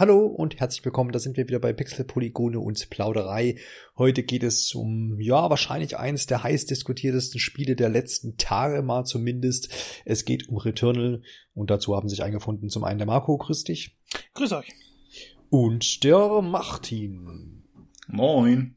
Hallo und herzlich willkommen, da sind wir wieder bei Pixel, Polygone und Plauderei. Heute geht es um, ja, wahrscheinlich eines der heiß diskutiertesten Spiele der letzten Tage mal zumindest. Es geht um Returnal und dazu haben sich eingefunden zum einen der Marco, grüß dich. Grüß euch. Und der Martin. Moin.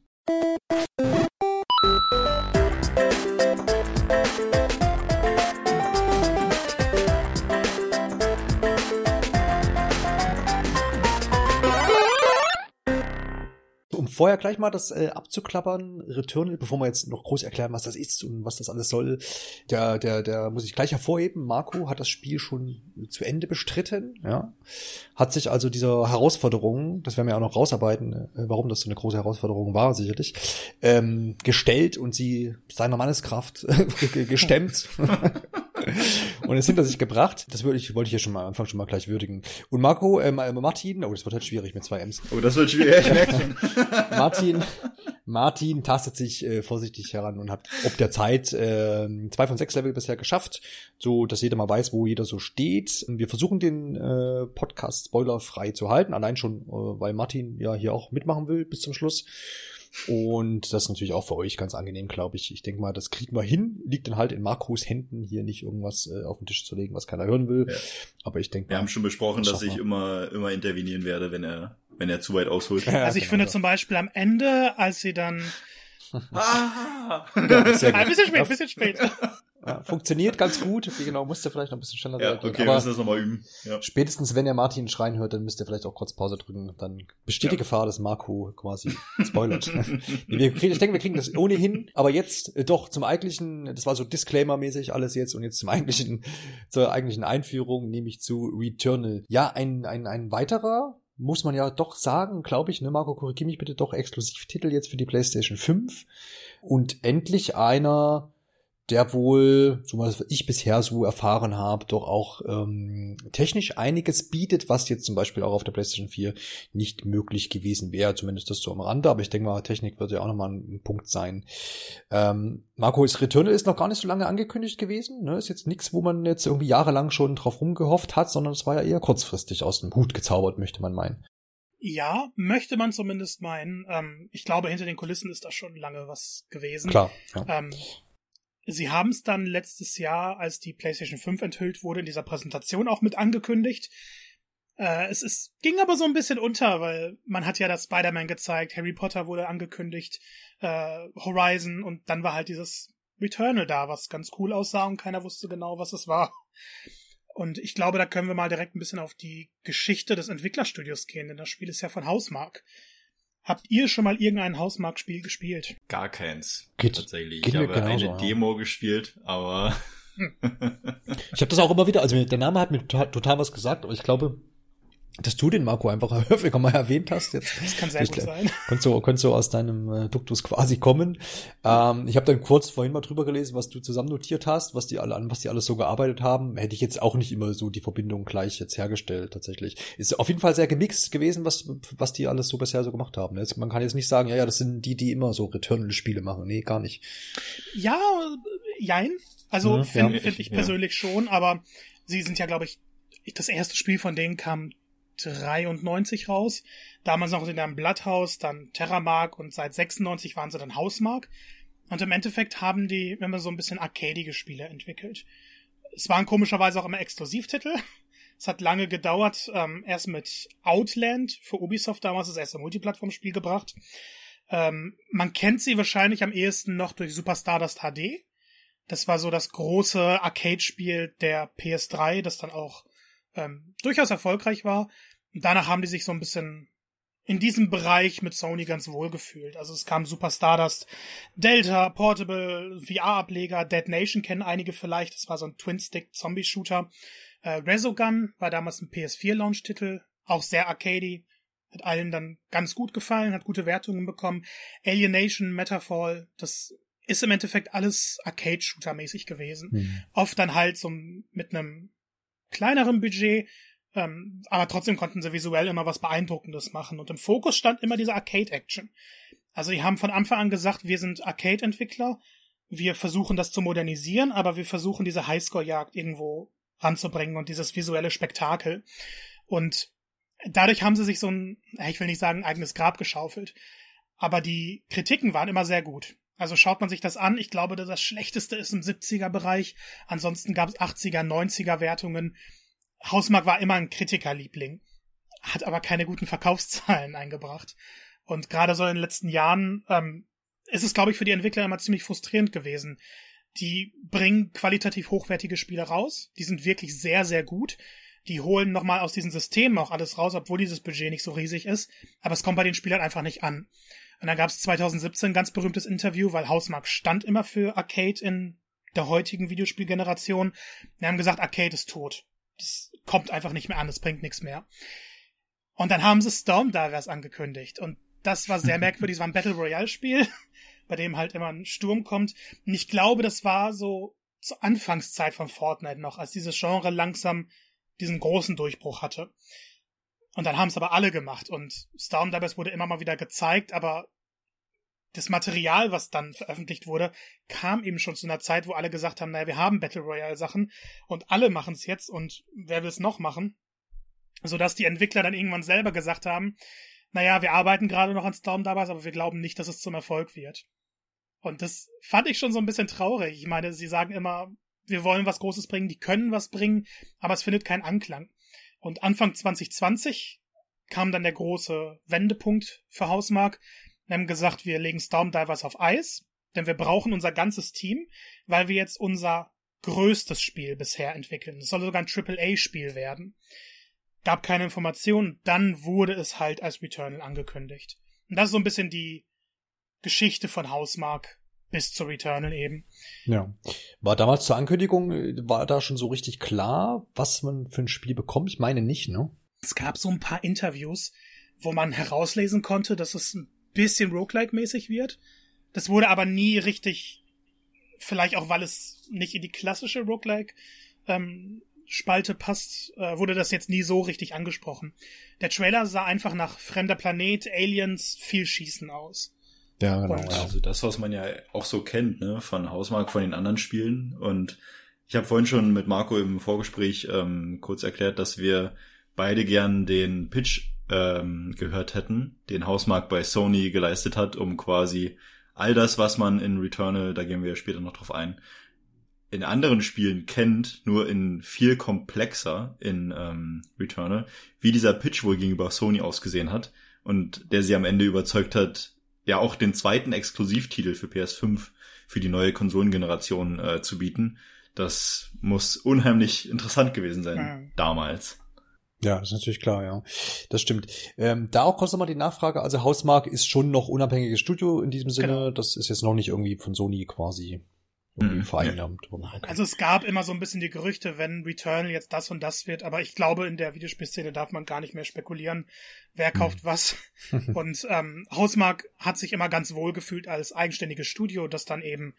Vorher gleich mal das äh, abzuklappern, Returnal, bevor wir jetzt noch groß erklären, was das ist und was das alles soll, der, der, der muss ich gleich hervorheben. Marco hat das Spiel schon zu Ende bestritten, ja. Hat sich also dieser Herausforderung, das werden wir auch noch rausarbeiten, äh, warum das so eine große Herausforderung war, sicherlich, ähm, gestellt und sie seiner Manneskraft gestemmt. und es hinter sich gebracht. Das würde ich, wollte ich ja schon mal am Anfang schon mal gleich würdigen. Und Marco, äh, Martin, oh, das wird halt schwierig mit zwei M's. Oh, das wird schwierig. Martin, Martin tastet sich äh, vorsichtig heran und hat ob der Zeit äh, zwei von sechs Level bisher geschafft, so dass jeder mal weiß, wo jeder so steht. Wir versuchen den äh, Podcast spoilerfrei zu halten, allein schon, äh, weil Martin ja hier auch mitmachen will bis zum Schluss. Und das ist natürlich auch für euch ganz angenehm, glaube ich. Ich denke mal, das kriegen wir hin. Liegt dann halt in Marcos Händen, hier nicht irgendwas äh, auf den Tisch zu legen, was keiner hören will. Ja. Aber ich denke Wir haben schon besprochen, dass ich immer, immer intervenieren werde, wenn er, wenn er zu weit ausholt. Ja, also ich genau finde so. zum Beispiel am Ende, als sie dann Ah! Ja. Ein bisschen spät, ein bisschen spät. Ja, funktioniert ganz gut. Wie genau, musst ihr vielleicht noch ein bisschen schneller ja, Okay, wir müssen das nochmal üben. Ja. Spätestens, wenn ihr Martin schreien hört, dann müsst ihr vielleicht auch kurz Pause drücken. Dann besteht ja. die Gefahr, dass Marco quasi spoilert. ich denke, wir kriegen das ohnehin. Aber jetzt äh, doch zum eigentlichen, das war so Disclaimer-mäßig alles jetzt und jetzt zum eigentlichen, zur eigentlichen Einführung, nämlich zu Returnal. Ja, ein, ein, ein weiterer muss man ja doch sagen, glaube ich, ne, Marco, korrigiere mich bitte doch, Exklusivtitel jetzt für die PlayStation 5 und endlich einer, der wohl, so was ich bisher so erfahren habe, doch auch ähm, technisch einiges bietet, was jetzt zum Beispiel auch auf der PlayStation 4 nicht möglich gewesen wäre, zumindest das so am Rande, aber ich denke mal, Technik wird ja auch nochmal ein, ein Punkt sein. Ähm, Marco, ist Returnal ist noch gar nicht so lange angekündigt gewesen, ne? ist jetzt nichts, wo man jetzt irgendwie jahrelang schon drauf rumgehofft hat, sondern es war ja eher kurzfristig aus dem Hut gezaubert, möchte man meinen. Ja, möchte man zumindest meinen. Ähm, ich glaube, hinter den Kulissen ist da schon lange was gewesen. Klar. Ja. Ähm, Sie haben es dann letztes Jahr, als die PlayStation 5 enthüllt wurde, in dieser Präsentation auch mit angekündigt. Äh, es ist, ging aber so ein bisschen unter, weil man hat ja das Spider-Man gezeigt, Harry Potter wurde angekündigt, äh, Horizon und dann war halt dieses Returnal da, was ganz cool aussah und keiner wusste genau, was es war. Und ich glaube, da können wir mal direkt ein bisschen auf die Geschichte des Entwicklerstudios gehen, denn das Spiel ist ja von Hausmark. Habt ihr schon mal irgendein Hausmark-Spiel gespielt? Gar keins. Geht, tatsächlich. Geht ich habe genauso, eine Demo gespielt, aber. ich habe das auch immer wieder, also der Name hat mir total, total was gesagt, aber ich glaube, dass du den Marco einfach häufiger mal erwähnt hast. Jetzt, das kann sehr gut sein. Könntest du, könntest du aus deinem äh, Duktus quasi kommen. Ähm, ich habe dann kurz vorhin mal drüber gelesen, was du zusammen notiert hast, was die alle an, was die alles so gearbeitet haben. Hätte ich jetzt auch nicht immer so die Verbindung gleich jetzt hergestellt, tatsächlich. Ist auf jeden Fall sehr gemixt gewesen, was, was die alles so bisher so gemacht haben. Jetzt, man kann jetzt nicht sagen, ja, ja, das sind die, die immer so Returnal-Spiele machen. Nee, gar nicht. Ja, jein. Also ja, finde ja, find ich persönlich ja. schon, aber sie sind ja, glaube ich, das erste Spiel von denen kam 93 raus. Damals noch in einem Blatthaus, dann Terramark und seit 96 waren sie dann Hausmark. Und im Endeffekt haben die immer so ein bisschen arcadige Spiele entwickelt. Es waren komischerweise auch immer Exklusivtitel. Es hat lange gedauert, ähm, erst mit Outland für Ubisoft damals das erste Multiplattformspiel gebracht. Ähm, man kennt sie wahrscheinlich am ehesten noch durch Super Stardust HD. Das war so das große Arcade-Spiel der PS3, das dann auch ähm, durchaus erfolgreich war. Und danach haben die sich so ein bisschen in diesem Bereich mit Sony ganz wohl gefühlt. Also es kam Super Stardust, Delta, Portable, VR-Ableger, Dead Nation kennen einige vielleicht. Das war so ein Twin-Stick-Zombie-Shooter. Äh, Resogun war damals ein PS4-Launch-Titel, auch sehr arcady. Hat allen dann ganz gut gefallen, hat gute Wertungen bekommen. Alienation, Metafall, das ist im Endeffekt alles Arcade-Shooter-mäßig gewesen. Mhm. Oft dann halt so mit einem kleineren Budget, ähm, aber trotzdem konnten sie visuell immer was Beeindruckendes machen. Und im Fokus stand immer diese Arcade-Action. Also die haben von Anfang an gesagt, wir sind Arcade-Entwickler, wir versuchen das zu modernisieren, aber wir versuchen diese Highscore-Jagd irgendwo ranzubringen und dieses visuelle Spektakel. Und dadurch haben sie sich so ein, ich will nicht sagen, eigenes Grab geschaufelt. Aber die Kritiken waren immer sehr gut. Also schaut man sich das an, ich glaube, das Schlechteste ist im 70er-Bereich. Ansonsten gab es 80er, 90er Wertungen. Hausmark war immer ein Kritikerliebling, hat aber keine guten Verkaufszahlen eingebracht. Und gerade so in den letzten Jahren ähm, ist es, glaube ich, für die Entwickler immer ziemlich frustrierend gewesen. Die bringen qualitativ hochwertige Spiele raus, die sind wirklich sehr, sehr gut. Die holen nochmal aus diesen Systemen auch alles raus, obwohl dieses Budget nicht so riesig ist. Aber es kommt bei den Spielern einfach nicht an. Und dann gab es 2017 ein ganz berühmtes Interview, weil Hausmark stand immer für Arcade in der heutigen Videospielgeneration. Wir haben gesagt, Arcade ist tot. Das kommt einfach nicht mehr an, das bringt nichts mehr. Und dann haben sie Stormdivers angekündigt. Und das war sehr merkwürdig. Es war ein Battle Royale Spiel, bei dem halt immer ein Sturm kommt. Und ich glaube, das war so zur Anfangszeit von Fortnite noch, als dieses Genre langsam diesen großen Durchbruch hatte. Und dann haben es aber alle gemacht und Stormdivers wurde immer mal wieder gezeigt, aber das Material, was dann veröffentlicht wurde, kam eben schon zu einer Zeit, wo alle gesagt haben, naja, wir haben Battle Royale Sachen und alle machen es jetzt und wer will es noch machen? Sodass die Entwickler dann irgendwann selber gesagt haben, naja, wir arbeiten gerade noch an Stormdivers, aber wir glauben nicht, dass es zum Erfolg wird. Und das fand ich schon so ein bisschen traurig. Ich meine, sie sagen immer, wir wollen was Großes bringen, die können was bringen, aber es findet keinen Anklang. Und Anfang 2020 kam dann der große Wendepunkt für Hausmark. Wir haben gesagt, wir legen Stormdivers auf Eis, denn wir brauchen unser ganzes Team, weil wir jetzt unser größtes Spiel bisher entwickeln. Es soll sogar ein AAA-Spiel werden. Gab keine Informationen, dann wurde es halt als Returnal angekündigt. Und das ist so ein bisschen die Geschichte von Hausmark bis zu Returnal eben. Ja. War damals zur Ankündigung, war da schon so richtig klar, was man für ein Spiel bekommt? Ich meine nicht, ne? Es gab so ein paar Interviews, wo man herauslesen konnte, dass es ein bisschen roguelike-mäßig wird. Das wurde aber nie richtig, vielleicht auch weil es nicht in die klassische roguelike ähm, Spalte passt, äh, wurde das jetzt nie so richtig angesprochen. Der Trailer sah einfach nach fremder Planet, Aliens, viel Schießen aus. Ja, genau. Und, also das, was man ja auch so kennt, ne, von Hausmark, von den anderen Spielen. Und ich habe vorhin schon mit Marco im Vorgespräch ähm, kurz erklärt, dass wir beide gern den Pitch ähm, gehört hätten, den Hausmark bei Sony geleistet hat, um quasi all das, was man in Returnal, da gehen wir später noch drauf ein, in anderen Spielen kennt, nur in viel komplexer in ähm, Returnal, wie dieser Pitch wohl gegenüber Sony ausgesehen hat und der sie am Ende überzeugt hat, ja auch den zweiten Exklusivtitel für PS5 für die neue Konsolengeneration äh, zu bieten. Das muss unheimlich interessant gewesen sein mhm. damals. Ja, das ist natürlich klar, ja. Das stimmt. Ähm, da auch kostet mal die Nachfrage, also Hausmark ist schon noch unabhängiges Studio in diesem Sinne. Genau. Das ist jetzt noch nicht irgendwie von Sony quasi irgendwie mhm. vereinnahmt. Also es gab immer so ein bisschen die Gerüchte, wenn Returnal jetzt das und das wird, aber ich glaube, in der Videospielszene darf man gar nicht mehr spekulieren, wer mhm. kauft was. und ähm, Hausmark hat sich immer ganz wohl gefühlt als eigenständiges Studio, das dann eben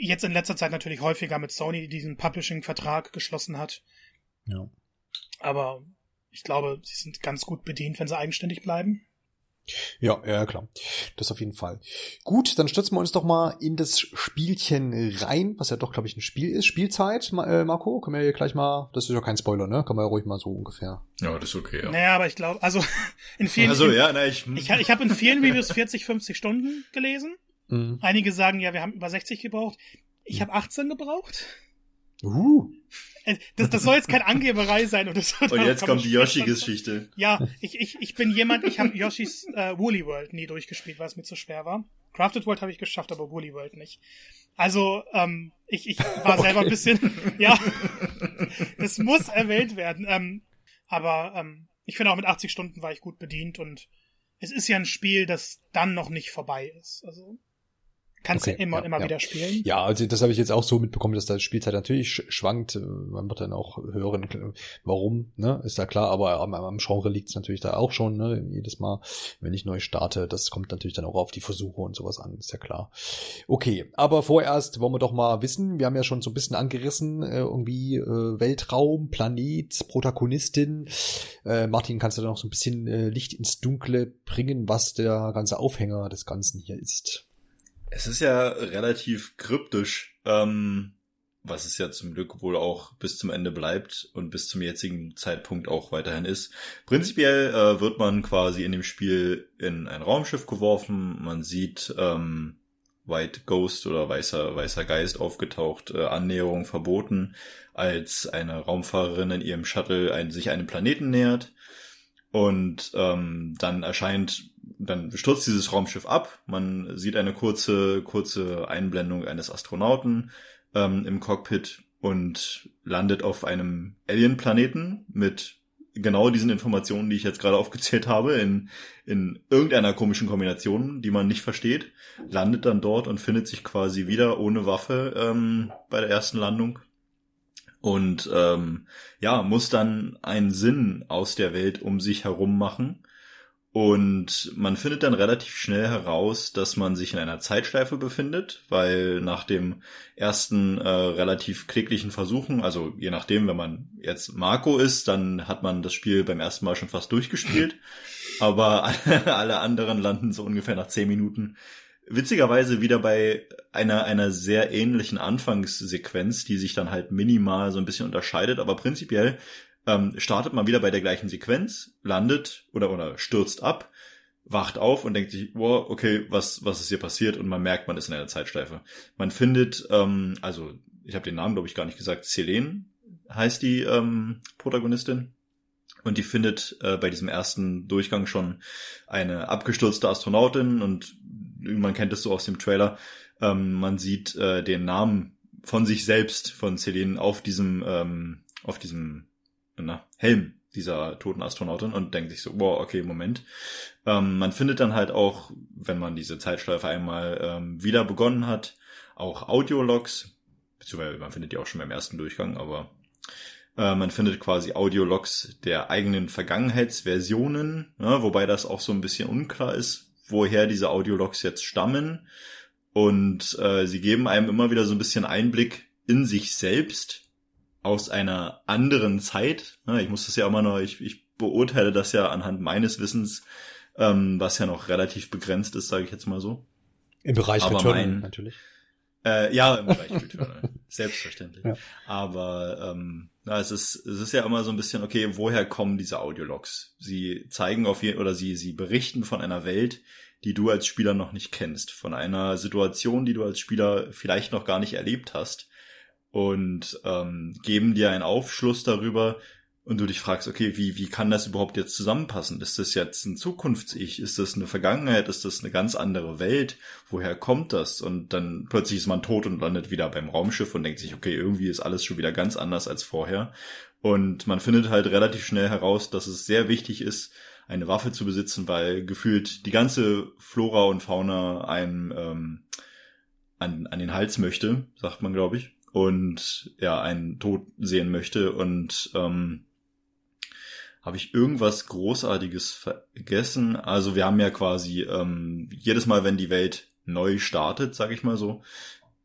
jetzt in letzter Zeit natürlich häufiger mit Sony diesen Publishing-Vertrag geschlossen hat. Ja. Aber ich glaube, sie sind ganz gut bedient, wenn sie eigenständig bleiben. Ja, ja, klar. Das auf jeden Fall. Gut, dann stürzen wir uns doch mal in das Spielchen rein, was ja doch, glaube ich, ein Spiel ist. Spielzeit, äh, Marco, können wir hier gleich mal, das ist ja kein Spoiler, ne? Kann man ja ruhig mal so ungefähr. Ja, das ist okay, ja. Naja, aber ich glaube, also in vielen, also, ja, na, ich, ich, ich habe in vielen Reviews 40, 50 Stunden gelesen. Mhm. Einige sagen, ja, wir haben über 60 gebraucht. Ich mhm. habe 18 gebraucht. Uh. Das, das soll jetzt kein Angeberei sein oder so. Und jetzt kommt die Yoshi-Geschichte. Ja, ich, ich, ich bin jemand, ich habe Yoshis äh, Woolly World nie durchgespielt, weil es mir zu schwer war. Crafted World habe ich geschafft, aber Woolly World nicht. Also, ähm, ich, ich war okay. selber ein bisschen, ja, das muss erwähnt werden. Ähm, aber ähm, ich finde auch mit 80 Stunden war ich gut bedient und es ist ja ein Spiel, das dann noch nicht vorbei ist. Also Kannst okay, du immer ja, immer ja. wieder spielen? Ja, also das habe ich jetzt auch so mitbekommen, dass da Spielzeit natürlich schwankt. Man wird dann auch hören, warum, ne? Ist ja klar, aber am, am Genre liegt es natürlich da auch schon, ne? Jedes Mal, wenn ich neu starte, das kommt natürlich dann auch auf die Versuche und sowas an, ist ja klar. Okay, aber vorerst wollen wir doch mal wissen, wir haben ja schon so ein bisschen angerissen, äh, irgendwie äh, Weltraum, Planet, Protagonistin. Äh, Martin, kannst du da noch so ein bisschen Licht ins Dunkle bringen, was der ganze Aufhänger des Ganzen hier ist? Es ist ja relativ kryptisch. Ähm, was es ja zum Glück wohl auch bis zum Ende bleibt und bis zum jetzigen Zeitpunkt auch weiterhin ist. Prinzipiell äh, wird man quasi in dem Spiel in ein Raumschiff geworfen. Man sieht ähm, White Ghost oder weißer, weißer Geist aufgetaucht, äh, Annäherung verboten, als eine Raumfahrerin in ihrem Shuttle ein, sich einem Planeten nähert. Und ähm, dann erscheint, dann stürzt dieses Raumschiff ab. Man sieht eine kurze, kurze Einblendung eines Astronauten ähm, im Cockpit und landet auf einem Alien-Planeten mit genau diesen Informationen, die ich jetzt gerade aufgezählt habe, in, in irgendeiner komischen Kombination, die man nicht versteht, landet dann dort und findet sich quasi wieder ohne Waffe ähm, bei der ersten Landung. Und ähm, ja, muss dann einen Sinn aus der Welt um sich herum machen und man findet dann relativ schnell heraus, dass man sich in einer Zeitschleife befindet, weil nach dem ersten äh, relativ kläglichen Versuchen, also je nachdem, wenn man jetzt Marco ist, dann hat man das Spiel beim ersten Mal schon fast durchgespielt. aber alle, alle anderen landen so ungefähr nach zehn Minuten witzigerweise wieder bei einer, einer sehr ähnlichen Anfangssequenz, die sich dann halt minimal so ein bisschen unterscheidet, aber prinzipiell ähm, startet man wieder bei der gleichen Sequenz, landet oder, oder stürzt ab, wacht auf und denkt sich, wow, okay, was, was ist hier passiert? Und man merkt, man ist in einer Zeitschleife. Man findet, ähm, also ich habe den Namen, glaube ich, gar nicht gesagt, Selene heißt die ähm, Protagonistin. Und die findet äh, bei diesem ersten Durchgang schon eine abgestürzte Astronautin und man kennt es so aus dem Trailer. Ähm, man sieht äh, den Namen von sich selbst von Selene auf diesem ähm, auf diesem na, Helm dieser toten Astronautin und denkt sich so, wow, okay, Moment. Ähm, man findet dann halt auch, wenn man diese Zeitschleife einmal ähm, wieder begonnen hat, auch Audiologs, beziehungsweise man findet die auch schon beim ersten Durchgang, aber äh, man findet quasi Audiologs der eigenen Vergangenheitsversionen, ja, wobei das auch so ein bisschen unklar ist, woher diese Audiologs jetzt stammen. Und äh, sie geben einem immer wieder so ein bisschen Einblick in sich selbst, aus einer anderen Zeit. Ich muss das ja immer noch, ich, ich beurteile das ja anhand meines Wissens, ähm, was ja noch relativ begrenzt ist, sage ich jetzt mal so. Im Bereich Aber Returnal mein, natürlich. Äh, ja, im Bereich Returnal. Selbstverständlich. Ja. Aber ähm, na, es ist es ist ja immer so ein bisschen okay, woher kommen diese Audiologs? Sie zeigen auf jeden oder sie sie berichten von einer Welt, die du als Spieler noch nicht kennst, von einer Situation, die du als Spieler vielleicht noch gar nicht erlebt hast und ähm, geben dir einen Aufschluss darüber und du dich fragst, okay, wie, wie kann das überhaupt jetzt zusammenpassen? Ist das jetzt ein Zukunfts-Ich? Ist das eine Vergangenheit? Ist das eine ganz andere Welt? Woher kommt das? Und dann plötzlich ist man tot und landet wieder beim Raumschiff und denkt sich, okay, irgendwie ist alles schon wieder ganz anders als vorher. Und man findet halt relativ schnell heraus, dass es sehr wichtig ist, eine Waffe zu besitzen, weil gefühlt die ganze Flora und Fauna einem ähm, an, an den Hals möchte, sagt man, glaube ich und ja, einen Tod sehen möchte. Und ähm, habe ich irgendwas Großartiges vergessen? Also wir haben ja quasi ähm, jedes Mal, wenn die Welt neu startet, sage ich mal so,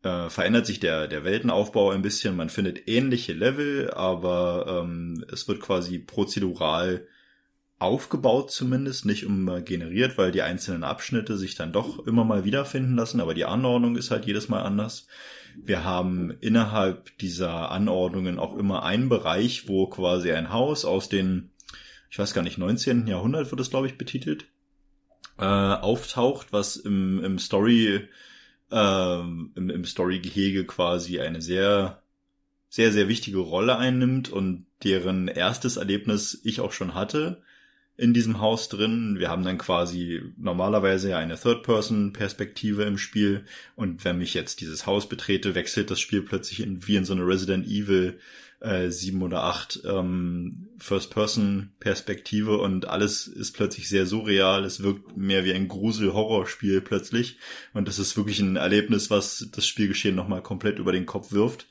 äh, verändert sich der, der Weltenaufbau ein bisschen. Man findet ähnliche Level, aber ähm, es wird quasi prozedural aufgebaut zumindest, nicht immer generiert, weil die einzelnen Abschnitte sich dann doch immer mal wiederfinden lassen, aber die Anordnung ist halt jedes Mal anders. Wir haben innerhalb dieser Anordnungen auch immer einen Bereich, wo quasi ein Haus aus den, ich weiß gar nicht, 19. Jahrhundert wird es, glaube ich, betitelt, äh, auftaucht, was im, im Story, äh, im, im Story-Gehege quasi eine sehr, sehr, sehr wichtige Rolle einnimmt und deren erstes Erlebnis ich auch schon hatte in diesem Haus drin. Wir haben dann quasi normalerweise ja eine Third-Person-Perspektive im Spiel und wenn ich jetzt dieses Haus betrete, wechselt das Spiel plötzlich in, wie in so eine Resident Evil äh, 7 oder 8 ähm, First-Person-Perspektive und alles ist plötzlich sehr surreal. Es wirkt mehr wie ein Grusel-Horrorspiel plötzlich und das ist wirklich ein Erlebnis, was das Spielgeschehen nochmal komplett über den Kopf wirft.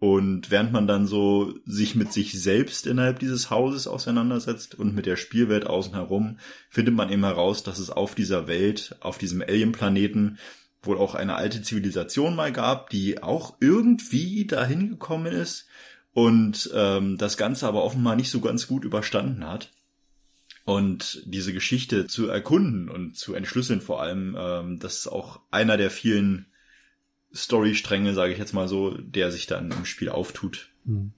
Und während man dann so sich mit sich selbst innerhalb dieses Hauses auseinandersetzt und mit der Spielwelt außen herum, findet man eben heraus, dass es auf dieser Welt, auf diesem Alien-Planeten wohl auch eine alte Zivilisation mal gab, die auch irgendwie dahin gekommen ist und ähm, das Ganze aber offenbar nicht so ganz gut überstanden hat. Und diese Geschichte zu erkunden und zu entschlüsseln vor allem, ähm, das ist auch einer der vielen Storystränge, sage ich jetzt mal so, der sich dann im Spiel auftut. Hm.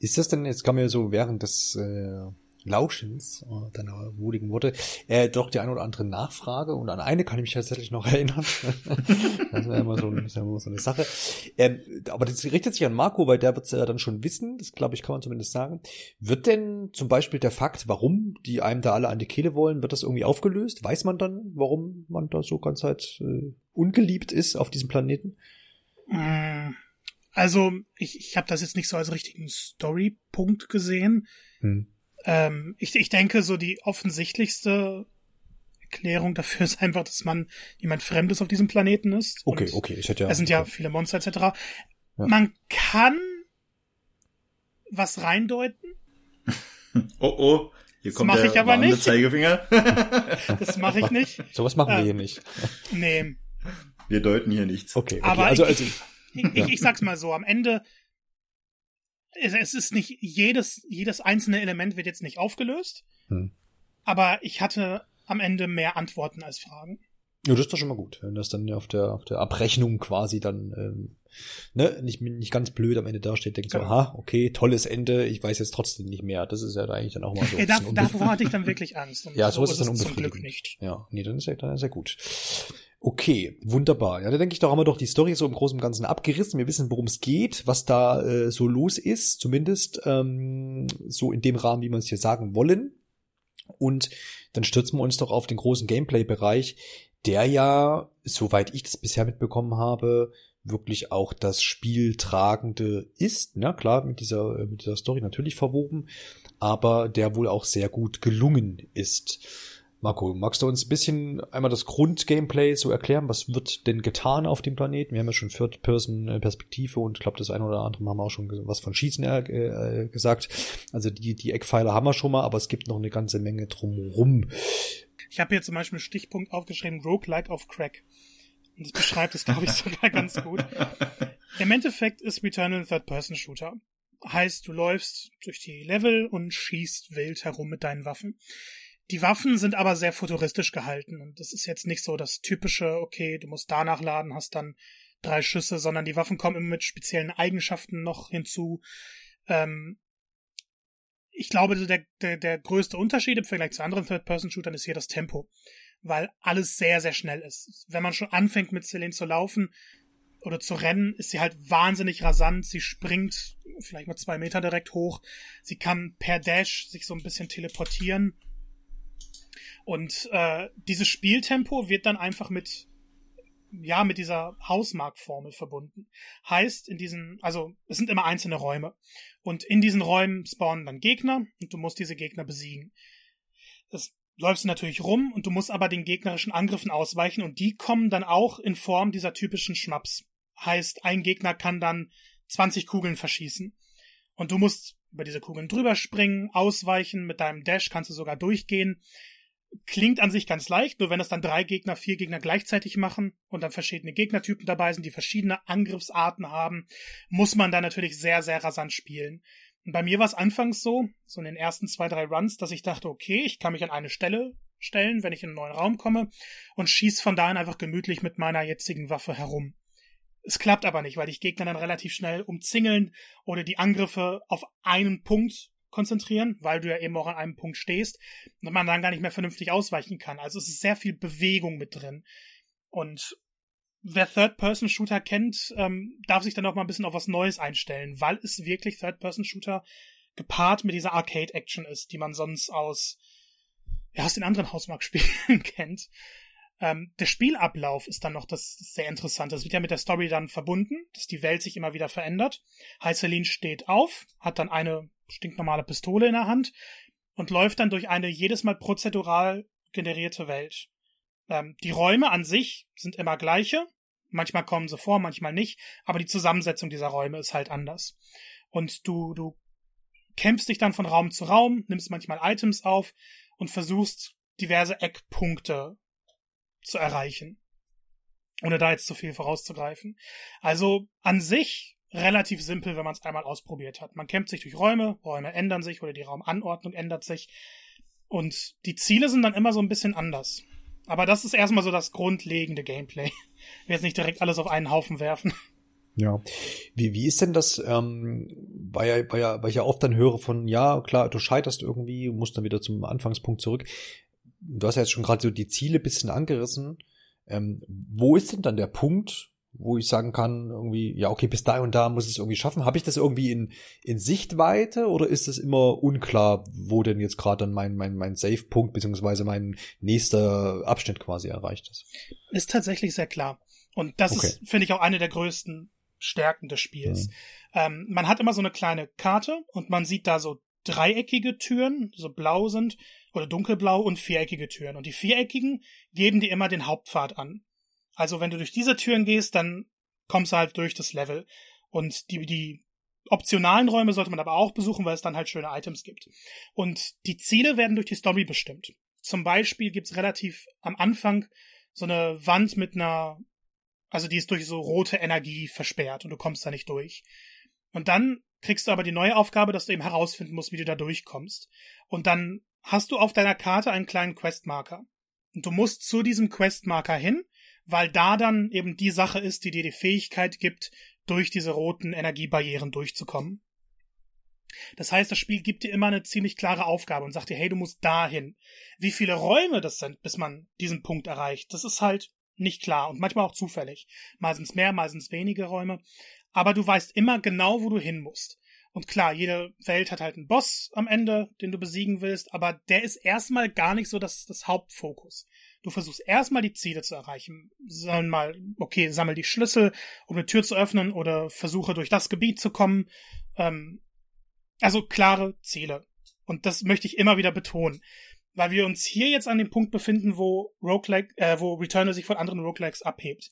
Ist das denn, jetzt kam mir so während des äh, Lauschens äh, deiner wurigen Worte, äh, doch die eine oder andere Nachfrage und an eine kann ich mich tatsächlich noch erinnern. das ist ja immer so, ist ja immer so eine Sache. Ähm, aber das richtet sich an Marco, weil der wird es ja dann schon wissen, das glaube ich kann man zumindest sagen. Wird denn zum Beispiel der Fakt, warum die einem da alle an die Kehle wollen, wird das irgendwie aufgelöst? Weiß man dann, warum man da so ganz halt äh, ungeliebt ist auf diesem Planeten? Mm, also ich, ich habe das jetzt nicht so als richtigen Storypunkt gesehen. Hm. Ähm, ich, ich denke, so die offensichtlichste Erklärung dafür ist einfach, dass man jemand Fremdes auf diesem Planeten ist. Okay, okay, ich hätte ja. Es sind ja viele Monster etc. Ja. Man kann was reindeuten. oh oh, hier kommt das der ich aber nicht. Zeigefinger. das mache ich nicht. Sowas machen wir äh, hier nicht. Nee. Wir deuten hier nichts. Okay, okay. aber also, also ich, ich, ich, ich sag's mal so, am Ende es ist nicht jedes, jedes einzelne Element wird jetzt nicht aufgelöst. Hm. Aber ich hatte am Ende mehr Antworten als Fragen. Ja, das ist doch schon mal gut, wenn das dann auf der, auf der Abrechnung quasi dann ähm, ne, nicht, nicht ganz blöd am Ende dasteht, denkt genau. so, aha, okay, tolles Ende, ich weiß jetzt trotzdem nicht mehr. Das ist ja eigentlich dann auch mal so. Ja, da, davor hatte ich dann wirklich Angst. ja, so, so ist es dann unbefriedigend. Zum Glück nicht. Ja, nee, dann ist ja, dann ist ja gut. Okay, wunderbar. Ja, da denke ich, da haben wir doch die Story so im Großen und Ganzen abgerissen. Wir wissen, worum es geht, was da äh, so los ist, zumindest ähm, so in dem Rahmen, wie wir es hier sagen wollen. Und dann stürzen wir uns doch auf den großen Gameplay-Bereich, der ja, soweit ich das bisher mitbekommen habe, wirklich auch das Spieltragende ist. Na klar, mit dieser, mit dieser Story natürlich verwoben, aber der wohl auch sehr gut gelungen ist. Marco, magst du uns ein bisschen einmal das Grundgameplay so erklären? Was wird denn getan auf dem Planeten? Wir haben ja schon Third-Person-Perspektive und ich glaube, das eine oder andere haben wir auch schon was von Schießen äh, äh, gesagt. Also die, die Eckpfeiler haben wir schon mal, aber es gibt noch eine ganze Menge drumrum. Ich habe hier zum Beispiel einen Stichpunkt aufgeschrieben, Roguelike auf Crack. Und das beschreibt es, glaube ich, sogar ganz gut. Im Endeffekt ist Returnal ein Third-Person-Shooter. Heißt, du läufst durch die Level und schießt wild herum mit deinen Waffen. Die Waffen sind aber sehr futuristisch gehalten und das ist jetzt nicht so das typische, okay, du musst danach laden, hast dann drei Schüsse, sondern die Waffen kommen immer mit speziellen Eigenschaften noch hinzu. Ähm, ich glaube, der, der, der größte Unterschied im Vergleich zu anderen Third-Person-Shootern ist hier das Tempo, weil alles sehr, sehr schnell ist. Wenn man schon anfängt mit Celine zu laufen oder zu rennen, ist sie halt wahnsinnig rasant. Sie springt vielleicht mal zwei Meter direkt hoch. Sie kann per Dash sich so ein bisschen teleportieren und äh, dieses Spieltempo wird dann einfach mit ja mit dieser Hausmarktformel verbunden. Heißt in diesen, also es sind immer einzelne Räume und in diesen Räumen spawnen dann Gegner und du musst diese Gegner besiegen. Das läufst du natürlich rum und du musst aber den gegnerischen Angriffen ausweichen und die kommen dann auch in Form dieser typischen Schnaps. Heißt, ein Gegner kann dann 20 Kugeln verschießen und du musst über diese Kugeln drüber springen, ausweichen, mit deinem Dash kannst du sogar durchgehen klingt an sich ganz leicht, nur wenn es dann drei Gegner, vier Gegner gleichzeitig machen und dann verschiedene Gegnertypen dabei sind, die verschiedene Angriffsarten haben, muss man dann natürlich sehr, sehr rasant spielen. Und bei mir war es anfangs so, so in den ersten zwei, drei Runs, dass ich dachte, okay, ich kann mich an eine Stelle stellen, wenn ich in einen neuen Raum komme und schieß von da an einfach gemütlich mit meiner jetzigen Waffe herum. Es klappt aber nicht, weil die Gegner dann relativ schnell umzingeln oder die Angriffe auf einen Punkt konzentrieren, weil du ja eben auch an einem Punkt stehst und man dann gar nicht mehr vernünftig ausweichen kann. Also es ist sehr viel Bewegung mit drin. Und wer Third-Person-Shooter kennt, ähm, darf sich dann auch mal ein bisschen auf was Neues einstellen, weil es wirklich Third-Person-Shooter gepaart mit dieser Arcade-Action ist, die man sonst aus, ja, aus den anderen Hausmarktspielen kennt. Ähm, der Spielablauf ist dann noch das sehr Interessante. Das wird ja mit der Story dann verbunden, dass die Welt sich immer wieder verändert. Heißelin steht auf, hat dann eine stinknormale Pistole in der Hand und läuft dann durch eine jedes Mal prozedural generierte Welt. Ähm, die Räume an sich sind immer gleiche. Manchmal kommen sie vor, manchmal nicht, aber die Zusammensetzung dieser Räume ist halt anders. Und du, du kämpfst dich dann von Raum zu Raum, nimmst manchmal Items auf und versuchst diverse Eckpunkte zu erreichen. Ohne da jetzt zu viel vorauszugreifen. Also an sich relativ simpel, wenn man es einmal ausprobiert hat. Man kämpft sich durch Räume, Räume ändern sich oder die Raumanordnung ändert sich. Und die Ziele sind dann immer so ein bisschen anders. Aber das ist erstmal so das grundlegende Gameplay. Will jetzt nicht direkt alles auf einen Haufen werfen. Ja. Wie, wie ist denn das, ähm, weil, weil, weil ich ja oft dann höre von, ja, klar, du scheiterst irgendwie, musst dann wieder zum Anfangspunkt zurück. Du hast ja jetzt schon gerade so die Ziele bisschen angerissen. Ähm, wo ist denn dann der Punkt, wo ich sagen kann, irgendwie, ja, okay, bis da und da muss ich es irgendwie schaffen. Habe ich das irgendwie in, in Sichtweite oder ist es immer unklar, wo denn jetzt gerade dann mein, mein, mein Safe-Punkt beziehungsweise mein nächster Abschnitt quasi erreicht ist? Ist tatsächlich sehr klar. Und das okay. ist, finde ich, auch eine der größten Stärken des Spiels. Mhm. Ähm, man hat immer so eine kleine Karte und man sieht da so dreieckige Türen, so blau sind, oder dunkelblau und viereckige Türen. Und die viereckigen geben dir immer den Hauptpfad an. Also wenn du durch diese Türen gehst, dann kommst du halt durch das Level. Und die, die optionalen Räume sollte man aber auch besuchen, weil es dann halt schöne Items gibt. Und die Ziele werden durch die Story bestimmt. Zum Beispiel gibt's relativ am Anfang so eine Wand mit einer, also die ist durch so rote Energie versperrt und du kommst da nicht durch. Und dann kriegst du aber die neue Aufgabe, dass du eben herausfinden musst, wie du da durchkommst. Und dann hast du auf deiner Karte einen kleinen Questmarker. Und du musst zu diesem Questmarker hin weil da dann eben die Sache ist, die dir die Fähigkeit gibt, durch diese roten Energiebarrieren durchzukommen. Das heißt, das Spiel gibt dir immer eine ziemlich klare Aufgabe und sagt dir, hey, du musst dahin. Wie viele Räume das sind, bis man diesen Punkt erreicht, das ist halt nicht klar und manchmal auch zufällig. Es mehr, mal sind es wenige Räume. Aber du weißt immer genau, wo du hin musst. Und klar, jede Welt hat halt einen Boss am Ende, den du besiegen willst, aber der ist erstmal gar nicht so das, das Hauptfokus. Du versuchst erstmal die Ziele zu erreichen. Sagen mal, okay, sammel die Schlüssel, um eine Tür zu öffnen oder versuche durch das Gebiet zu kommen. Ähm, also klare Ziele. Und das möchte ich immer wieder betonen. Weil wir uns hier jetzt an dem Punkt befinden, wo Roguelike, äh, wo Returnal sich von anderen Roguelikes abhebt.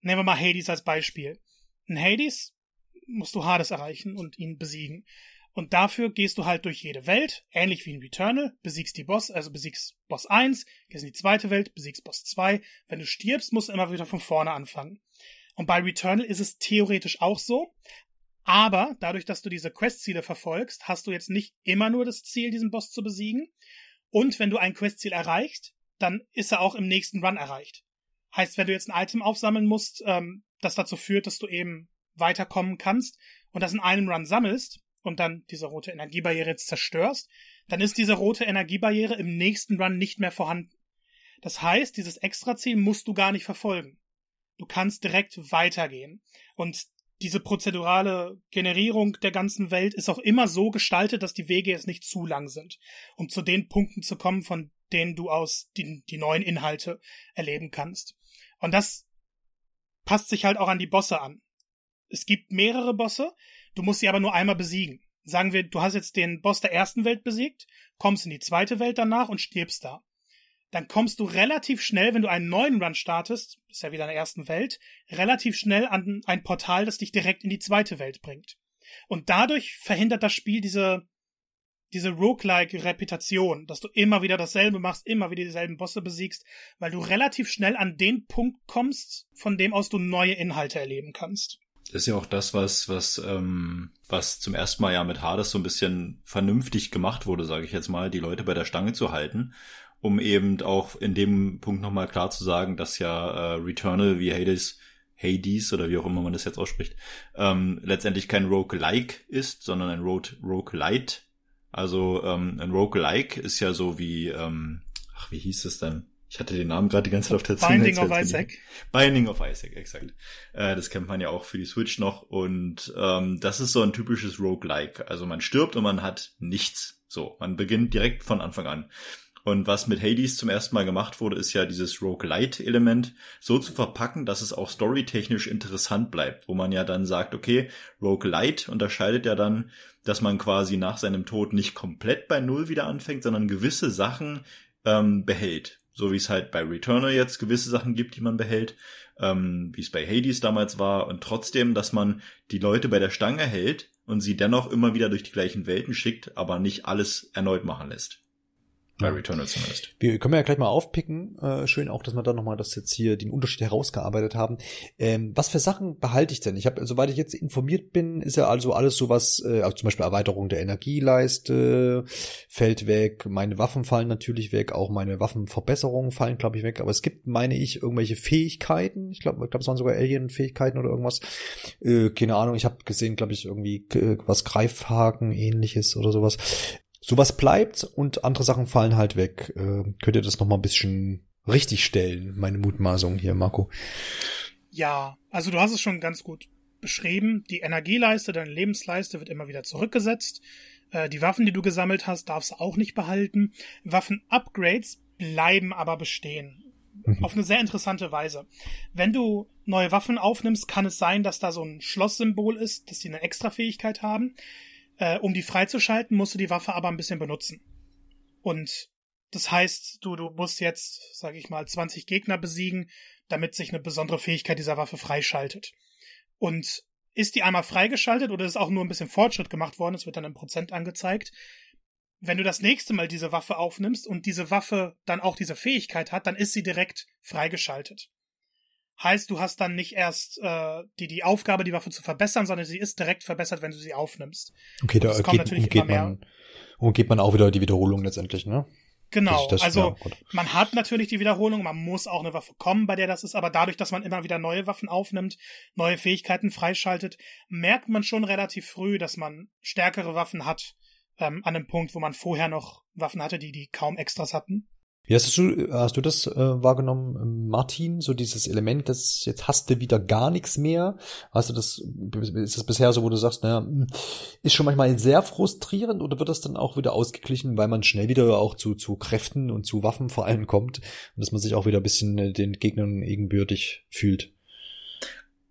Nehmen wir mal Hades als Beispiel. In Hades musst du Hades erreichen und ihn besiegen. Und dafür gehst du halt durch jede Welt, ähnlich wie in Returnal, besiegst die Boss, also besiegst Boss 1, gehst in die zweite Welt, besiegst Boss 2. Wenn du stirbst, musst du immer wieder von vorne anfangen. Und bei Returnal ist es theoretisch auch so, aber dadurch, dass du diese Questziele verfolgst, hast du jetzt nicht immer nur das Ziel, diesen Boss zu besiegen. Und wenn du ein Questziel erreicht, dann ist er auch im nächsten Run erreicht. Heißt, wenn du jetzt ein Item aufsammeln musst, ähm, das dazu führt, dass du eben weiterkommen kannst und das in einem Run sammelst, und dann diese rote Energiebarriere zerstörst, dann ist diese rote Energiebarriere im nächsten Run nicht mehr vorhanden. Das heißt, dieses Extraziel musst du gar nicht verfolgen. Du kannst direkt weitergehen. Und diese prozedurale Generierung der ganzen Welt ist auch immer so gestaltet, dass die Wege jetzt nicht zu lang sind, um zu den Punkten zu kommen, von denen du aus die, die neuen Inhalte erleben kannst. Und das passt sich halt auch an die Bosse an. Es gibt mehrere Bosse, Du musst sie aber nur einmal besiegen. Sagen wir, du hast jetzt den Boss der ersten Welt besiegt, kommst in die zweite Welt danach und stirbst da. Dann kommst du relativ schnell, wenn du einen neuen Run startest, ist ja wieder in der ersten Welt, relativ schnell an ein Portal, das dich direkt in die zweite Welt bringt. Und dadurch verhindert das Spiel diese, diese Roguelike-Reputation, dass du immer wieder dasselbe machst, immer wieder dieselben Bosse besiegst, weil du relativ schnell an den Punkt kommst, von dem aus du neue Inhalte erleben kannst. Ist ja auch das, was, was, ähm, was zum ersten Mal ja mit Hades so ein bisschen vernünftig gemacht wurde, sage ich jetzt mal, die Leute bei der Stange zu halten, um eben auch in dem Punkt nochmal klar zu sagen, dass ja äh, Returnal wie Hades, Hades oder wie auch immer man das jetzt ausspricht, ähm, letztendlich kein Roguelike ist, sondern ein Road Roguelite. Also ähm, ein Roguelike ist ja so wie, ähm, ach, wie hieß es denn? Ich hatte den Namen gerade die ganze Zeit auf der Zunge. Binding of Isaac. Binding of Isaac, exakt. Äh, das kennt man ja auch für die Switch noch. Und ähm, das ist so ein typisches Roguelike. Also man stirbt und man hat nichts. So, man beginnt direkt von Anfang an. Und was mit Hades zum ersten Mal gemacht wurde, ist ja dieses Roguelite-Element so zu verpacken, dass es auch storytechnisch interessant bleibt, wo man ja dann sagt, okay, Roguelite unterscheidet ja dann, dass man quasi nach seinem Tod nicht komplett bei Null wieder anfängt, sondern gewisse Sachen ähm, behält so wie es halt bei Returnal jetzt gewisse Sachen gibt, die man behält, ähm, wie es bei Hades damals war, und trotzdem, dass man die Leute bei der Stange hält und sie dennoch immer wieder durch die gleichen Welten schickt, aber nicht alles erneut machen lässt. Bei Returnal zumindest. Wir können ja gleich mal aufpicken. Äh, schön auch, dass wir da nochmal das jetzt hier den Unterschied herausgearbeitet haben. Ähm, was für Sachen behalte ich denn? Ich habe, soweit ich jetzt informiert bin, ist ja also alles sowas, äh, also zum Beispiel Erweiterung der Energieleiste fällt weg, meine Waffen fallen natürlich weg, auch meine Waffenverbesserungen fallen, glaube ich, weg. Aber es gibt, meine ich, irgendwelche Fähigkeiten. Ich glaube, ich glaube, es waren sogar Alien-Fähigkeiten oder irgendwas. Äh, keine Ahnung. Ich habe gesehen, glaube ich, irgendwie äh, was Greifhaken ähnliches oder sowas sowas bleibt und andere Sachen fallen halt weg. Äh, könnt ihr das noch mal ein bisschen richtig stellen, meine Mutmaßung hier, Marco? Ja, also du hast es schon ganz gut beschrieben. Die Energieleiste, deine Lebensleiste wird immer wieder zurückgesetzt. Äh, die Waffen, die du gesammelt hast, darfst du auch nicht behalten. Waffen-Upgrades bleiben aber bestehen. Mhm. Auf eine sehr interessante Weise. Wenn du neue Waffen aufnimmst, kann es sein, dass da so ein Schlosssymbol ist, dass die eine Extra-Fähigkeit haben. Äh, um die freizuschalten, musst du die Waffe aber ein bisschen benutzen. Und das heißt, du, du musst jetzt, sag ich mal, 20 Gegner besiegen, damit sich eine besondere Fähigkeit dieser Waffe freischaltet. Und ist die einmal freigeschaltet oder ist auch nur ein bisschen Fortschritt gemacht worden, es wird dann im Prozent angezeigt. Wenn du das nächste Mal diese Waffe aufnimmst und diese Waffe dann auch diese Fähigkeit hat, dann ist sie direkt freigeschaltet. Heißt, du hast dann nicht erst äh, die, die Aufgabe, die Waffe zu verbessern, sondern sie ist direkt verbessert, wenn du sie aufnimmst. Okay, da geht, umgeht, man, umgeht man auch wieder die Wiederholung letztendlich, ne? Genau, das, also ja, man hat natürlich die Wiederholung, man muss auch eine Waffe kommen, bei der das ist, aber dadurch, dass man immer wieder neue Waffen aufnimmt, neue Fähigkeiten freischaltet, merkt man schon relativ früh, dass man stärkere Waffen hat, ähm, an einem Punkt, wo man vorher noch Waffen hatte, die die kaum Extras hatten. Wie hast du, hast du das äh, wahrgenommen, Martin? So dieses Element, das jetzt hast du wieder gar nichts mehr. Hast du das, ist das bisher so, wo du sagst, naja, hm, ist schon manchmal sehr frustrierend oder wird das dann auch wieder ausgeglichen, weil man schnell wieder auch zu, zu Kräften und zu Waffen vor allem kommt und dass man sich auch wieder ein bisschen äh, den Gegnern ebenbürtig fühlt?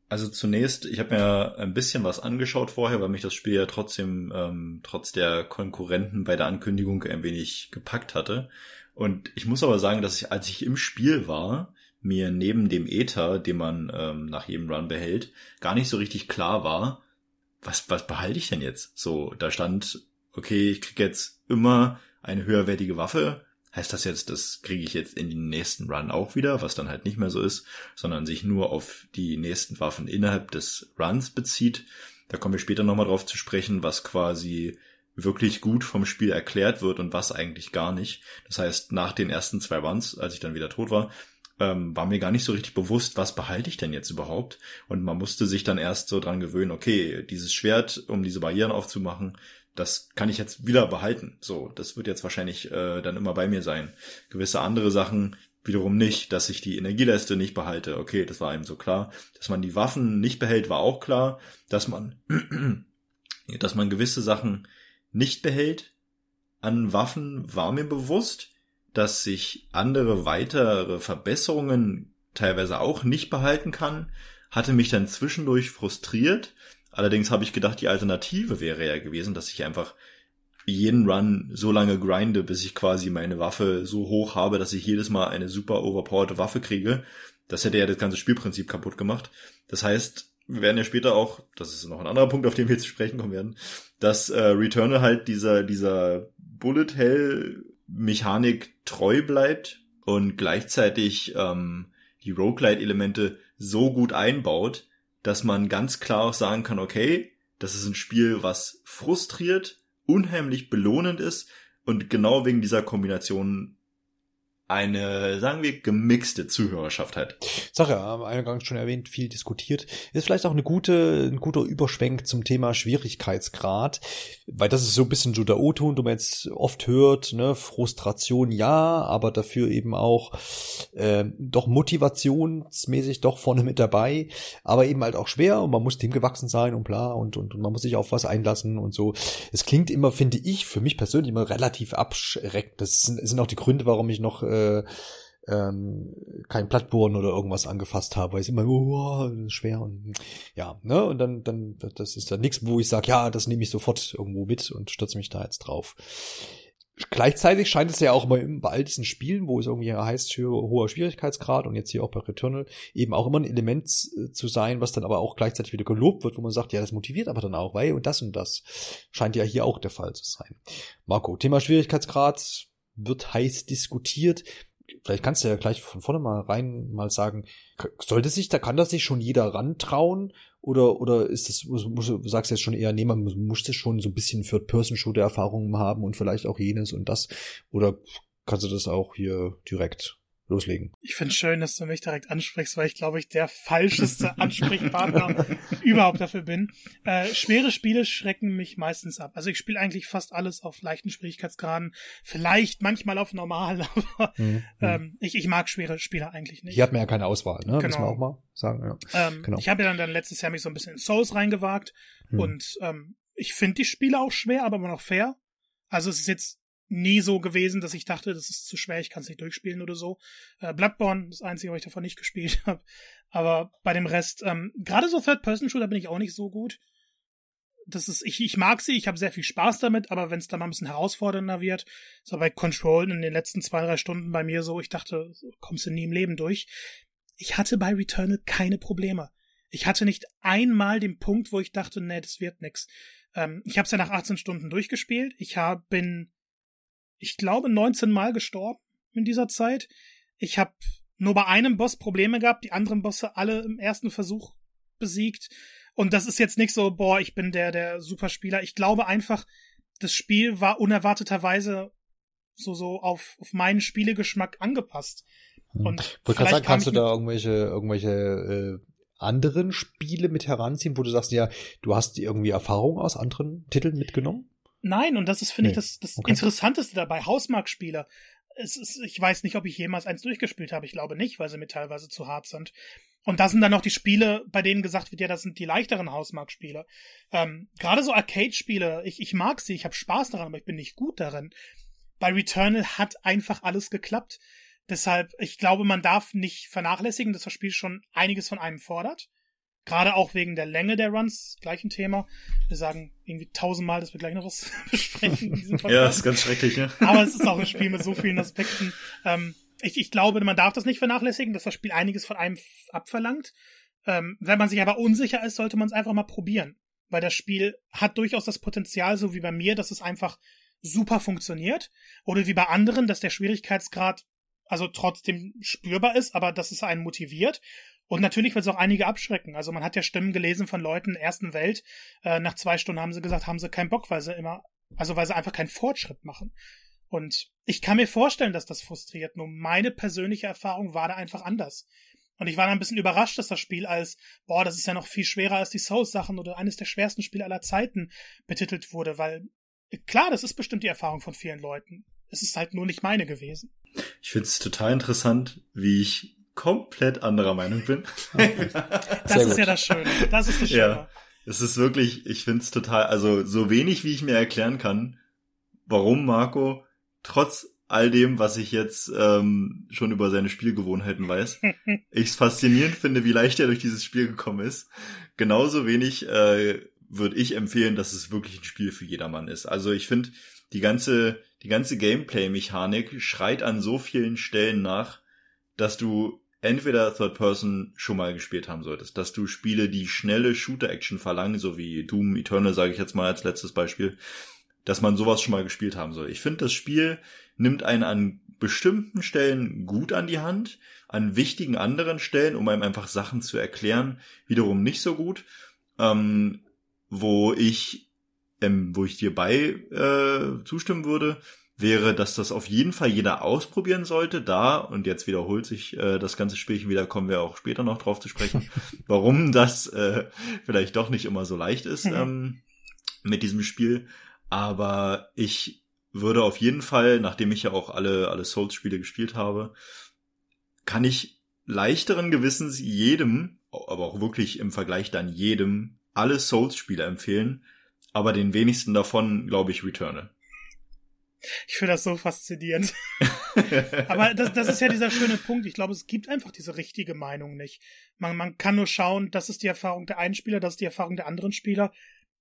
Also zunächst, ich habe mir ein bisschen was angeschaut vorher, weil mich das Spiel ja trotzdem ähm, trotz der Konkurrenten bei der Ankündigung ein wenig gepackt hatte. Und ich muss aber sagen, dass ich, als ich im Spiel war, mir neben dem Ether, den man ähm, nach jedem Run behält, gar nicht so richtig klar war, was, was behalte ich denn jetzt? So, da stand, okay, ich krieg jetzt immer eine höherwertige Waffe. Heißt das jetzt, das kriege ich jetzt in den nächsten Run auch wieder, was dann halt nicht mehr so ist, sondern sich nur auf die nächsten Waffen innerhalb des Runs bezieht. Da kommen wir später nochmal drauf zu sprechen, was quasi wirklich gut vom Spiel erklärt wird und was eigentlich gar nicht. Das heißt, nach den ersten zwei Runs, als ich dann wieder tot war, ähm, war mir gar nicht so richtig bewusst, was behalte ich denn jetzt überhaupt? Und man musste sich dann erst so dran gewöhnen, okay, dieses Schwert, um diese Barrieren aufzumachen, das kann ich jetzt wieder behalten. So, das wird jetzt wahrscheinlich äh, dann immer bei mir sein. Gewisse andere Sachen wiederum nicht, dass ich die Energieleiste nicht behalte. Okay, das war einem so klar. Dass man die Waffen nicht behält, war auch klar. Dass man, dass man gewisse Sachen nicht behält. An Waffen war mir bewusst, dass sich andere weitere Verbesserungen teilweise auch nicht behalten kann, hatte mich dann zwischendurch frustriert. Allerdings habe ich gedacht, die Alternative wäre ja gewesen, dass ich einfach jeden Run so lange grinde, bis ich quasi meine Waffe so hoch habe, dass ich jedes Mal eine super overpowered Waffe kriege. Das hätte ja das ganze Spielprinzip kaputt gemacht. Das heißt, wir werden ja später auch, das ist noch ein anderer Punkt, auf den wir jetzt zu sprechen kommen werden, dass äh, Returnal halt dieser, dieser Bullet Hell Mechanik treu bleibt und gleichzeitig ähm, die Roguelite-Elemente so gut einbaut, dass man ganz klar auch sagen kann, okay, das ist ein Spiel, was frustriert, unheimlich belohnend ist und genau wegen dieser Kombination eine, sagen wir, gemixte Zuhörerschaft hat. Sache, am Eingang schon erwähnt, viel diskutiert. Ist vielleicht auch eine gute, ein guter Überschwenk zum Thema Schwierigkeitsgrad, weil das ist so ein bisschen so der O-Ton, den man jetzt oft hört, ne, Frustration ja, aber dafür eben auch äh, doch motivationsmäßig doch vorne mit dabei, aber eben halt auch schwer und man muss dem gewachsen sein und bla und, und, und man muss sich auf was einlassen und so. Es klingt immer, finde ich, für mich persönlich immer relativ abschreckend. Das sind, sind auch die Gründe, warum ich noch äh, äh, ähm, kein Plattbohren oder irgendwas angefasst habe, weil es immer oh, schwer und ja, ne, und dann, dann, das ist dann nichts, wo ich sage, ja, das nehme ich sofort irgendwo mit und stürze mich da jetzt drauf. Gleichzeitig scheint es ja auch immer bei all diesen Spielen, wo es irgendwie heißt, hoher Schwierigkeitsgrad und jetzt hier auch bei Returnal, eben auch immer ein Element äh, zu sein, was dann aber auch gleichzeitig wieder gelobt wird, wo man sagt, ja, das motiviert aber dann auch, weil und das und das scheint ja hier auch der Fall zu sein. Marco, Thema Schwierigkeitsgrad, wird heiß diskutiert. Vielleicht kannst du ja gleich von vorne mal rein mal sagen, sollte sich, da kann das sich schon jeder rantrauen oder, oder ist das, muss, du sagst jetzt schon eher, nee, man muss, das schon so ein bisschen Third-Person-Shooter-Erfahrungen haben und vielleicht auch jenes und das oder kannst du das auch hier direkt loslegen. Ich finde schön, dass du mich direkt ansprichst, weil ich glaube ich der falscheste Ansprechpartner überhaupt dafür bin. Äh, schwere Spiele schrecken mich meistens ab. Also ich spiele eigentlich fast alles auf leichten Schwierigkeitsgraden, vielleicht manchmal auf normal, aber mhm. ähm, ich, ich mag schwere Spiele eigentlich nicht. Hier hat man ja keine Auswahl, ne? Genau. Müssen wir auch mal sagen. Ja. Ähm, genau. Ich habe ja dann, dann letztes Jahr mich so ein bisschen in Souls reingewagt mhm. und ähm, ich finde die Spiele auch schwer, aber immer noch fair. Also es ist jetzt nie so gewesen, dass ich dachte, das ist zu schwer, ich kann es nicht durchspielen oder so. Äh, Bloodborne, das einzige, was ich davon nicht gespielt habe. Aber bei dem Rest, ähm, gerade so Third-Person-Shooter bin ich auch nicht so gut. Das ist, ich, ich mag sie, ich habe sehr viel Spaß damit, aber wenn es dann mal ein bisschen herausfordernder wird, so bei Control in den letzten zwei, drei Stunden bei mir so, ich dachte, kommst du nie im Leben durch. Ich hatte bei Returnal keine Probleme. Ich hatte nicht einmal den Punkt, wo ich dachte, nee, das wird nix. Ähm, ich habe es ja nach 18 Stunden durchgespielt. Ich hab, bin ich glaube, 19 Mal gestorben in dieser Zeit. Ich habe nur bei einem Boss Probleme gehabt, die anderen Bosse alle im ersten Versuch besiegt. Und das ist jetzt nicht so, boah, ich bin der, der Superspieler. Ich glaube einfach, das Spiel war unerwarteterweise so, so auf, auf meinen Spielegeschmack angepasst. Hm. Und ich sagen, kannst du da irgendwelche, irgendwelche äh, anderen Spiele mit heranziehen, wo du sagst, ja, du hast irgendwie Erfahrung aus anderen Titeln mitgenommen? Nein, und das ist, finde nee. ich, das, das okay. Interessanteste dabei. Hausmarktspieler. Es ist, ich weiß nicht, ob ich jemals eins durchgespielt habe. Ich glaube nicht, weil sie mir teilweise zu hart sind. Und da sind dann noch die Spiele, bei denen gesagt wird, ja, das sind die leichteren Hausmarktspiele. Ähm, Gerade so Arcade-Spiele, ich, ich mag sie, ich habe Spaß daran, aber ich bin nicht gut darin. Bei Returnal hat einfach alles geklappt. Deshalb, ich glaube, man darf nicht vernachlässigen, dass das Spiel schon einiges von einem fordert. Gerade auch wegen der Länge der Runs, gleichen Thema. Wir sagen irgendwie tausendmal, dass wir gleich noch was besprechen ja, ist ganz schrecklich, ne? Aber es ist auch ein Spiel mit so vielen Aspekten. Ähm, ich, ich glaube, man darf das nicht vernachlässigen, dass das Spiel einiges von einem abverlangt. Ähm, wenn man sich aber unsicher ist, sollte man es einfach mal probieren. Weil das Spiel hat durchaus das Potenzial, so wie bei mir, dass es einfach super funktioniert. Oder wie bei anderen, dass der Schwierigkeitsgrad also trotzdem spürbar ist, aber dass es einen motiviert. Und natürlich wird es auch einige abschrecken. Also man hat ja Stimmen gelesen von Leuten der ersten Welt. Äh, nach zwei Stunden haben sie gesagt, haben sie keinen Bock, weil sie immer, also weil sie einfach keinen Fortschritt machen. Und ich kann mir vorstellen, dass das frustriert. Nur meine persönliche Erfahrung war da einfach anders. Und ich war da ein bisschen überrascht, dass das Spiel als, boah, das ist ja noch viel schwerer als die Souls-Sachen oder eines der schwersten Spiele aller Zeiten betitelt wurde, weil klar, das ist bestimmt die Erfahrung von vielen Leuten. Es ist halt nur nicht meine gewesen. Ich find's total interessant, wie ich komplett anderer Meinung bin. das ist ja das Schöne. Das ist das Schöne. Ja, es ist wirklich, ich find's total, also so wenig wie ich mir erklären kann, warum Marco trotz all dem, was ich jetzt ähm, schon über seine Spielgewohnheiten weiß, ich es faszinierend finde, wie leicht er durch dieses Spiel gekommen ist. Genauso wenig äh, würde ich empfehlen, dass es wirklich ein Spiel für jedermann ist. Also ich finde, die ganze, die ganze Gameplay-Mechanik schreit an so vielen Stellen nach, dass du entweder Third Person schon mal gespielt haben solltest, dass du Spiele, die schnelle Shooter-Action verlangen, so wie Doom Eternal, sage ich jetzt mal als letztes Beispiel, dass man sowas schon mal gespielt haben soll. Ich finde, das Spiel nimmt einen an bestimmten Stellen gut an die Hand, an wichtigen anderen Stellen, um einem einfach Sachen zu erklären, wiederum nicht so gut, ähm, wo ich, ähm, wo ich dir bei äh, zustimmen würde, wäre, dass das auf jeden Fall jeder ausprobieren sollte. Da, und jetzt wiederholt sich äh, das ganze Spielchen wieder, kommen wir auch später noch drauf zu sprechen, warum das äh, vielleicht doch nicht immer so leicht ist ähm, mit diesem Spiel. Aber ich würde auf jeden Fall, nachdem ich ja auch alle, alle Souls-Spiele gespielt habe, kann ich leichteren Gewissens jedem, aber auch wirklich im Vergleich dann jedem, alle Souls-Spiele empfehlen, aber den wenigsten davon, glaube ich, Returnal. Ich finde das so faszinierend. Aber das, das ist ja dieser schöne Punkt. Ich glaube, es gibt einfach diese richtige Meinung nicht. Man, man kann nur schauen, das ist die Erfahrung der einen Spieler, das ist die Erfahrung der anderen Spieler.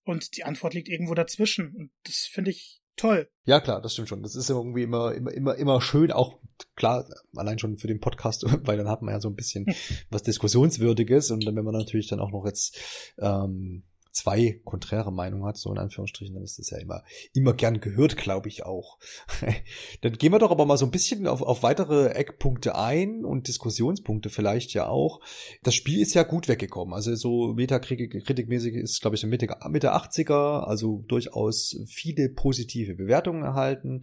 Und die Antwort liegt irgendwo dazwischen. Und das finde ich toll. Ja, klar, das stimmt schon. Das ist irgendwie immer, immer, immer, immer schön, auch klar, allein schon für den Podcast, weil dann hat man ja so ein bisschen was Diskussionswürdiges und dann, wenn man natürlich dann auch noch jetzt ähm, zwei konträre Meinungen hat, so in Anführungsstrichen, dann ist das ja immer, immer gern gehört, glaube ich auch. dann gehen wir doch aber mal so ein bisschen auf, auf weitere Eckpunkte ein und Diskussionspunkte vielleicht ja auch. Das Spiel ist ja gut weggekommen. Also so Metakritikmäßig ist, glaube ich, so Mitte, Mitte 80er, also durchaus viele positive Bewertungen erhalten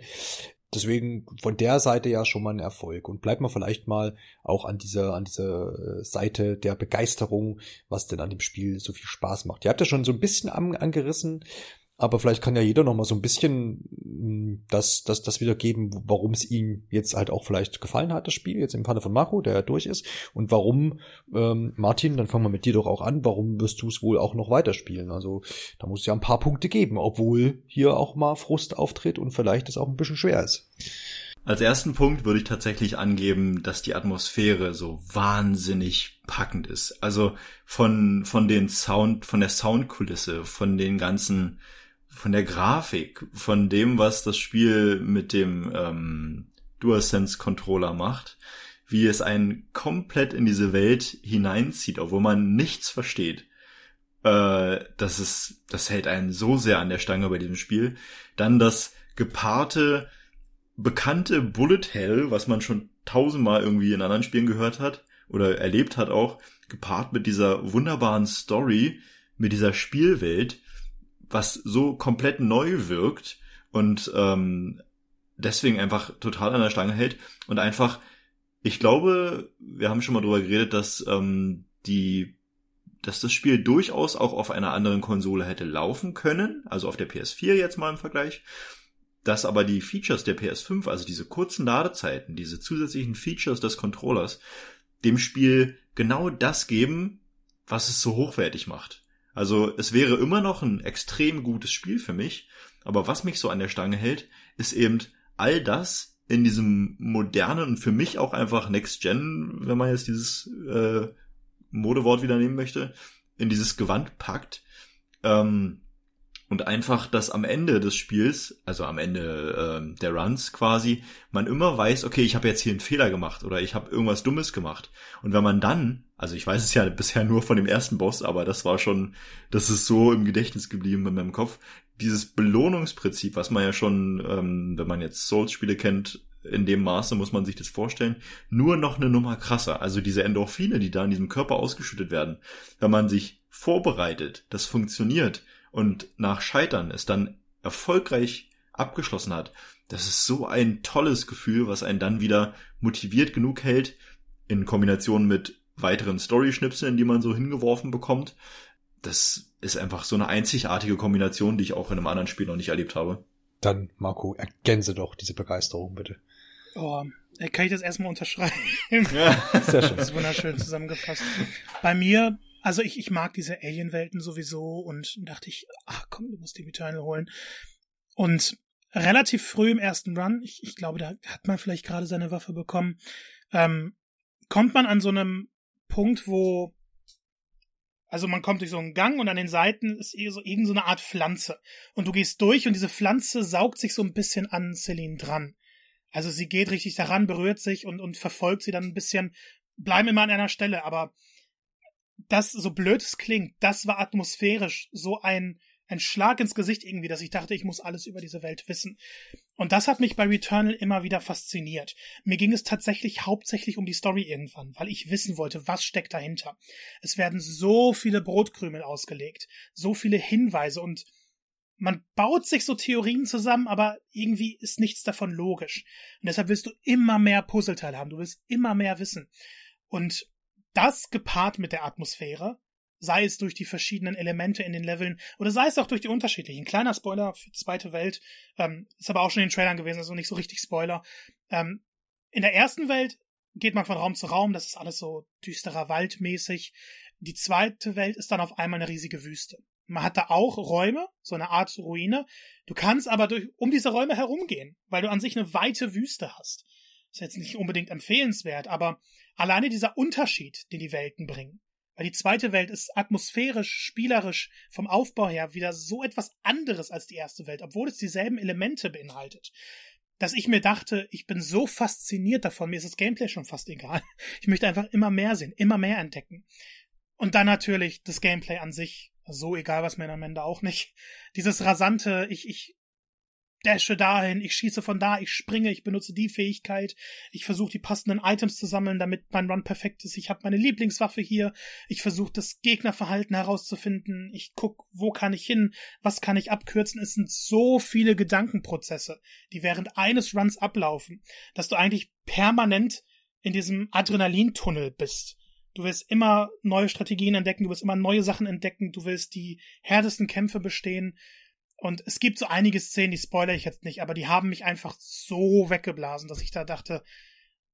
deswegen von der Seite ja schon mal ein Erfolg. Und bleibt man vielleicht mal auch an dieser, an dieser äh, Seite der Begeisterung, was denn an dem Spiel so viel Spaß macht. Ihr habt ja schon so ein bisschen an, angerissen, aber vielleicht kann ja jeder noch mal so ein bisschen mm, das, das, das wiedergeben, warum es ihm jetzt halt auch vielleicht gefallen hat, das Spiel, jetzt im Falle von Marco, der ja durch ist. Und warum, ähm, Martin, dann fangen wir mit dir doch auch an, warum wirst du es wohl auch noch weiterspielen? Also da muss es ja ein paar Punkte geben, obwohl hier auch mal Frust auftritt und vielleicht es auch ein bisschen schwer ist. Als ersten Punkt würde ich tatsächlich angeben, dass die Atmosphäre so wahnsinnig packend ist. Also von, von den Sound, von der Soundkulisse, von den ganzen von der Grafik, von dem, was das Spiel mit dem ähm, DualSense Controller macht, wie es einen komplett in diese Welt hineinzieht, obwohl man nichts versteht. Äh, das ist, das hält einen so sehr an der Stange bei diesem Spiel. Dann das gepaarte, bekannte Bullet Hell, was man schon tausendmal irgendwie in anderen Spielen gehört hat oder erlebt hat auch, gepaart mit dieser wunderbaren Story, mit dieser Spielwelt, was so komplett neu wirkt und ähm, deswegen einfach total an der Stange hält und einfach, ich glaube, wir haben schon mal drüber geredet, dass ähm, die dass das Spiel durchaus auch auf einer anderen Konsole hätte laufen können, also auf der PS4 jetzt mal im Vergleich, dass aber die Features der PS5, also diese kurzen Ladezeiten, diese zusätzlichen Features des Controllers, dem Spiel genau das geben, was es so hochwertig macht. Also es wäre immer noch ein extrem gutes Spiel für mich, aber was mich so an der Stange hält, ist eben all das in diesem modernen und für mich auch einfach Next Gen, wenn man jetzt dieses äh, Modewort wieder nehmen möchte, in dieses Gewand packt. Ähm, und einfach, dass am Ende des Spiels, also am Ende äh, der Runs quasi, man immer weiß, okay, ich habe jetzt hier einen Fehler gemacht oder ich habe irgendwas Dummes gemacht. Und wenn man dann, also ich weiß es ja bisher nur von dem ersten Boss, aber das war schon, das ist so im Gedächtnis geblieben in meinem Kopf, dieses Belohnungsprinzip, was man ja schon, ähm, wenn man jetzt Souls-Spiele kennt, in dem Maße muss man sich das vorstellen, nur noch eine Nummer krasser. Also diese Endorphine, die da in diesem Körper ausgeschüttet werden, wenn man sich vorbereitet, das funktioniert und nach Scheitern es dann erfolgreich abgeschlossen hat, das ist so ein tolles Gefühl, was einen dann wieder motiviert genug hält, in Kombination mit weiteren Story-Schnipseln, die man so hingeworfen bekommt. Das ist einfach so eine einzigartige Kombination, die ich auch in einem anderen Spiel noch nicht erlebt habe. Dann, Marco, ergänze doch diese Begeisterung, bitte. Oh, kann ich das erstmal unterschreiben? Ja. Sehr schön. Das ist wunderschön zusammengefasst. Bei mir also ich, ich mag diese Alien-Welten sowieso und dachte ich, ach komm, du musst die Eternal holen. Und relativ früh im ersten Run, ich, ich glaube, da hat man vielleicht gerade seine Waffe bekommen, ähm, kommt man an so einem Punkt, wo also man kommt durch so einen Gang und an den Seiten ist so irgend so eine Art Pflanze. Und du gehst durch und diese Pflanze saugt sich so ein bisschen an Celine dran. Also sie geht richtig daran, berührt sich und, und verfolgt sie dann ein bisschen, bleiben immer an einer Stelle, aber das, so blöd es klingt, das war atmosphärisch so ein, ein Schlag ins Gesicht irgendwie, dass ich dachte, ich muss alles über diese Welt wissen. Und das hat mich bei Returnal immer wieder fasziniert. Mir ging es tatsächlich hauptsächlich um die Story irgendwann, weil ich wissen wollte, was steckt dahinter. Es werden so viele Brotkrümel ausgelegt, so viele Hinweise und man baut sich so Theorien zusammen, aber irgendwie ist nichts davon logisch. Und deshalb willst du immer mehr Puzzleteile haben, du willst immer mehr wissen. Und das gepaart mit der Atmosphäre, sei es durch die verschiedenen Elemente in den Leveln oder sei es auch durch die unterschiedlichen. Kleiner Spoiler für zweite Welt, ähm, ist aber auch schon in den Trailern gewesen, also nicht so richtig Spoiler. Ähm, in der ersten Welt geht man von Raum zu Raum, das ist alles so düsterer Wald mäßig. Die zweite Welt ist dann auf einmal eine riesige Wüste. Man hat da auch Räume, so eine Art Ruine. Du kannst aber durch, um diese Räume herumgehen, weil du an sich eine weite Wüste hast. Ist jetzt nicht unbedingt empfehlenswert, aber alleine dieser Unterschied, den die Welten bringen. Weil die zweite Welt ist atmosphärisch, spielerisch, vom Aufbau her wieder so etwas anderes als die erste Welt, obwohl es dieselben Elemente beinhaltet. Dass ich mir dachte, ich bin so fasziniert davon, mir ist das Gameplay schon fast egal. Ich möchte einfach immer mehr sehen, immer mehr entdecken. Und dann natürlich das Gameplay an sich So egal, was mir am Ende auch nicht. Dieses rasante, ich, ich dashe dahin, ich schieße von da, ich springe, ich benutze die Fähigkeit, ich versuche die passenden Items zu sammeln, damit mein Run perfekt ist. Ich habe meine Lieblingswaffe hier, ich versuche das Gegnerverhalten herauszufinden, ich guck, wo kann ich hin, was kann ich abkürzen. Es sind so viele Gedankenprozesse, die während eines Runs ablaufen, dass du eigentlich permanent in diesem Adrenalintunnel bist. Du willst immer neue Strategien entdecken, du willst immer neue Sachen entdecken, du willst die härtesten Kämpfe bestehen und es gibt so einige Szenen, die spoilere ich jetzt nicht, aber die haben mich einfach so weggeblasen, dass ich da dachte,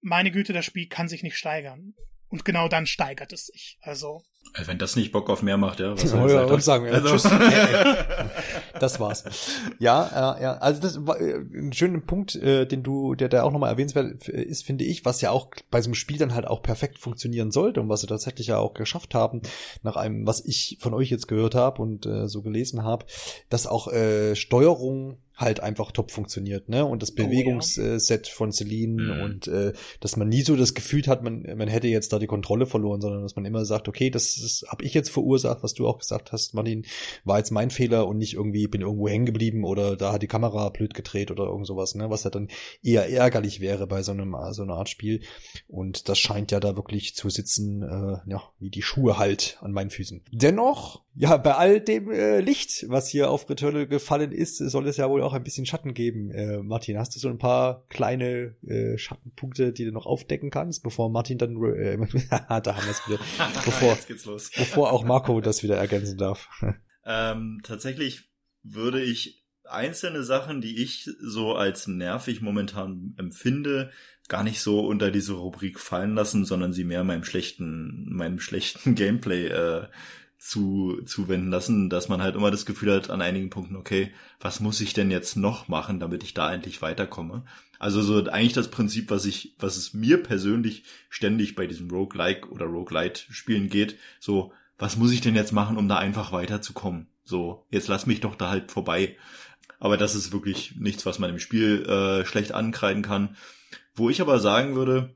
meine Güte, das Spiel kann sich nicht steigern. Und genau dann steigert es sich. Also. also wenn das nicht Bock auf mehr macht, ja. Was soll ja, und sagen wir, also. tschüss. das war's. Ja, äh, ja, also das war äh, ein schöner Punkt, äh, den du, der da auch nochmal erwähnenswert ist, finde ich, was ja auch bei so einem Spiel dann halt auch perfekt funktionieren sollte und was sie tatsächlich ja auch geschafft haben, nach einem, was ich von euch jetzt gehört habe und äh, so gelesen habe, dass auch äh, Steuerung halt einfach top funktioniert, ne? Und das Bewegungsset oh, ja. von Celine mhm. und äh, dass man nie so das Gefühl hat, man, man hätte jetzt da die Kontrolle verloren, sondern dass man immer sagt, okay, das, das habe ich jetzt verursacht, was du auch gesagt hast, Martin, war jetzt mein Fehler und nicht irgendwie bin irgendwo hängen geblieben oder da hat die Kamera blöd gedreht oder irgend sowas, ne? Was ja dann eher ärgerlich wäre bei so einem so einer Art Spiel. Und das scheint ja da wirklich zu sitzen, äh, ja, wie die Schuhe halt an meinen Füßen. Dennoch, ja, bei all dem äh, Licht, was hier auf Returnal gefallen ist, soll es ja wohl auch ein bisschen Schatten geben. Äh, Martin, hast du so ein paar kleine äh, Schattenpunkte, die du noch aufdecken kannst, bevor Martin dann, äh, da haben wir es wieder, bevor, bevor auch Marco das wieder ergänzen darf. ähm, tatsächlich würde ich einzelne Sachen, die ich so als nervig momentan empfinde, gar nicht so unter diese Rubrik fallen lassen, sondern sie mehr meinem schlechten, meinem schlechten Gameplay äh, zu, zuwenden lassen, dass man halt immer das Gefühl hat an einigen Punkten, okay, was muss ich denn jetzt noch machen, damit ich da endlich weiterkomme? Also so eigentlich das Prinzip, was ich, was es mir persönlich ständig bei diesem Roguelike oder Roguelite Spielen geht, so, was muss ich denn jetzt machen, um da einfach weiterzukommen? So, jetzt lass mich doch da halt vorbei. Aber das ist wirklich nichts, was man im Spiel äh, schlecht ankreiden kann. Wo ich aber sagen würde,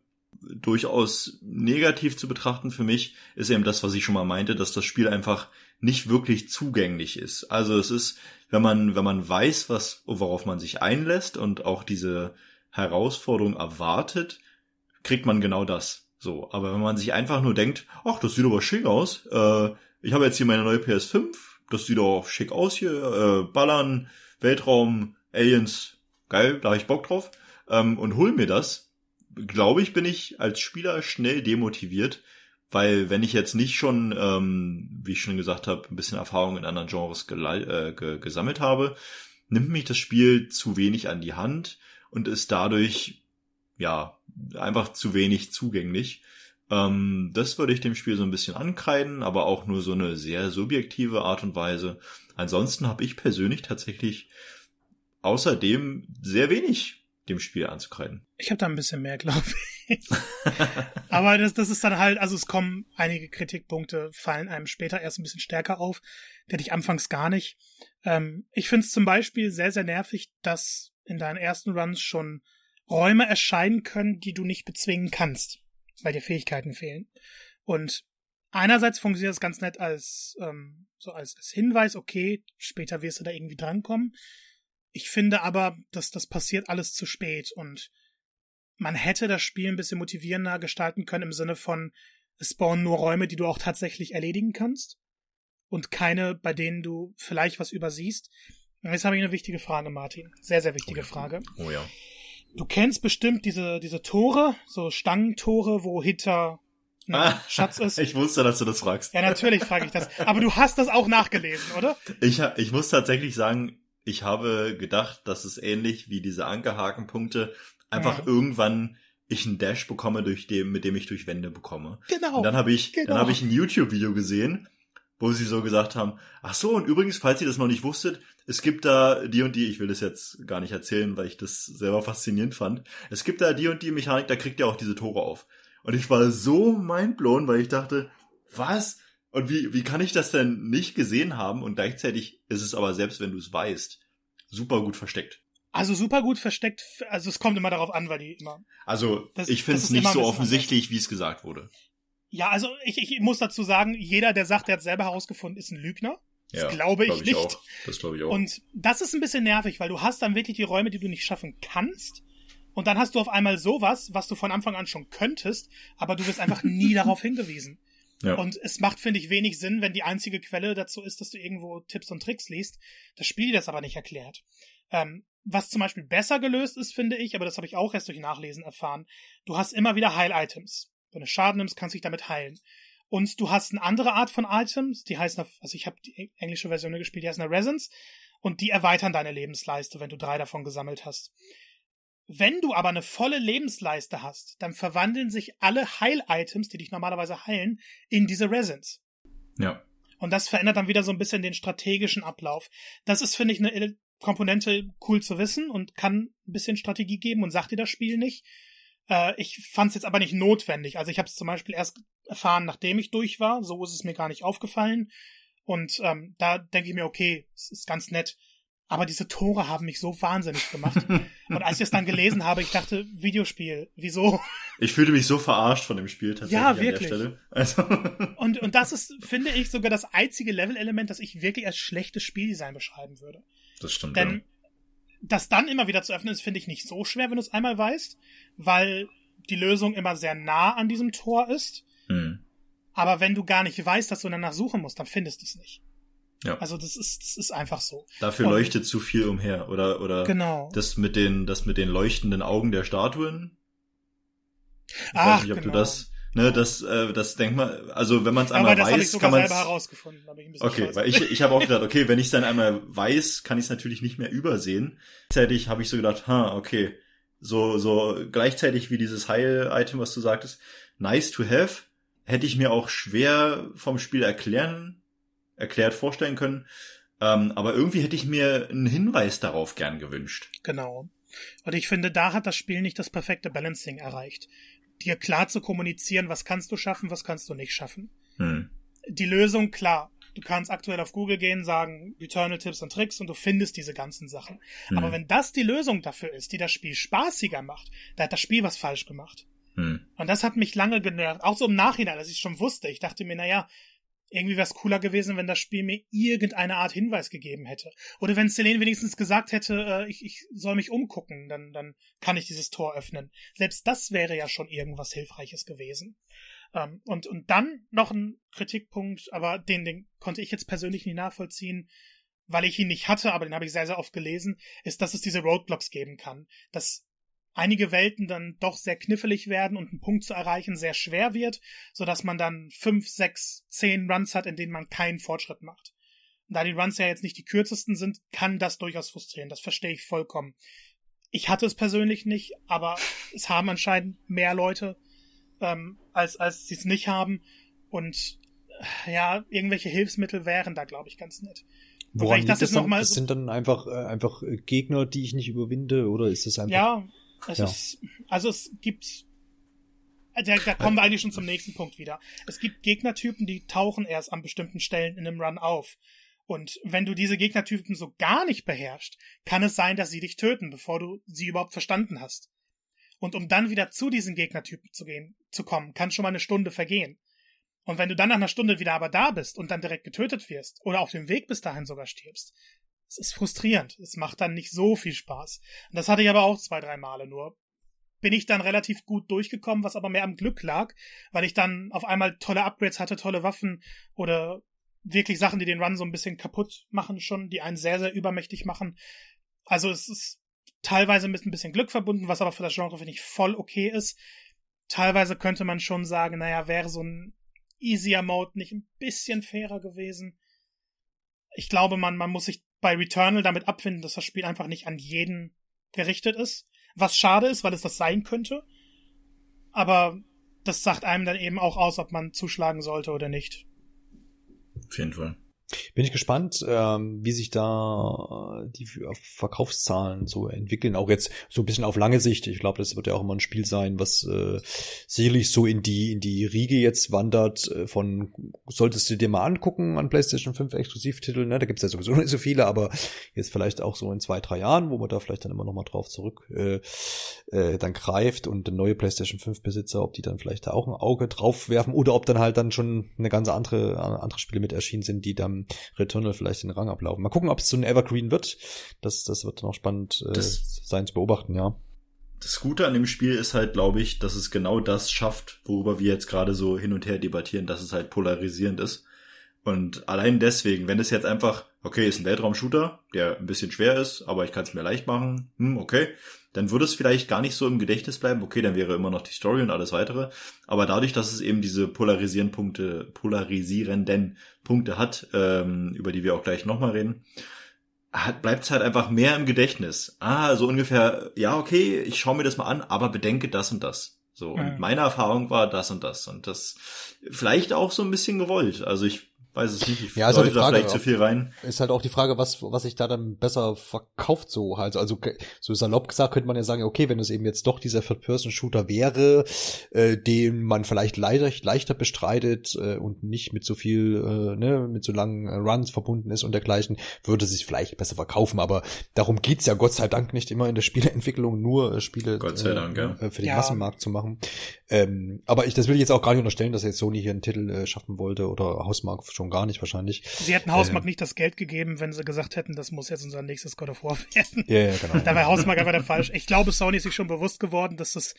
durchaus negativ zu betrachten für mich, ist eben das, was ich schon mal meinte, dass das Spiel einfach nicht wirklich zugänglich ist. Also es ist, wenn man, wenn man weiß, was, worauf man sich einlässt und auch diese Herausforderung erwartet, kriegt man genau das. So. Aber wenn man sich einfach nur denkt, ach, das sieht aber schick aus, äh, ich habe jetzt hier meine neue PS5, das sieht auch schick aus hier, äh, Ballern, Weltraum, Aliens, geil, da habe ich Bock drauf, ähm, und hol mir das, glaube ich, bin ich als Spieler schnell demotiviert, weil wenn ich jetzt nicht schon, ähm, wie ich schon gesagt habe, ein bisschen Erfahrung in anderen Genres äh, gesammelt habe, nimmt mich das Spiel zu wenig an die Hand und ist dadurch ja einfach zu wenig zugänglich. Ähm, das würde ich dem Spiel so ein bisschen ankreiden, aber auch nur so eine sehr subjektive Art und Weise. Ansonsten habe ich persönlich tatsächlich außerdem sehr wenig dem Spiel anzukreiden. Ich habe da ein bisschen mehr, glaube ich. Aber das, das ist dann halt, also es kommen einige Kritikpunkte, fallen einem später erst ein bisschen stärker auf. Die hatte ich anfangs gar nicht. Ähm, ich finde es zum Beispiel sehr, sehr nervig, dass in deinen ersten Runs schon Räume erscheinen können, die du nicht bezwingen kannst, weil dir Fähigkeiten fehlen. Und einerseits funktioniert das ganz nett als ähm, so als, als Hinweis, okay, später wirst du da irgendwie drankommen. Ich finde aber, dass das passiert alles zu spät und man hätte das Spiel ein bisschen motivierender gestalten können im Sinne von, es spawnen nur Räume, die du auch tatsächlich erledigen kannst und keine, bei denen du vielleicht was übersiehst. Und jetzt habe ich eine wichtige Frage, Martin. Sehr, sehr wichtige oh ja. Frage. Oh ja. Du kennst bestimmt diese, diese Tore, so Stangentore, wo hinter ein ah, Schatz ist. Ich wusste, dass du das fragst. Ja, natürlich frage ich das. Aber du hast das auch nachgelesen, oder? Ich, ich muss tatsächlich sagen, ich habe gedacht, dass es ähnlich wie diese Ankerhakenpunkte einfach ja. irgendwann ich einen Dash bekomme, durch dem, mit dem ich durch Wände bekomme. Genau. Und dann habe ich, genau. dann habe ich ein YouTube-Video gesehen, wo sie so gesagt haben, ach so, und übrigens, falls ihr das noch nicht wusstet, es gibt da die und die, ich will das jetzt gar nicht erzählen, weil ich das selber faszinierend fand. Es gibt da die und die Mechanik, da kriegt ihr auch diese Tore auf. Und ich war so mindblown, weil ich dachte, was? Und wie, wie kann ich das denn nicht gesehen haben? Und gleichzeitig ist es aber, selbst wenn du es weißt, super gut versteckt. Also super gut versteckt, also es kommt immer darauf an, weil die immer. Also das, ich finde es nicht so offensichtlich, wie es gesagt wurde. Ja, also ich, ich muss dazu sagen, jeder, der sagt, er hat selber herausgefunden, ist ein Lügner. Das ja, glaube ich, glaub ich nicht. Auch. Das glaube ich auch. Und das ist ein bisschen nervig, weil du hast dann wirklich die Räume, die du nicht schaffen kannst. Und dann hast du auf einmal sowas, was du von Anfang an schon könntest, aber du wirst einfach nie darauf hingewiesen. Ja. Und es macht, finde ich, wenig Sinn, wenn die einzige Quelle dazu ist, dass du irgendwo Tipps und Tricks liest. Das Spiel das aber nicht erklärt. Ähm, was zum Beispiel besser gelöst ist, finde ich, aber das habe ich auch erst durch Nachlesen erfahren. Du hast immer wieder Heil-Items. Wenn du Schaden nimmst, kannst du dich damit heilen. Und du hast eine andere Art von Items, die heißen, also ich habe die englische Version gespielt, die heißen Resons. Und die erweitern deine Lebensleiste, wenn du drei davon gesammelt hast. Wenn du aber eine volle Lebensleiste hast, dann verwandeln sich alle Heil-Items, die dich normalerweise heilen, in diese Resins. Ja. Und das verändert dann wieder so ein bisschen den strategischen Ablauf. Das ist, finde ich, eine Komponente cool zu wissen und kann ein bisschen Strategie geben und sagt dir das Spiel nicht. Äh, ich fand es jetzt aber nicht notwendig. Also ich habe es zum Beispiel erst erfahren, nachdem ich durch war. So ist es mir gar nicht aufgefallen. Und ähm, da denke ich mir, okay, es ist ganz nett. Aber diese Tore haben mich so wahnsinnig gemacht. und als ich es dann gelesen habe, ich dachte, Videospiel, wieso? Ich fühlte mich so verarscht von dem Spiel tatsächlich. Ja, wirklich. Also. und, und das ist, finde ich, sogar das einzige Level-Element, das ich wirklich als schlechtes Spieldesign beschreiben würde. Das stimmt. Denn ja. das dann immer wieder zu öffnen, ist, finde ich, nicht so schwer, wenn du es einmal weißt, weil die Lösung immer sehr nah an diesem Tor ist. Hm. Aber wenn du gar nicht weißt, dass du danach suchen musst, dann findest du es nicht. Ja. Also das ist, das ist einfach so. Dafür Und, leuchtet zu viel umher, oder, oder genau. das mit den, das mit den leuchtenden Augen der Statuen. Ich Ach, weiß nicht, ob genau. du das, ne, das, äh, das denk mal, also wenn man es einmal weiß, ich sogar kann man herausgefunden. Ich ein okay, weil ich, ich habe auch gedacht, okay, wenn ich es dann einmal weiß, kann ich es natürlich nicht mehr übersehen. Gleichzeitig habe ich so gedacht, ha, okay, so, so gleichzeitig wie dieses Heil-Item, was du sagtest, nice to have, hätte ich mir auch schwer vom Spiel erklären erklärt vorstellen können. Ähm, aber irgendwie hätte ich mir einen Hinweis darauf gern gewünscht. Genau. Und ich finde, da hat das Spiel nicht das perfekte Balancing erreicht. Dir klar zu kommunizieren, was kannst du schaffen, was kannst du nicht schaffen. Hm. Die Lösung, klar. Du kannst aktuell auf Google gehen, sagen Eternal Tipps und Tricks und du findest diese ganzen Sachen. Hm. Aber wenn das die Lösung dafür ist, die das Spiel spaßiger macht, da hat das Spiel was falsch gemacht. Hm. Und das hat mich lange genervt. Auch so im Nachhinein, als ich schon wusste. Ich dachte mir, naja, irgendwie wäre es cooler gewesen, wenn das Spiel mir irgendeine Art Hinweis gegeben hätte. Oder wenn Selene wenigstens gesagt hätte, äh, ich, ich soll mich umgucken, dann, dann kann ich dieses Tor öffnen. Selbst das wäre ja schon irgendwas Hilfreiches gewesen. Ähm, und, und dann noch ein Kritikpunkt, aber den, den konnte ich jetzt persönlich nicht nachvollziehen, weil ich ihn nicht hatte, aber den habe ich sehr, sehr oft gelesen, ist, dass es diese Roadblocks geben kann. Dass einige Welten dann doch sehr knifflig werden und einen Punkt zu erreichen sehr schwer wird, so dass man dann fünf, sechs, zehn Runs hat, in denen man keinen Fortschritt macht. Da die Runs ja jetzt nicht die kürzesten sind, kann das durchaus frustrieren. Das verstehe ich vollkommen. Ich hatte es persönlich nicht, aber es haben anscheinend mehr Leute, ähm, als, als sie es nicht haben. Und ja, irgendwelche Hilfsmittel wären da, glaube ich, ganz nett. Woran ich das, das, dann, das sind dann einfach, äh, einfach Gegner, die ich nicht überwinde, oder ist das einfach? Ja, es ja. ist, also es gibt, da, da kommen wir eigentlich schon zum nächsten Punkt wieder. Es gibt Gegnertypen, die tauchen erst an bestimmten Stellen in einem Run auf. Und wenn du diese Gegnertypen so gar nicht beherrschst, kann es sein, dass sie dich töten, bevor du sie überhaupt verstanden hast. Und um dann wieder zu diesen Gegnertypen zu gehen, zu kommen, kann schon mal eine Stunde vergehen. Und wenn du dann nach einer Stunde wieder aber da bist und dann direkt getötet wirst oder auf dem Weg bis dahin sogar stirbst, es ist frustrierend. Es macht dann nicht so viel Spaß. Und das hatte ich aber auch zwei, drei Male nur. Bin ich dann relativ gut durchgekommen, was aber mehr am Glück lag, weil ich dann auf einmal tolle Upgrades hatte, tolle Waffen oder wirklich Sachen, die den Run so ein bisschen kaputt machen schon, die einen sehr, sehr übermächtig machen. Also es ist teilweise mit ein bisschen Glück verbunden, was aber für das Genre, finde ich, voll okay ist. Teilweise könnte man schon sagen, naja, wäre so ein easier Mode nicht ein bisschen fairer gewesen. Ich glaube, man, man muss sich bei Returnal damit abfinden, dass das Spiel einfach nicht an jeden gerichtet ist. Was schade ist, weil es das sein könnte. Aber das sagt einem dann eben auch aus, ob man zuschlagen sollte oder nicht. Auf jeden Fall. Bin ich gespannt, ähm, wie sich da die Verkaufszahlen so entwickeln. Auch jetzt so ein bisschen auf lange Sicht. Ich glaube, das wird ja auch immer ein Spiel sein, was äh, sicherlich so in die in die Riege jetzt wandert. Äh, von solltest du dir mal angucken an PlayStation 5 Exklusivtitel. Ne? Da gibt's ja sowieso nicht so viele, aber jetzt vielleicht auch so in zwei drei Jahren, wo man da vielleicht dann immer noch mal drauf zurück äh, äh, dann greift und neue PlayStation 5 Besitzer, ob die dann vielleicht da auch ein Auge drauf werfen oder ob dann halt dann schon eine ganz andere andere Spiele mit erschienen sind, die dann Returnal vielleicht den Rang ablaufen. Mal gucken, ob es so ein Evergreen wird. Das, das wird noch spannend äh, sein zu beobachten, ja. Das Gute an dem Spiel ist halt, glaube ich, dass es genau das schafft, worüber wir jetzt gerade so hin und her debattieren, dass es halt polarisierend ist. Und allein deswegen, wenn es jetzt einfach, okay, ist ein Weltraum-Shooter, der ein bisschen schwer ist, aber ich kann es mir leicht machen, hm, okay, dann würde es vielleicht gar nicht so im Gedächtnis bleiben. Okay, dann wäre immer noch die Story und alles weitere. Aber dadurch, dass es eben diese polarisieren Punkte, polarisierenden Punkte hat, ähm, über die wir auch gleich nochmal reden, bleibt es halt einfach mehr im Gedächtnis. Ah, so ungefähr, ja, okay, ich schaue mir das mal an, aber bedenke das und das. So, und meine Erfahrung war das und das. Und das vielleicht auch so ein bisschen gewollt. Also ich weiß es nicht. Ich ja, ist halt die Frage, vielleicht zu viel rein. Ist halt auch die Frage, was, was sich da dann besser verkauft so. Also, also so salopp gesagt könnte man ja sagen, okay, wenn es eben jetzt doch dieser Third-Person-Shooter wäre, äh, den man vielleicht leider, leichter bestreitet äh, und nicht mit so viel, äh, ne, mit so langen äh, Runs verbunden ist und dergleichen, würde sich vielleicht besser verkaufen. Aber darum geht's ja Gott sei Dank nicht immer in der Spieleentwicklung, nur äh, Spiele Gott sei Dank, ja. äh, für den ja. Massenmarkt zu machen. Ähm, aber ich, das will ich jetzt auch gar nicht unterstellen, dass jetzt Sony hier einen Titel äh, schaffen wollte oder Hausmarkt schon gar nicht wahrscheinlich. Sie hätten Hausmark äh, nicht das Geld gegeben, wenn sie gesagt hätten, das muss jetzt unser nächstes God of War werden. Ja, ja genau. da wäre Hausmark einfach der falsch. Ich glaube, Sony ist sich schon bewusst geworden, dass das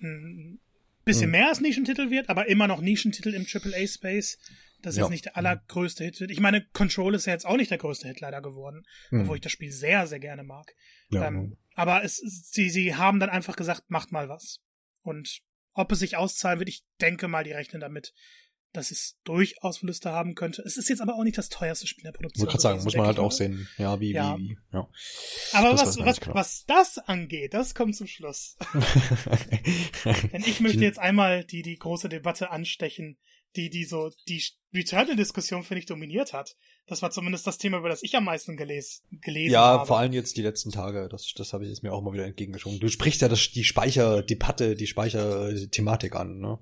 ein bisschen mhm. mehr als Nischentitel wird, aber immer noch Nischentitel im AAA-Space. Das ja. jetzt nicht der allergrößte Hit wird. Ich meine, Control ist ja jetzt auch nicht der größte Hit leider geworden, mhm. obwohl ich das Spiel sehr, sehr gerne mag. Ja. Ähm, aber es, sie, sie haben dann einfach gesagt, macht mal was. Und ob es sich auszahlen wird, ich denke mal, die rechnen damit, dass es durchaus Verluste haben könnte. Es ist jetzt aber auch nicht das teuerste Spiel der Produktion. Ich gerade sagen, muss man halt auch sehen, ja, wie, ja. wie, wie, ja. Aber das was, was, genau. was das angeht, das kommt zum Schluss. Denn ich möchte jetzt einmal die, die große Debatte anstechen, die, die so, die Returnal-Diskussion, finde ich, dominiert hat. Das war zumindest das Thema, über das ich am meisten geles gelesen ja, habe. Ja, vor allem jetzt die letzten Tage. Das, das habe ich jetzt mir auch mal wieder entgegengeschoben. Du sprichst ja das, die Speicherdebatte, die Speicherthematik an, ne?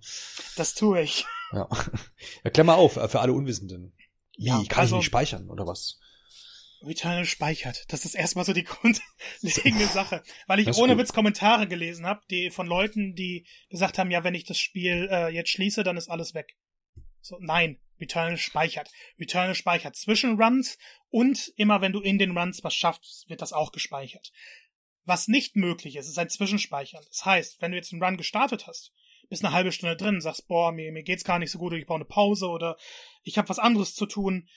Das tue ich. Ja. Erklär mal auf, für alle Unwissenden. Wie, ja, kann also, ich nicht speichern, oder was? Returnal speichert. Das ist erstmal so die grundlegende Sache. Weil ich ohne gut. Witz Kommentare gelesen habe, die von Leuten, die gesagt haben, ja, wenn ich das Spiel äh, jetzt schließe, dann ist alles weg. So, nein, Returnal speichert. Returnal speichert zwischen Runs und immer wenn du in den Runs was schaffst, wird das auch gespeichert. Was nicht möglich ist, ist ein Zwischenspeichern. Das heißt, wenn du jetzt einen Run gestartet hast, bist eine halbe Stunde drin, sagst, boah, mir, mir geht's gar nicht so gut, ich brauche eine Pause oder ich habe was anderes zu tun,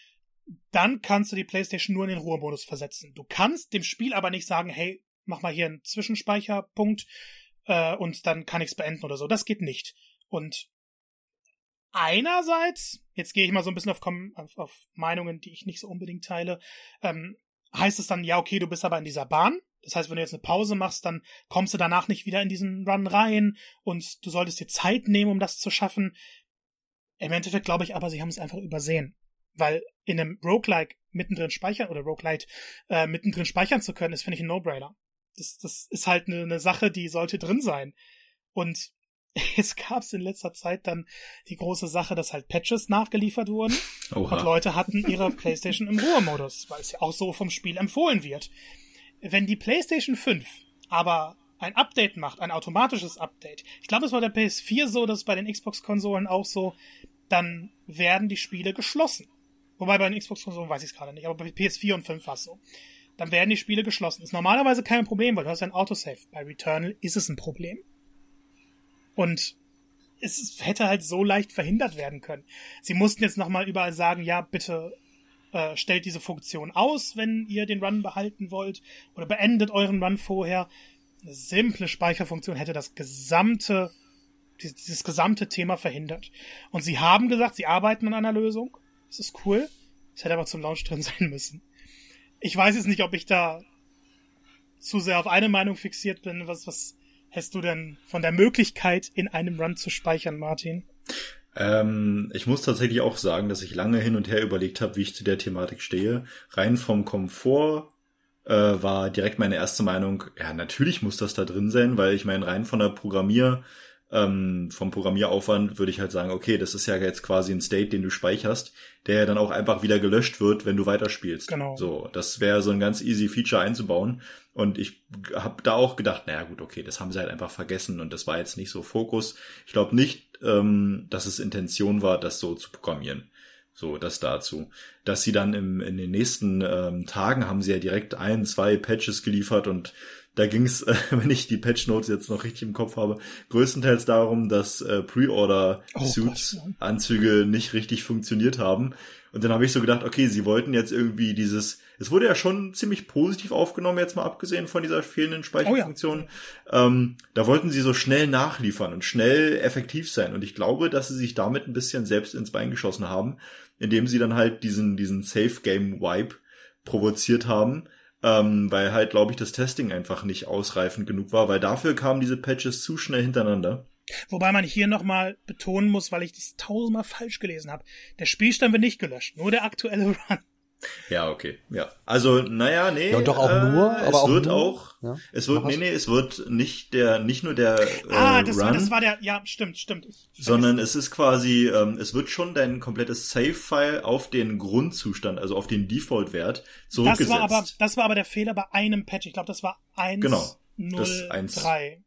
dann kannst du die PlayStation nur in den Ruhemodus versetzen. Du kannst dem Spiel aber nicht sagen, hey, mach mal hier einen Zwischenspeicherpunkt äh, und dann kann ich's beenden oder so. Das geht nicht. Und einerseits, jetzt gehe ich mal so ein bisschen auf, auf, auf Meinungen, die ich nicht so unbedingt teile, ähm, heißt es dann, ja, okay, du bist aber in dieser Bahn. Das heißt, wenn du jetzt eine Pause machst, dann kommst du danach nicht wieder in diesen Run rein und du solltest dir Zeit nehmen, um das zu schaffen. Im Endeffekt glaube ich aber, sie haben es einfach übersehen. Weil in einem Roguelike mittendrin speichern oder Roguelite äh, mittendrin speichern zu können, ist, finde ich, ein No-Brainer. Das, das ist halt eine, eine Sache, die sollte drin sein. Und es gab in letzter Zeit dann die große Sache, dass halt Patches nachgeliefert wurden Oha. und Leute hatten ihre PlayStation im Ruhemodus, weil es ja auch so vom Spiel empfohlen wird. Wenn die PlayStation 5 aber ein Update macht, ein automatisches Update, ich glaube, es war der PS4 so, das ist bei den Xbox-Konsolen auch so, dann werden die Spiele geschlossen. Wobei bei den Xbox-Konsolen weiß ich es gerade nicht, aber bei PS4 und 5 war es so. Dann werden die Spiele geschlossen. Ist normalerweise kein Problem, weil du hast ein Autosave. Bei Returnal ist es ein Problem. Und es hätte halt so leicht verhindert werden können. Sie mussten jetzt nochmal überall sagen, ja, bitte äh, stellt diese Funktion aus, wenn ihr den Run behalten wollt, oder beendet euren Run vorher. Eine simple Speicherfunktion hätte das gesamte, dieses gesamte Thema verhindert. Und sie haben gesagt, sie arbeiten an einer Lösung. Das ist cool. Es hätte aber zum Launch drin sein müssen. Ich weiß jetzt nicht, ob ich da zu sehr auf eine Meinung fixiert bin, was, was Hast du denn von der Möglichkeit, in einem Run zu speichern, Martin? Ähm, ich muss tatsächlich auch sagen, dass ich lange hin und her überlegt habe, wie ich zu der Thematik stehe. Rein vom Komfort äh, war direkt meine erste Meinung, ja, natürlich muss das da drin sein, weil ich meine, rein von der Programmier, ähm, vom Programmieraufwand würde ich halt sagen, okay, das ist ja jetzt quasi ein State, den du speicherst, der ja dann auch einfach wieder gelöscht wird, wenn du weiterspielst. Genau. So, das wäre so ein ganz easy Feature einzubauen. Und ich habe da auch gedacht, naja gut, okay, das haben sie halt einfach vergessen und das war jetzt nicht so Fokus. Ich glaube nicht, ähm, dass es Intention war, das so zu programmieren. So, das dazu. Dass sie dann im, in den nächsten ähm, Tagen haben sie ja direkt ein, zwei Patches geliefert und da ging es, äh, wenn ich die Patch Notes jetzt noch richtig im Kopf habe, größtenteils darum, dass äh, Pre-Order-Suits-Anzüge oh nicht richtig funktioniert haben. Und dann habe ich so gedacht, okay, sie wollten jetzt irgendwie dieses, es wurde ja schon ziemlich positiv aufgenommen, jetzt mal abgesehen von dieser fehlenden Speicherfunktion. Oh ja. ähm, da wollten sie so schnell nachliefern und schnell effektiv sein. Und ich glaube, dass sie sich damit ein bisschen selbst ins Bein geschossen haben, indem sie dann halt diesen, diesen Safe-Game-Wipe provoziert haben ähm, weil halt, glaube ich, das Testing einfach nicht ausreifend genug war, weil dafür kamen diese Patches zu schnell hintereinander. Wobei man hier nochmal betonen muss, weil ich das tausendmal falsch gelesen habe. Der Spielstand wird nicht gelöscht, nur der aktuelle Run. Ja, okay. Ja. Also, naja, nee. Ja, und doch auch äh, nur, aber es auch wird nur? auch, ja? es wird, nee, nee, es wird nicht der, nicht nur der, äh, Ah, das, Run, war, das war der, ja, stimmt, stimmt. sondern es ist quasi, ähm, es wird schon dein komplettes Save-File auf den Grundzustand, also auf den Default-Wert zurückgesetzt. Das war aber, das war aber der Fehler bei einem Patch. Ich glaube, das war 1, genau, 0, das 1. 3.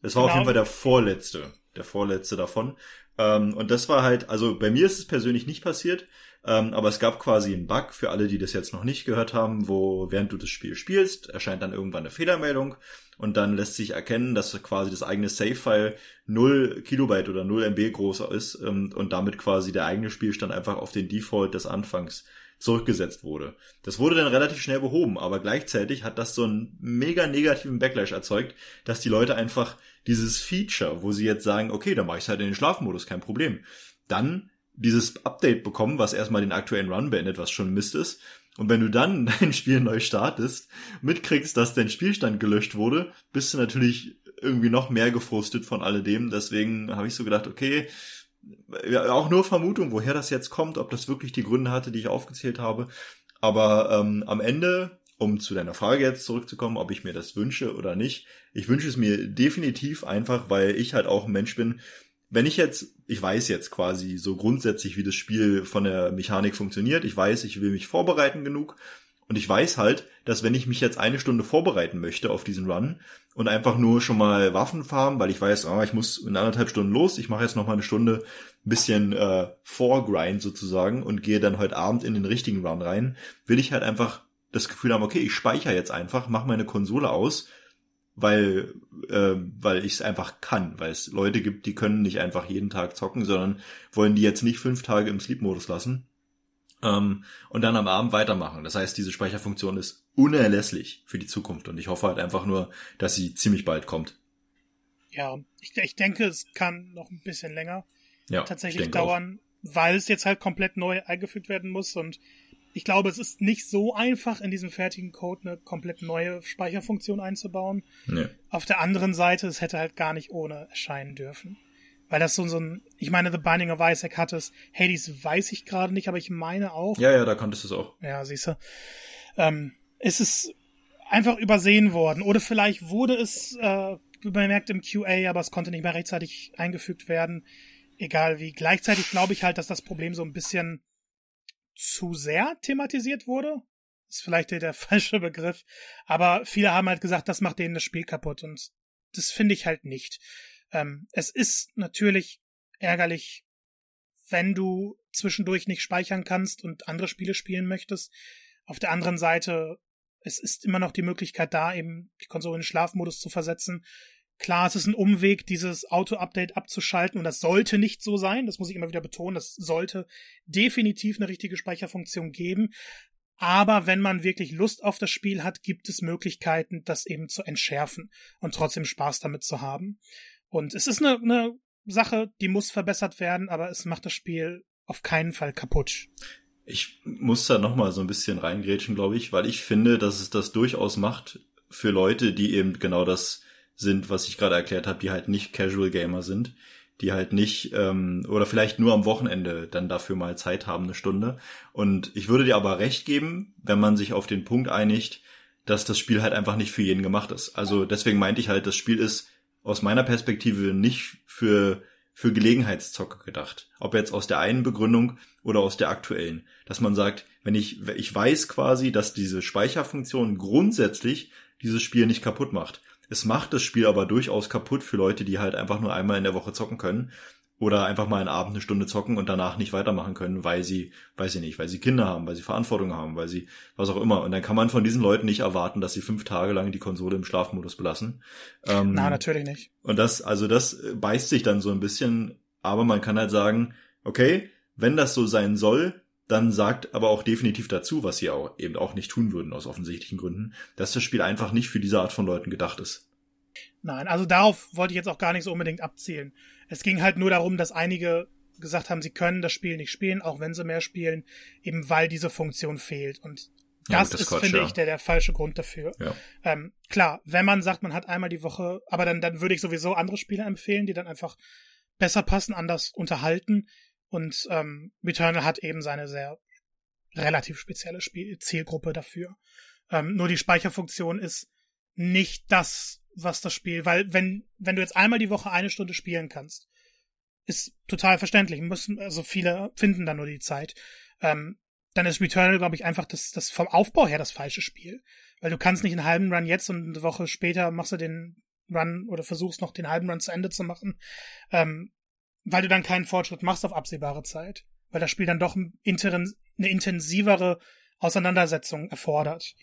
Das war genau. auf jeden Fall der vorletzte, der vorletzte davon. Ähm, und das war halt, also bei mir ist es persönlich nicht passiert, ähm, aber es gab quasi einen Bug für alle, die das jetzt noch nicht gehört haben, wo während du das Spiel spielst, erscheint dann irgendwann eine Fehlermeldung und dann lässt sich erkennen, dass quasi das eigene Save-File 0 Kilobyte oder 0 MB größer ist ähm, und damit quasi der eigene Spielstand einfach auf den Default des Anfangs zurückgesetzt wurde. Das wurde dann relativ schnell behoben, aber gleichzeitig hat das so einen mega negativen Backlash erzeugt, dass die Leute einfach dieses Feature, wo sie jetzt sagen, okay, dann mache ich es halt in den Schlafmodus, kein Problem, dann dieses Update bekommen, was erstmal den aktuellen Run beendet, was schon Mist ist. Und wenn du dann dein Spiel neu startest, mitkriegst, dass dein Spielstand gelöscht wurde, bist du natürlich irgendwie noch mehr gefrustet von alledem. Deswegen habe ich so gedacht, okay, ja, auch nur Vermutung, woher das jetzt kommt, ob das wirklich die Gründe hatte, die ich aufgezählt habe. Aber ähm, am Ende, um zu deiner Frage jetzt zurückzukommen, ob ich mir das wünsche oder nicht, ich wünsche es mir definitiv einfach, weil ich halt auch ein Mensch bin, wenn ich jetzt, ich weiß jetzt quasi so grundsätzlich, wie das Spiel von der Mechanik funktioniert, ich weiß, ich will mich vorbereiten genug. Und ich weiß halt, dass wenn ich mich jetzt eine Stunde vorbereiten möchte auf diesen Run und einfach nur schon mal Waffen farmen, weil ich weiß, ah, ich muss in anderthalb Stunden los, ich mache jetzt noch mal eine Stunde ein bisschen äh, Vorgrind sozusagen und gehe dann heute Abend in den richtigen Run rein, will ich halt einfach das Gefühl haben, okay, ich speichere jetzt einfach, mache meine Konsole aus weil, äh, weil ich es einfach kann, weil es Leute gibt, die können nicht einfach jeden Tag zocken, sondern wollen die jetzt nicht fünf Tage im Sleep-Modus lassen ähm, und dann am Abend weitermachen. Das heißt, diese Speicherfunktion ist unerlässlich für die Zukunft und ich hoffe halt einfach nur, dass sie ziemlich bald kommt. Ja, ich, ich denke, es kann noch ein bisschen länger ja, tatsächlich dauern, auch. weil es jetzt halt komplett neu eingefügt werden muss und ich glaube, es ist nicht so einfach, in diesem fertigen Code eine komplett neue Speicherfunktion einzubauen. Nee. Auf der anderen Seite, es hätte halt gar nicht ohne erscheinen dürfen. Weil das so, so ein, ich meine, The Binding of Isaac hat es, Hades weiß ich gerade nicht, aber ich meine auch. Ja, ja, da konntest du es auch. Ja, siehst du. Ähm, ist es einfach übersehen worden. Oder vielleicht wurde es äh, bemerkt im QA, aber es konnte nicht mehr rechtzeitig eingefügt werden. Egal wie. Gleichzeitig glaube ich halt, dass das Problem so ein bisschen zu sehr thematisiert wurde. Ist vielleicht der, falsche Begriff. Aber viele haben halt gesagt, das macht denen das Spiel kaputt. Und das finde ich halt nicht. Ähm, es ist natürlich ärgerlich, wenn du zwischendurch nicht speichern kannst und andere Spiele spielen möchtest. Auf der anderen Seite, es ist immer noch die Möglichkeit da, eben die Konsole in Schlafmodus zu versetzen. Klar, es ist ein Umweg, dieses Auto-Update abzuschalten und das sollte nicht so sein. Das muss ich immer wieder betonen. Das sollte definitiv eine richtige Speicherfunktion geben. Aber wenn man wirklich Lust auf das Spiel hat, gibt es Möglichkeiten, das eben zu entschärfen und trotzdem Spaß damit zu haben. Und es ist eine, eine Sache, die muss verbessert werden, aber es macht das Spiel auf keinen Fall kaputt. Ich muss da nochmal so ein bisschen reingrätschen, glaube ich, weil ich finde, dass es das durchaus macht für Leute, die eben genau das sind, was ich gerade erklärt habe, die halt nicht Casual Gamer sind, die halt nicht ähm, oder vielleicht nur am Wochenende dann dafür mal Zeit haben, eine Stunde. Und ich würde dir aber recht geben, wenn man sich auf den Punkt einigt, dass das Spiel halt einfach nicht für jeden gemacht ist. Also deswegen meinte ich halt, das Spiel ist aus meiner Perspektive nicht für für Gelegenheitszocker gedacht. Ob jetzt aus der einen Begründung oder aus der aktuellen. Dass man sagt, wenn ich, ich weiß quasi, dass diese Speicherfunktion grundsätzlich dieses Spiel nicht kaputt macht. Es macht das Spiel aber durchaus kaputt für Leute, die halt einfach nur einmal in der Woche zocken können oder einfach mal einen Abend eine Stunde zocken und danach nicht weitermachen können, weil sie, weiß ich nicht, weil sie Kinder haben, weil sie Verantwortung haben, weil sie was auch immer. Und dann kann man von diesen Leuten nicht erwarten, dass sie fünf Tage lang die Konsole im Schlafmodus belassen. Ähm, Na, natürlich nicht. Und das, also das beißt sich dann so ein bisschen, aber man kann halt sagen, okay, wenn das so sein soll, dann sagt aber auch definitiv dazu, was sie auch eben auch nicht tun würden aus offensichtlichen Gründen, dass das Spiel einfach nicht für diese Art von Leuten gedacht ist. Nein, also darauf wollte ich jetzt auch gar nicht so unbedingt abzielen. Es ging halt nur darum, dass einige gesagt haben, sie können das Spiel nicht spielen, auch wenn sie mehr spielen, eben weil diese Funktion fehlt. Und das, ja, das ist, Quatsch, finde ja. ich, der, der falsche Grund dafür. Ja. Ähm, klar, wenn man sagt, man hat einmal die Woche, aber dann, dann würde ich sowieso andere Spiele empfehlen, die dann einfach besser passen, anders unterhalten. Und ähm, Returnal hat eben seine sehr relativ spezielle Spiel Zielgruppe dafür. Ähm, nur die Speicherfunktion ist nicht das, was das Spiel, weil wenn, wenn du jetzt einmal die Woche eine Stunde spielen kannst, ist total verständlich. Müssen, also viele finden da nur die Zeit. Ähm, dann ist Returnal, glaube ich, einfach das, das vom Aufbau her das falsche Spiel. Weil du kannst nicht einen halben Run jetzt und eine Woche später machst du den Run oder versuchst noch den halben Run zu Ende zu machen. Ähm, weil du dann keinen Fortschritt machst auf absehbare Zeit, weil das Spiel dann doch eine intensivere Auseinandersetzung erfordert.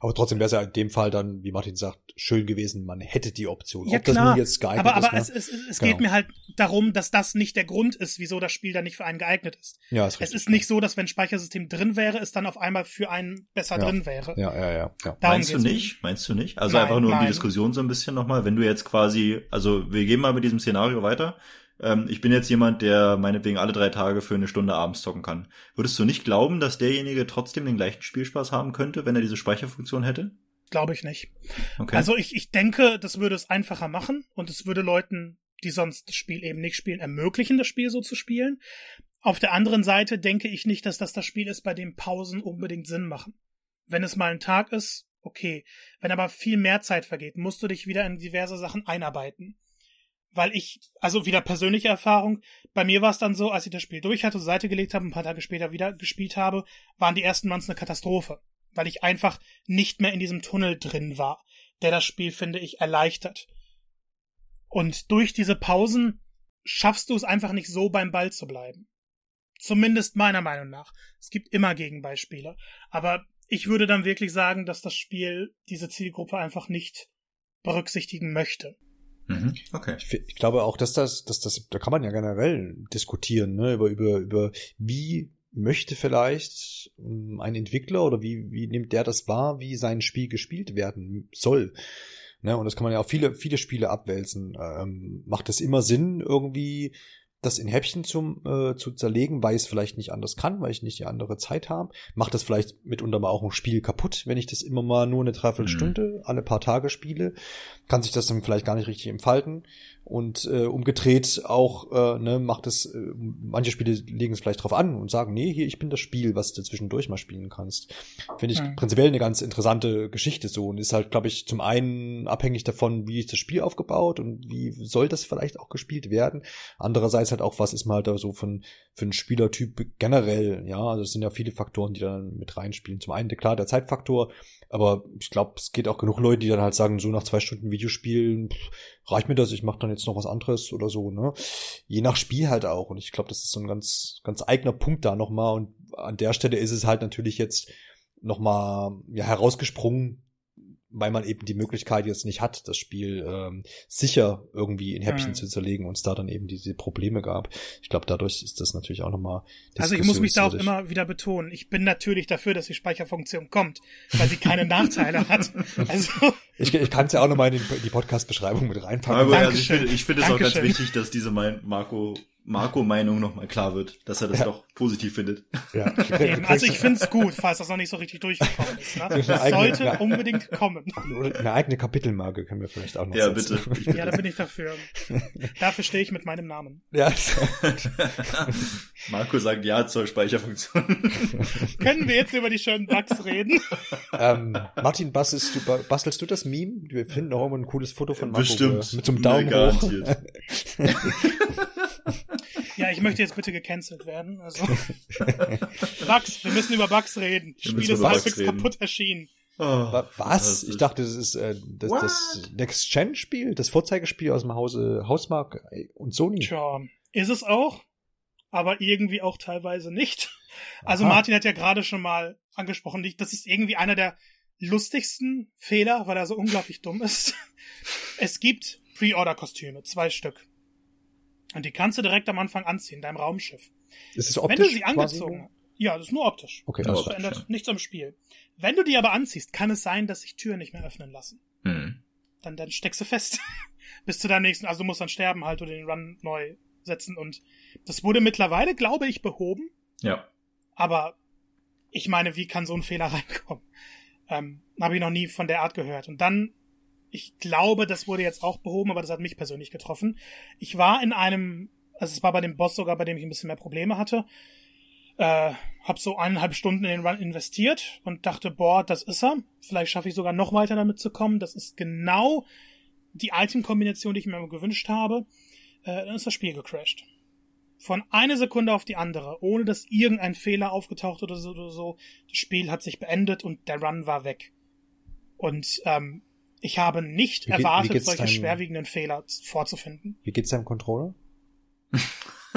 Aber trotzdem wäre es ja in dem Fall dann, wie Martin sagt, schön gewesen, man hätte die Option. Ja, Ob klar. das nun jetzt geeignet aber, aber ist. Aber ne? es, es, es genau. geht mir halt darum, dass das nicht der Grund ist, wieso das Spiel dann nicht für einen geeignet ist. Ja, ist richtig. Es ist nicht so, dass wenn Speichersystem drin wäre, es dann auf einmal für einen besser ja. drin wäre. Ja, ja, ja. ja. Meinst du nicht? Meinst du nicht? Also nein, einfach nur um die Diskussion so ein bisschen nochmal, wenn du jetzt quasi, also wir gehen mal mit diesem Szenario weiter ähm, ich bin jetzt jemand, der meinetwegen alle drei Tage für eine Stunde abends zocken kann. Würdest du nicht glauben, dass derjenige trotzdem den gleichen Spielspaß haben könnte, wenn er diese Speicherfunktion hätte? Glaube ich nicht. Okay. Also ich, ich denke, das würde es einfacher machen und es würde Leuten, die sonst das Spiel eben nicht spielen, ermöglichen, das Spiel so zu spielen. Auf der anderen Seite denke ich nicht, dass das das Spiel ist, bei dem Pausen unbedingt Sinn machen. Wenn es mal ein Tag ist, okay. Wenn aber viel mehr Zeit vergeht, musst du dich wieder in diverse Sachen einarbeiten weil ich, also wieder persönliche Erfahrung, bei mir war es dann so, als ich das Spiel durch hatte, Seite gelegt habe, ein paar Tage später wieder gespielt habe, waren die ersten Runs eine Katastrophe, weil ich einfach nicht mehr in diesem Tunnel drin war, der das Spiel, finde ich, erleichtert. Und durch diese Pausen schaffst du es einfach nicht so beim Ball zu bleiben. Zumindest meiner Meinung nach. Es gibt immer Gegenbeispiele. Aber ich würde dann wirklich sagen, dass das Spiel diese Zielgruppe einfach nicht berücksichtigen möchte. Mhm. Okay. Ich, ich, glaube auch, dass das, dass das, da kann man ja generell diskutieren, ne, über, über, über wie möchte vielleicht ähm, ein Entwickler oder wie, wie nimmt der das wahr, wie sein Spiel gespielt werden soll. Ne, und das kann man ja auch viele, viele Spiele abwälzen. Ähm, macht es immer Sinn, irgendwie das in Häppchen zum, äh, zu zerlegen, weil ich es vielleicht nicht anders kann, weil ich nicht die andere Zeit habe. Macht das vielleicht mitunter mal auch ein Spiel kaputt, wenn ich das immer mal nur eine Dreiviertelstunde mhm. alle paar Tage spiele. Kann sich das dann vielleicht gar nicht richtig entfalten. Und äh, umgedreht auch, äh, ne, macht es, äh, manche Spiele legen es vielleicht drauf an und sagen, nee, hier, ich bin das Spiel, was du zwischendurch mal spielen kannst. Finde ich mhm. prinzipiell eine ganz interessante Geschichte so und ist halt, glaube ich, zum einen abhängig davon, wie ist das Spiel aufgebaut und wie soll das vielleicht auch gespielt werden. Andererseits halt auch, was ist mal halt da so von, für einen Spielertyp generell, ja, also es sind ja viele Faktoren, die dann mit reinspielen. Zum einen, klar, der Zeitfaktor, aber ich glaube, es geht auch genug Leute, die dann halt sagen, so nach zwei Stunden Videospielen, pff, reicht mir das, ich mache dann jetzt noch was anderes oder so, ne? Je nach Spiel halt auch. Und ich glaube, das ist so ein ganz, ganz eigener Punkt da nochmal. Und an der Stelle ist es halt natürlich jetzt nochmal ja, herausgesprungen, weil man eben die Möglichkeit jetzt nicht hat, das Spiel ähm, sicher irgendwie in Häppchen mhm. zu zerlegen und es da dann eben diese Probleme gab. Ich glaube, dadurch ist das natürlich auch nochmal. Also ich muss mich da auch immer wieder betonen. Ich bin natürlich dafür, dass die Speicherfunktion kommt, weil sie keine Nachteile hat. Also ich, ich kann es ja auch nochmal in die, die Podcast-Beschreibung mit reinpacken. Aber also ich finde ich finde es auch ganz wichtig, dass diese Marco Marco-Meinung nochmal klar wird, dass er das ja. doch positiv findet. Ja. also ich finde es gut, falls das noch nicht so richtig durchgekommen ist. Ne? Das eigene, sollte eine, unbedingt kommen. Eine eigene Kapitelmarke können wir vielleicht auch noch Ja, setzen. bitte. bitte. Ja, da bin ich dafür. Dafür stehe ich mit meinem Namen. Ja. Marco sagt ja zur Speicherfunktion. können wir jetzt über die schönen Bugs reden? ähm, Martin, bastelst du, bastelst du das Meme? Wir finden auch immer ein cooles Foto von Marco Bestimmt. mit so einem Daumen hoch. Ja, ich möchte jetzt bitte gecancelt werden. Also Bugs, wir müssen über Bugs reden. Das Spiel ist halbwegs kaputt erschienen. Oh, was? Ich dachte, das ist äh, das, das Next-Gen-Spiel, das Vorzeigespiel aus dem Hause Hausmark und Sony. Tja, ist es auch, aber irgendwie auch teilweise nicht. Also Aha. Martin hat ja gerade schon mal angesprochen, das ist irgendwie einer der lustigsten Fehler, weil er so unglaublich dumm ist. Es gibt Pre-Order-Kostüme, zwei Stück. Und die kannst du direkt am Anfang anziehen, deinem Raumschiff. Ist es optisch? Wenn du sie angezogen hast. Ja, das ist nur optisch. Okay, das optisch, verändert ja. nichts am Spiel. Wenn du die aber anziehst, kann es sein, dass sich Türen nicht mehr öffnen lassen. Hm. Dann, dann steckst du fest. Bis zu deinem nächsten, also du musst dann sterben halt oder den Run neu setzen und das wurde mittlerweile, glaube ich, behoben. Ja. Aber ich meine, wie kann so ein Fehler reinkommen? Ähm, Habe ich noch nie von der Art gehört. Und dann ich glaube, das wurde jetzt auch behoben, aber das hat mich persönlich getroffen. Ich war in einem, also es war bei dem Boss sogar, bei dem ich ein bisschen mehr Probleme hatte. Äh, hab so eineinhalb Stunden in den Run investiert und dachte, boah, das ist er. Vielleicht schaffe ich sogar noch weiter damit zu kommen. Das ist genau die Item-Kombination, die ich mir gewünscht habe. Äh, dann ist das Spiel gecrashed. Von einer Sekunde auf die andere, ohne dass irgendein Fehler aufgetaucht oder so, oder so. Das Spiel hat sich beendet und der Run war weg. Und ähm, ich habe nicht wie erwartet, solche deinem, schwerwiegenden Fehler vorzufinden. Wie geht's deinem Controller?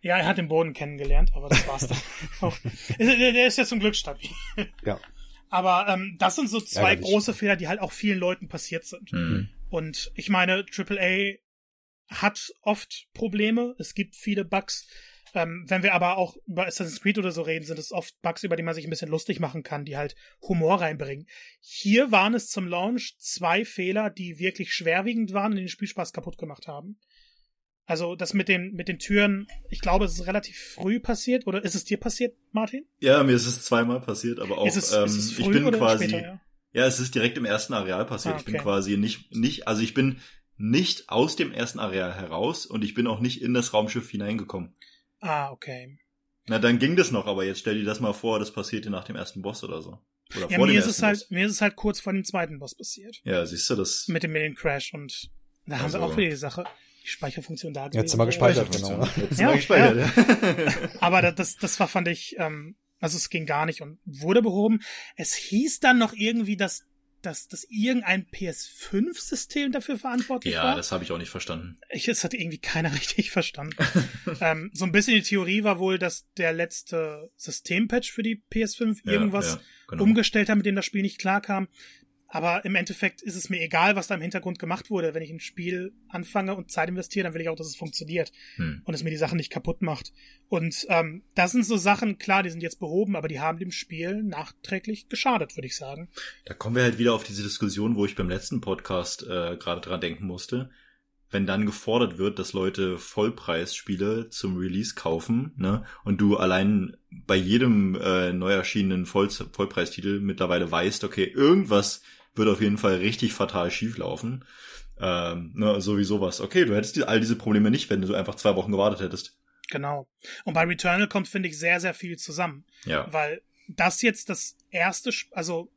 ja, er hat den Boden kennengelernt, aber das war's dann auch. Der ist ja zum Glück stabil. Ja. Aber ähm, das sind so zwei Ärgerlich. große Fehler, die halt auch vielen Leuten passiert sind. Mhm. Und ich meine, AAA hat oft Probleme. Es gibt viele Bugs. Ähm, wenn wir aber auch über Assassin's Creed oder so reden, sind es oft Bugs, über die man sich ein bisschen lustig machen kann, die halt Humor reinbringen. Hier waren es zum Launch zwei Fehler, die wirklich schwerwiegend waren und den Spielspaß kaputt gemacht haben. Also das mit den mit den Türen, ich glaube, es ist relativ früh passiert oder ist es dir passiert, Martin? Ja, mir ist es zweimal passiert, aber auch ist es, ähm, ist es früh ich bin quasi später, ja? ja? es ist direkt im ersten Areal passiert. Ah, okay. Ich bin quasi nicht nicht, also ich bin nicht aus dem ersten Areal heraus und ich bin auch nicht in das Raumschiff hineingekommen. Ah, okay. Na, dann ging das noch, aber jetzt stell dir das mal vor, das passiert dir nach dem ersten Boss oder so. Oder ja, vor mir dem ist es halt, Boss. mir ist es halt kurz vor dem zweiten Boss passiert. Ja, siehst du das? Mit dem Alien Crash und da haben also. wir auch wieder die Sache. Die Speicherfunktion da Jetzt sind wir gespeichert, genau. Jetzt sind wir gespeichert, ja. Aber das, das war, fand ich, ähm, also es ging gar nicht und wurde behoben. Es hieß dann noch irgendwie, dass dass, dass irgendein PS5-System dafür verantwortlich ja, war. Ja, das habe ich auch nicht verstanden. Ich, das hat irgendwie keiner richtig verstanden. ähm, so ein bisschen die Theorie war wohl, dass der letzte Systempatch für die PS5 ja, irgendwas ja, genau. umgestellt hat, mit dem das Spiel nicht klarkam. Aber im Endeffekt ist es mir egal, was da im Hintergrund gemacht wurde. Wenn ich ein Spiel anfange und Zeit investiere, dann will ich auch, dass es funktioniert hm. und es mir die Sachen nicht kaputt macht. Und ähm, das sind so Sachen, klar, die sind jetzt behoben, aber die haben dem Spiel nachträglich geschadet, würde ich sagen. Da kommen wir halt wieder auf diese Diskussion, wo ich beim letzten Podcast äh, gerade dran denken musste. Wenn dann gefordert wird, dass Leute Vollpreisspiele zum Release kaufen, ne, und du allein bei jedem äh, neu erschienenen Voll Vollpreistitel mittlerweile weißt, okay, irgendwas wird auf jeden Fall richtig fatal schieflaufen. Ähm, ne, sowieso was. Okay, du hättest die, all diese Probleme nicht, wenn du so einfach zwei Wochen gewartet hättest. Genau. Und bei Returnal kommt, finde ich, sehr, sehr viel zusammen. Ja. Weil das jetzt das erste, also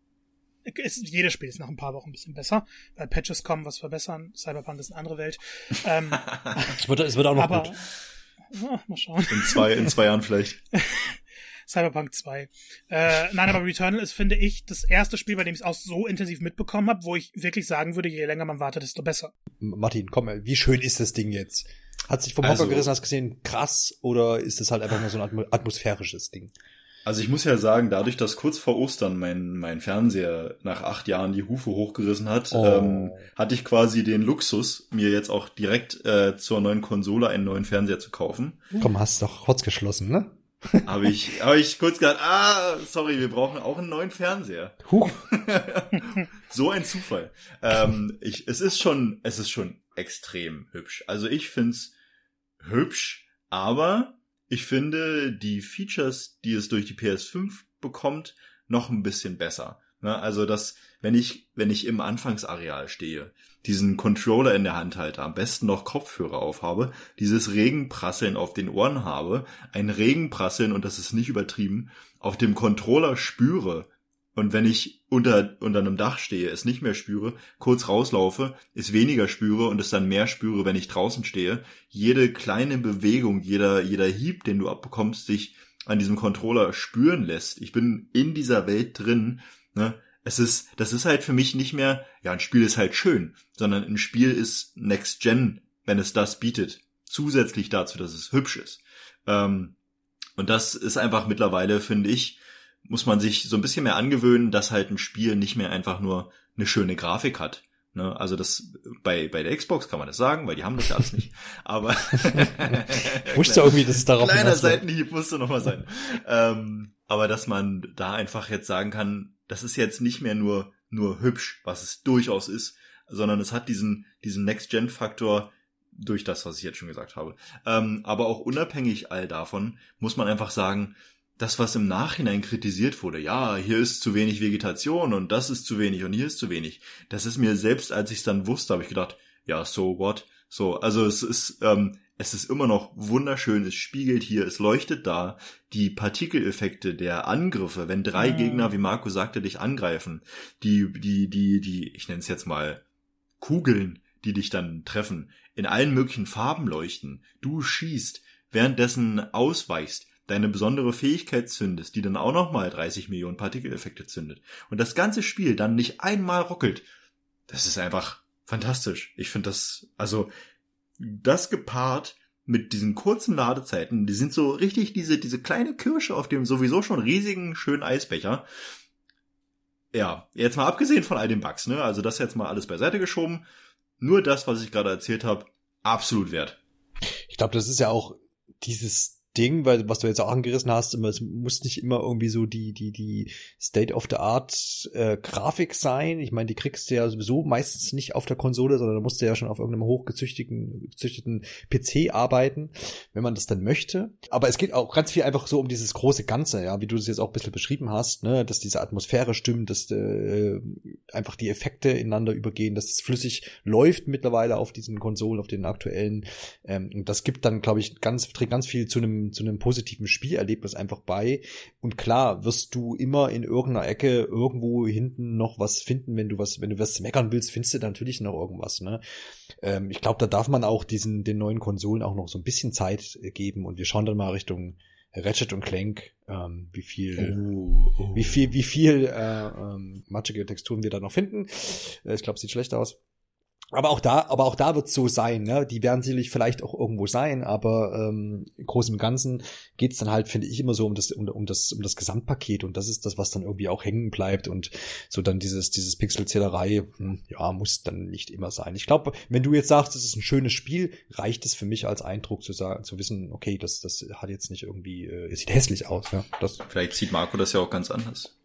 ist, jedes Spiel ist nach ein paar Wochen ein bisschen besser, weil Patches kommen, was verbessern. Cyberpunk ist eine andere Welt. Ähm, es, wird, es wird auch noch aber, gut. Ja, mal schauen. In zwei, in zwei Jahren vielleicht. Cyberpunk 2. Äh, nein, aber Returnal ist, finde ich, das erste Spiel, bei dem ich es auch so intensiv mitbekommen habe, wo ich wirklich sagen würde, je länger man wartet, desto besser. Martin, komm, wie schön ist das Ding jetzt? Hat sich vom Hocker also, gerissen, hast gesehen, krass, oder ist es halt einfach nur so ein atmosphärisches Ding? Also ich muss ja sagen, dadurch, dass kurz vor Ostern mein, mein Fernseher nach acht Jahren die Hufe hochgerissen hat, oh. ähm, hatte ich quasi den Luxus, mir jetzt auch direkt äh, zur neuen Konsole einen neuen Fernseher zu kaufen. Komm, hast doch kurz geschlossen, ne? habe ich, hab ich kurz gedacht, ah, sorry, wir brauchen auch einen neuen Fernseher. Huch. so ein Zufall. Ähm, ich, es ist schon, es ist schon extrem hübsch. Also ich find's hübsch, aber ich finde die Features, die es durch die PS5 bekommt, noch ein bisschen besser. Ne? Also dass, wenn ich, wenn ich im Anfangsareal stehe, diesen Controller in der Hand halte, am besten noch Kopfhörer aufhabe, dieses Regenprasseln auf den Ohren habe, ein Regenprasseln, und das ist nicht übertrieben, auf dem Controller spüre, und wenn ich unter, unter einem Dach stehe, es nicht mehr spüre, kurz rauslaufe, es weniger spüre und es dann mehr spüre, wenn ich draußen stehe, jede kleine Bewegung, jeder, jeder Hieb, den du abbekommst, sich an diesem Controller spüren lässt. Ich bin in dieser Welt drin, ne? Es ist, das ist halt für mich nicht mehr, ja, ein Spiel ist halt schön, sondern ein Spiel ist Next Gen, wenn es das bietet. Zusätzlich dazu, dass es hübsch ist. Ähm, und das ist einfach mittlerweile, finde ich, muss man sich so ein bisschen mehr angewöhnen, dass halt ein Spiel nicht mehr einfach nur eine schöne Grafik hat. Ne? Also das bei bei der Xbox kann man das sagen, weil die haben das ja alles nicht. Aber wusste irgendwie, dass es darauf kleiner Seitenhieb musste noch mal sein. ähm, aber dass man da einfach jetzt sagen kann, das ist jetzt nicht mehr nur nur hübsch, was es durchaus ist, sondern es hat diesen diesen Next Gen Faktor durch das, was ich jetzt schon gesagt habe. Ähm, aber auch unabhängig all davon muss man einfach sagen, das, was im Nachhinein kritisiert wurde, ja, hier ist zu wenig Vegetation und das ist zu wenig und hier ist zu wenig, das ist mir selbst, als ich es dann wusste, habe ich gedacht, ja, so what? So, also es ist, ähm, es ist immer noch wunderschön, es spiegelt hier, es leuchtet da, die Partikeleffekte der Angriffe, wenn drei mhm. Gegner, wie Marco sagte, dich angreifen, die, die, die, die, ich nenne es jetzt mal Kugeln, die dich dann treffen, in allen möglichen Farben leuchten, du schießt, währenddessen ausweichst, deine besondere Fähigkeit zündest, die dann auch nochmal 30 Millionen Partikeleffekte zündet und das ganze Spiel dann nicht einmal ruckelt, das ist einfach fantastisch. Ich finde das, also das gepaart mit diesen kurzen Ladezeiten, die sind so richtig diese, diese kleine Kirsche auf dem sowieso schon riesigen, schönen Eisbecher. Ja, jetzt mal abgesehen von all den Bugs, ne? Also das jetzt mal alles beiseite geschoben. Nur das, was ich gerade erzählt habe, absolut wert. Ich glaube, das ist ja auch dieses Ding, weil was du jetzt auch angerissen hast, immer, es muss nicht immer irgendwie so die die die State of the Art äh, Grafik sein. Ich meine, die kriegst du ja sowieso meistens nicht auf der Konsole, sondern da musst du ja schon auf irgendeinem hochgezüchteten gezüchteten PC arbeiten, wenn man das dann möchte. Aber es geht auch ganz viel einfach so um dieses große Ganze, ja, wie du das jetzt auch ein bisschen beschrieben hast, ne, dass diese Atmosphäre stimmt, dass äh, einfach die Effekte ineinander übergehen, dass es flüssig läuft mittlerweile auf diesen Konsolen, auf den aktuellen. Ähm, und das gibt dann, glaube ich, ganz trägt ganz viel zu einem zu einem positiven Spielerlebnis einfach bei. Und klar, wirst du immer in irgendeiner Ecke irgendwo hinten noch was finden, wenn du was, wenn du was meckern willst, findest du natürlich noch irgendwas, ne? Ähm, ich glaube, da darf man auch diesen, den neuen Konsolen auch noch so ein bisschen Zeit geben und wir schauen dann mal Richtung Ratchet und Clank, ähm, wie viel, oh, oh. wie viel, wie viel äh, ähm, matschige Texturen wir da noch finden. Äh, ich glaube, sieht schlecht aus. Aber auch da, aber auch da wird so sein, ne? Die werden sicherlich vielleicht auch irgendwo sein, aber ähm, im Großen und Ganzen geht's dann halt, finde ich, immer so um das, um, um das, um das Gesamtpaket und das ist das, was dann irgendwie auch hängen bleibt und so dann dieses, dieses Pixelzählerei, hm, ja, muss dann nicht immer sein. Ich glaube, wenn du jetzt sagst, es ist ein schönes Spiel, reicht es für mich als Eindruck zu sagen, zu wissen, okay, das, das hat jetzt nicht irgendwie, äh, es sieht hässlich aus, ja. Das Vielleicht sieht Marco das ja auch ganz anders.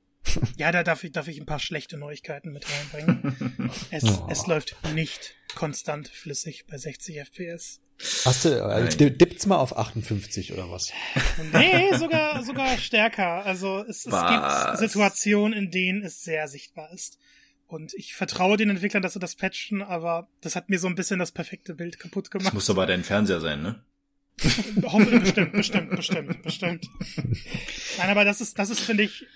Ja, da darf ich, darf ich ein paar schlechte Neuigkeiten mit reinbringen. Es, oh. es läuft nicht konstant flüssig bei 60 FPS. Hast du, also, dippt's mal auf 58 oder was? Nee, sogar, sogar stärker. Also es, es gibt Situationen, in denen es sehr sichtbar ist. Und ich vertraue den Entwicklern, dass sie das patchen, aber das hat mir so ein bisschen das perfekte Bild kaputt gemacht. Das muss aber dein Fernseher sein, ne? bestimmt, bestimmt, bestimmt, bestimmt. Nein, aber das ist, das ist, finde ich,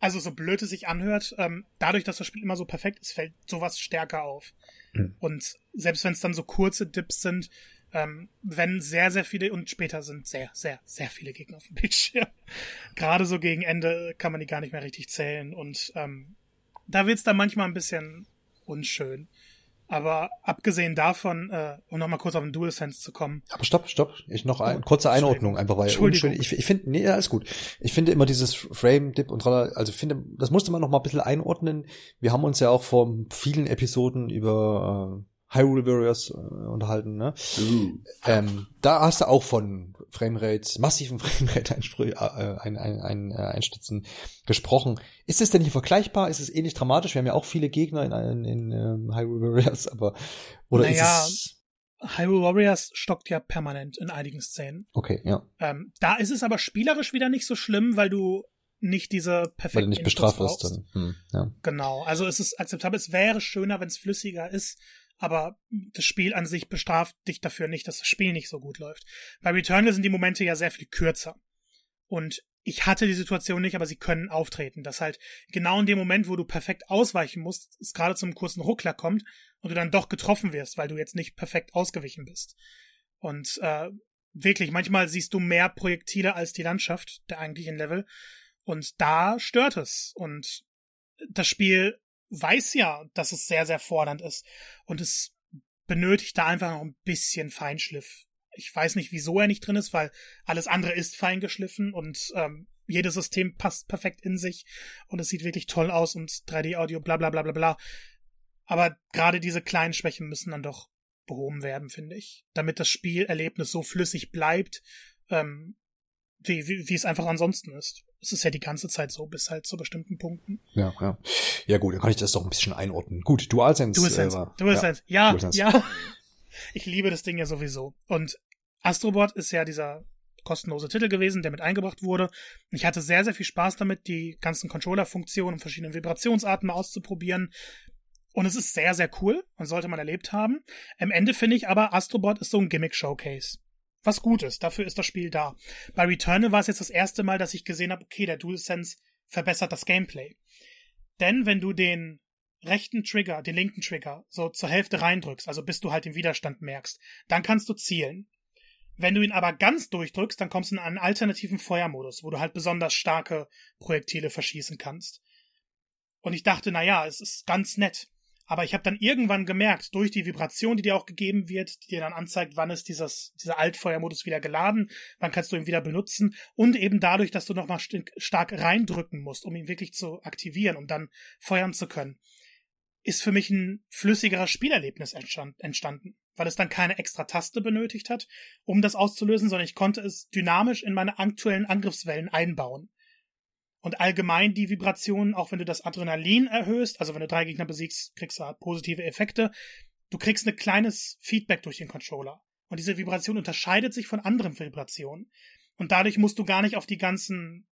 also so blöd es sich anhört, ähm, dadurch, dass das Spiel immer so perfekt ist, fällt sowas stärker auf. Mhm. Und selbst wenn es dann so kurze Dips sind, ähm, wenn sehr, sehr viele und später sind sehr, sehr, sehr viele Gegner auf dem Bildschirm. Gerade so gegen Ende kann man die gar nicht mehr richtig zählen und ähm, da wird's dann manchmal ein bisschen unschön. Aber abgesehen davon, äh, um nochmal kurz auf den DualSense zu kommen. Aber stopp, stopp. Ich noch ein, kurze Einordnung, einfach weil unschön. Ich, ich finde, nee, alles gut. Ich finde immer dieses Frame, Dip und Roller, also finde, das musste man noch mal ein bisschen einordnen. Wir haben uns ja auch vor vielen Episoden über äh, Hyrule Warriors äh, unterhalten, ne? Ähm, da hast du auch von Framerate, massiven Framerate-Einstützen äh, gesprochen. Ist es denn hier vergleichbar? Ist es ähnlich dramatisch? Wir haben ja auch viele Gegner in, in, in ähm, Hyrule Warriors, aber oder naja, ist es Hyrule Warriors stockt ja permanent in einigen Szenen. Okay, ja. Ähm, da ist es aber spielerisch wieder nicht so schlimm, weil du nicht diese perfekte Weil du nicht bestraft wirst dann. Hm, ja. Genau, also es ist akzeptabel. Es wäre schöner, wenn es flüssiger ist, aber das Spiel an sich bestraft dich dafür nicht, dass das Spiel nicht so gut läuft. Bei Returnal sind die Momente ja sehr viel kürzer. Und ich hatte die Situation nicht, aber sie können auftreten. Dass halt genau in dem Moment, wo du perfekt ausweichen musst, es gerade zum kurzen Ruckler kommt und du dann doch getroffen wirst, weil du jetzt nicht perfekt ausgewichen bist. Und äh, wirklich, manchmal siehst du mehr Projektile als die Landschaft der eigentlichen Level. Und da stört es. Und das Spiel weiß ja, dass es sehr, sehr fordernd ist. Und es benötigt da einfach noch ein bisschen Feinschliff. Ich weiß nicht, wieso er nicht drin ist, weil alles andere ist feingeschliffen und ähm, jedes System passt perfekt in sich und es sieht wirklich toll aus und 3D-Audio, bla bla bla bla bla. Aber gerade diese kleinen Schwächen müssen dann doch behoben werden, finde ich. Damit das Spielerlebnis so flüssig bleibt, ähm, wie, wie, wie es einfach ansonsten ist. Es ist ja die ganze Zeit so, bis halt zu bestimmten Punkten. Ja, ja. Ja gut, dann kann ich das doch ein bisschen einordnen. Gut, DualSense. DualSense, äh, DualSense. Ja, ja, ja. Ich liebe das Ding ja sowieso. Und Astrobot ist ja dieser kostenlose Titel gewesen, der mit eingebracht wurde. Ich hatte sehr, sehr viel Spaß damit, die ganzen Controller-Funktionen und verschiedene Vibrationsarten mal auszuprobieren. Und es ist sehr, sehr cool und sollte man erlebt haben. Am Ende finde ich aber, Astrobot ist so ein Gimmick-Showcase. Was gut ist, dafür ist das Spiel da. Bei Returnal war es jetzt das erste Mal, dass ich gesehen habe, okay, der DualSense verbessert das Gameplay. Denn wenn du den rechten Trigger, den linken Trigger, so zur Hälfte reindrückst, also bis du halt den Widerstand merkst, dann kannst du zielen. Wenn du ihn aber ganz durchdrückst, dann kommst du in einen alternativen Feuermodus, wo du halt besonders starke Projektile verschießen kannst. Und ich dachte, na ja, es ist ganz nett. Aber ich habe dann irgendwann gemerkt, durch die Vibration, die dir auch gegeben wird, die dir dann anzeigt, wann ist dieses, dieser Altfeuermodus wieder geladen, wann kannst du ihn wieder benutzen und eben dadurch, dass du nochmal st stark reindrücken musst, um ihn wirklich zu aktivieren, um dann feuern zu können, ist für mich ein flüssigeres Spielerlebnis entstanden, weil es dann keine extra Taste benötigt hat, um das auszulösen, sondern ich konnte es dynamisch in meine aktuellen Angriffswellen einbauen. Und allgemein die Vibrationen, auch wenn du das Adrenalin erhöhst, also wenn du drei Gegner besiegst, kriegst du halt positive Effekte. Du kriegst ein kleines Feedback durch den Controller. Und diese Vibration unterscheidet sich von anderen Vibrationen. Und dadurch musst du gar nicht auf die ganzen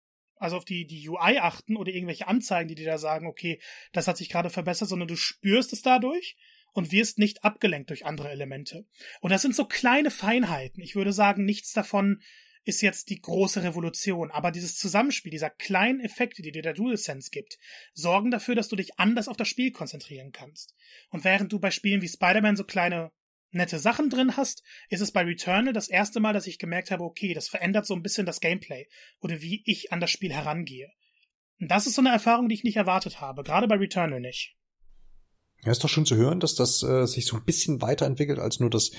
also auf die, die UI achten oder irgendwelche Anzeigen, die dir da sagen, okay, das hat sich gerade verbessert, sondern du spürst es dadurch und wirst nicht abgelenkt durch andere Elemente. Und das sind so kleine Feinheiten. Ich würde sagen, nichts davon ist jetzt die große Revolution, aber dieses Zusammenspiel dieser kleinen Effekte, die dir der DualSense gibt, sorgen dafür, dass du dich anders auf das Spiel konzentrieren kannst. Und während du bei Spielen wie Spider-Man so kleine nette Sachen drin hast, ist es bei Returnal das erste Mal, dass ich gemerkt habe, okay, das verändert so ein bisschen das Gameplay oder wie ich an das Spiel herangehe. Und das ist so eine Erfahrung, die ich nicht erwartet habe, gerade bei Returnal nicht. Ja, ist doch schön zu hören, dass das äh, sich so ein bisschen weiterentwickelt als nur das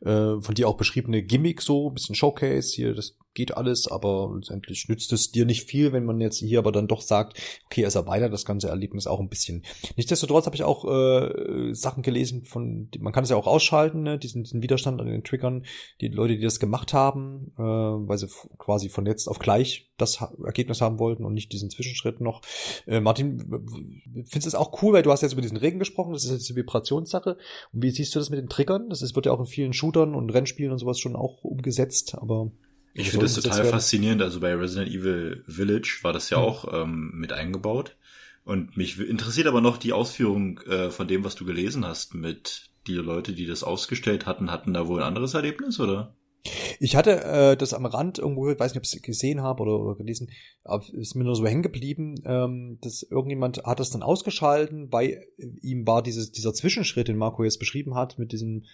äh, von dir auch beschriebene Gimmick so, ein bisschen Showcase hier, das geht alles, aber letztendlich nützt es dir nicht viel, wenn man jetzt hier aber dann doch sagt, okay, es erweitert das ganze Erlebnis auch ein bisschen. Nichtsdestotrotz habe ich auch äh, Sachen gelesen von, man kann es ja auch ausschalten, ne, diesen, diesen Widerstand an den Triggern, die Leute, die das gemacht haben, äh, weil sie quasi von jetzt auf gleich das Ergebnis haben wollten und nicht diesen Zwischenschritt noch. Äh, Martin, findest du es auch cool, weil du hast jetzt über diesen Regen gesprochen, das ist jetzt eine Vibrationssache. Und wie siehst du das mit den Triggern? Das ist, wird ja auch in vielen Shootern und Rennspielen und sowas schon auch umgesetzt, aber ich finde das total faszinierend. Also bei Resident Evil Village war das ja hm. auch ähm, mit eingebaut. Und mich interessiert aber noch die Ausführung äh, von dem, was du gelesen hast mit die Leute, die das ausgestellt hatten, hatten da wohl ein anderes Erlebnis, oder? Ich hatte äh, das am Rand irgendwo, ich weiß nicht, ob ich es gesehen habe oder, oder gelesen, aber ist mir nur so hängen geblieben, ähm, dass irgendjemand hat das dann ausgeschalten, weil ihm war dieses, dieser Zwischenschritt, den Marco jetzt beschrieben hat, mit diesem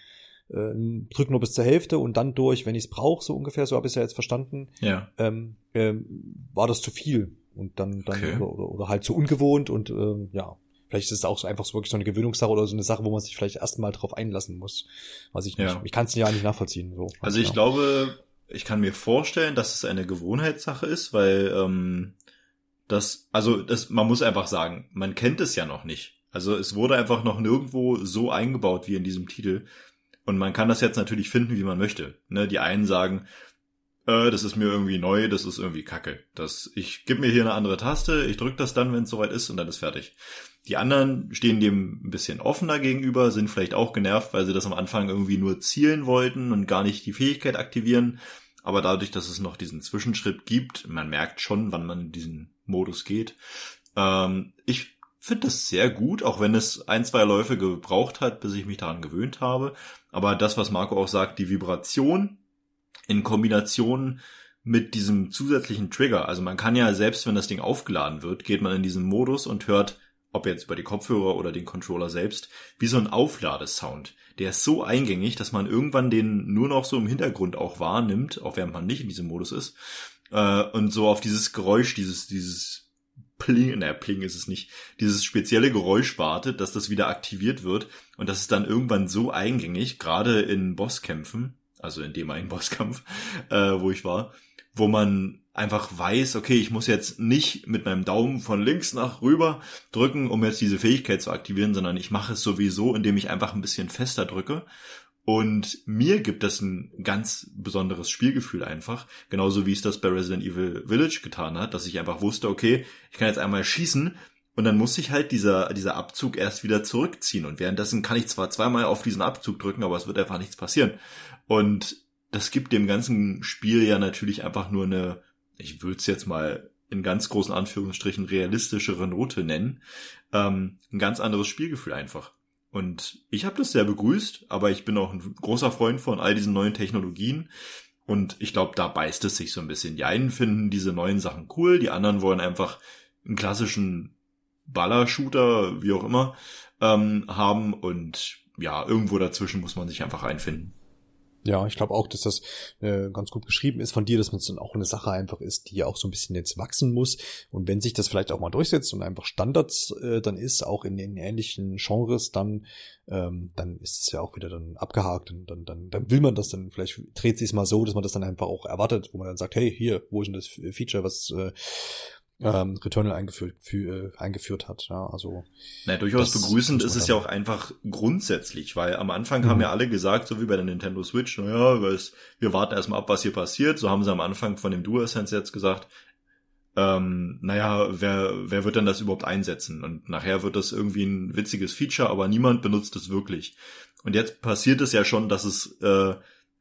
äh, drück nur bis zur Hälfte und dann durch, wenn ich es brauche, so ungefähr, so habe ich es ja jetzt verstanden, ja. ähm, ähm, war das zu viel und dann, dann okay. oder, oder, oder halt zu ungewohnt und ähm, ja, vielleicht ist es auch so einfach so wirklich so eine Gewöhnungssache oder so eine Sache, wo man sich vielleicht erstmal drauf einlassen muss. Was ich nicht. Ja. Ich kann es ja nicht nachvollziehen. So. Also ich ja. glaube, ich kann mir vorstellen, dass es eine Gewohnheitssache ist, weil ähm, das, also das, man muss einfach sagen, man kennt es ja noch nicht. Also es wurde einfach noch nirgendwo so eingebaut wie in diesem Titel. Und man kann das jetzt natürlich finden, wie man möchte. Ne, die einen sagen, äh, das ist mir irgendwie neu, das ist irgendwie kacke. Das, ich gebe mir hier eine andere Taste, ich drücke das dann, wenn es soweit ist und dann ist fertig. Die anderen stehen dem ein bisschen offener gegenüber, sind vielleicht auch genervt, weil sie das am Anfang irgendwie nur zielen wollten und gar nicht die Fähigkeit aktivieren. Aber dadurch, dass es noch diesen Zwischenschritt gibt, man merkt schon, wann man in diesen Modus geht. Ähm, ich finde das sehr gut, auch wenn es ein, zwei Läufe gebraucht hat, bis ich mich daran gewöhnt habe. Aber das, was Marco auch sagt, die Vibration in Kombination mit diesem zusätzlichen Trigger. Also man kann ja selbst, wenn das Ding aufgeladen wird, geht man in diesen Modus und hört, ob jetzt über die Kopfhörer oder den Controller selbst, wie so ein Aufladesound. Der ist so eingängig, dass man irgendwann den nur noch so im Hintergrund auch wahrnimmt, auch während man nicht in diesem Modus ist. Äh, und so auf dieses Geräusch, dieses, dieses Pling, naja, Pling ist es nicht, dieses spezielle Geräusch wartet, dass das wieder aktiviert wird. Und das ist dann irgendwann so eingängig, gerade in Bosskämpfen, also in dem einen Bosskampf, äh, wo ich war, wo man einfach weiß, okay, ich muss jetzt nicht mit meinem Daumen von links nach rüber drücken, um jetzt diese Fähigkeit zu aktivieren, sondern ich mache es sowieso, indem ich einfach ein bisschen fester drücke. Und mir gibt das ein ganz besonderes Spielgefühl einfach, genauso wie es das bei Resident Evil Village getan hat, dass ich einfach wusste, okay, ich kann jetzt einmal schießen und dann muss ich halt dieser, dieser Abzug erst wieder zurückziehen. Und währenddessen kann ich zwar zweimal auf diesen Abzug drücken, aber es wird einfach nichts passieren. Und das gibt dem ganzen Spiel ja natürlich einfach nur eine, ich würde es jetzt mal in ganz großen Anführungsstrichen realistischere Note nennen, ähm, ein ganz anderes Spielgefühl einfach. Und ich habe das sehr begrüßt, aber ich bin auch ein großer Freund von all diesen neuen Technologien. Und ich glaube, da beißt es sich so ein bisschen. Die einen finden diese neuen Sachen cool, die anderen wollen einfach einen klassischen Baller-Shooter, wie auch immer, ähm, haben. Und ja, irgendwo dazwischen muss man sich einfach einfinden. Ja, ich glaube auch, dass das äh, ganz gut geschrieben ist von dir, dass man dann auch eine Sache einfach ist, die ja auch so ein bisschen jetzt wachsen muss. Und wenn sich das vielleicht auch mal durchsetzt und einfach Standards äh, dann ist, auch in den ähnlichen Genres, dann ähm, dann ist es ja auch wieder dann abgehakt und dann, dann, dann will man das dann, vielleicht dreht sich mal so, dass man das dann einfach auch erwartet, wo man dann sagt, hey, hier, wo ist denn das Feature, was äh, ähm, Returnal eingeführt, für, äh, eingeführt hat. Ja, also Na, durchaus begrüßend ist es ja auch einfach grundsätzlich, weil am Anfang mhm. haben ja alle gesagt, so wie bei der Nintendo Switch, naja, wir warten erstmal ab, was hier passiert. So haben sie am Anfang von dem DualSense jetzt gesagt, ähm, naja, wer, wer wird denn das überhaupt einsetzen? Und nachher wird das irgendwie ein witziges Feature, aber niemand benutzt es wirklich. Und jetzt passiert es ja schon, dass es, äh,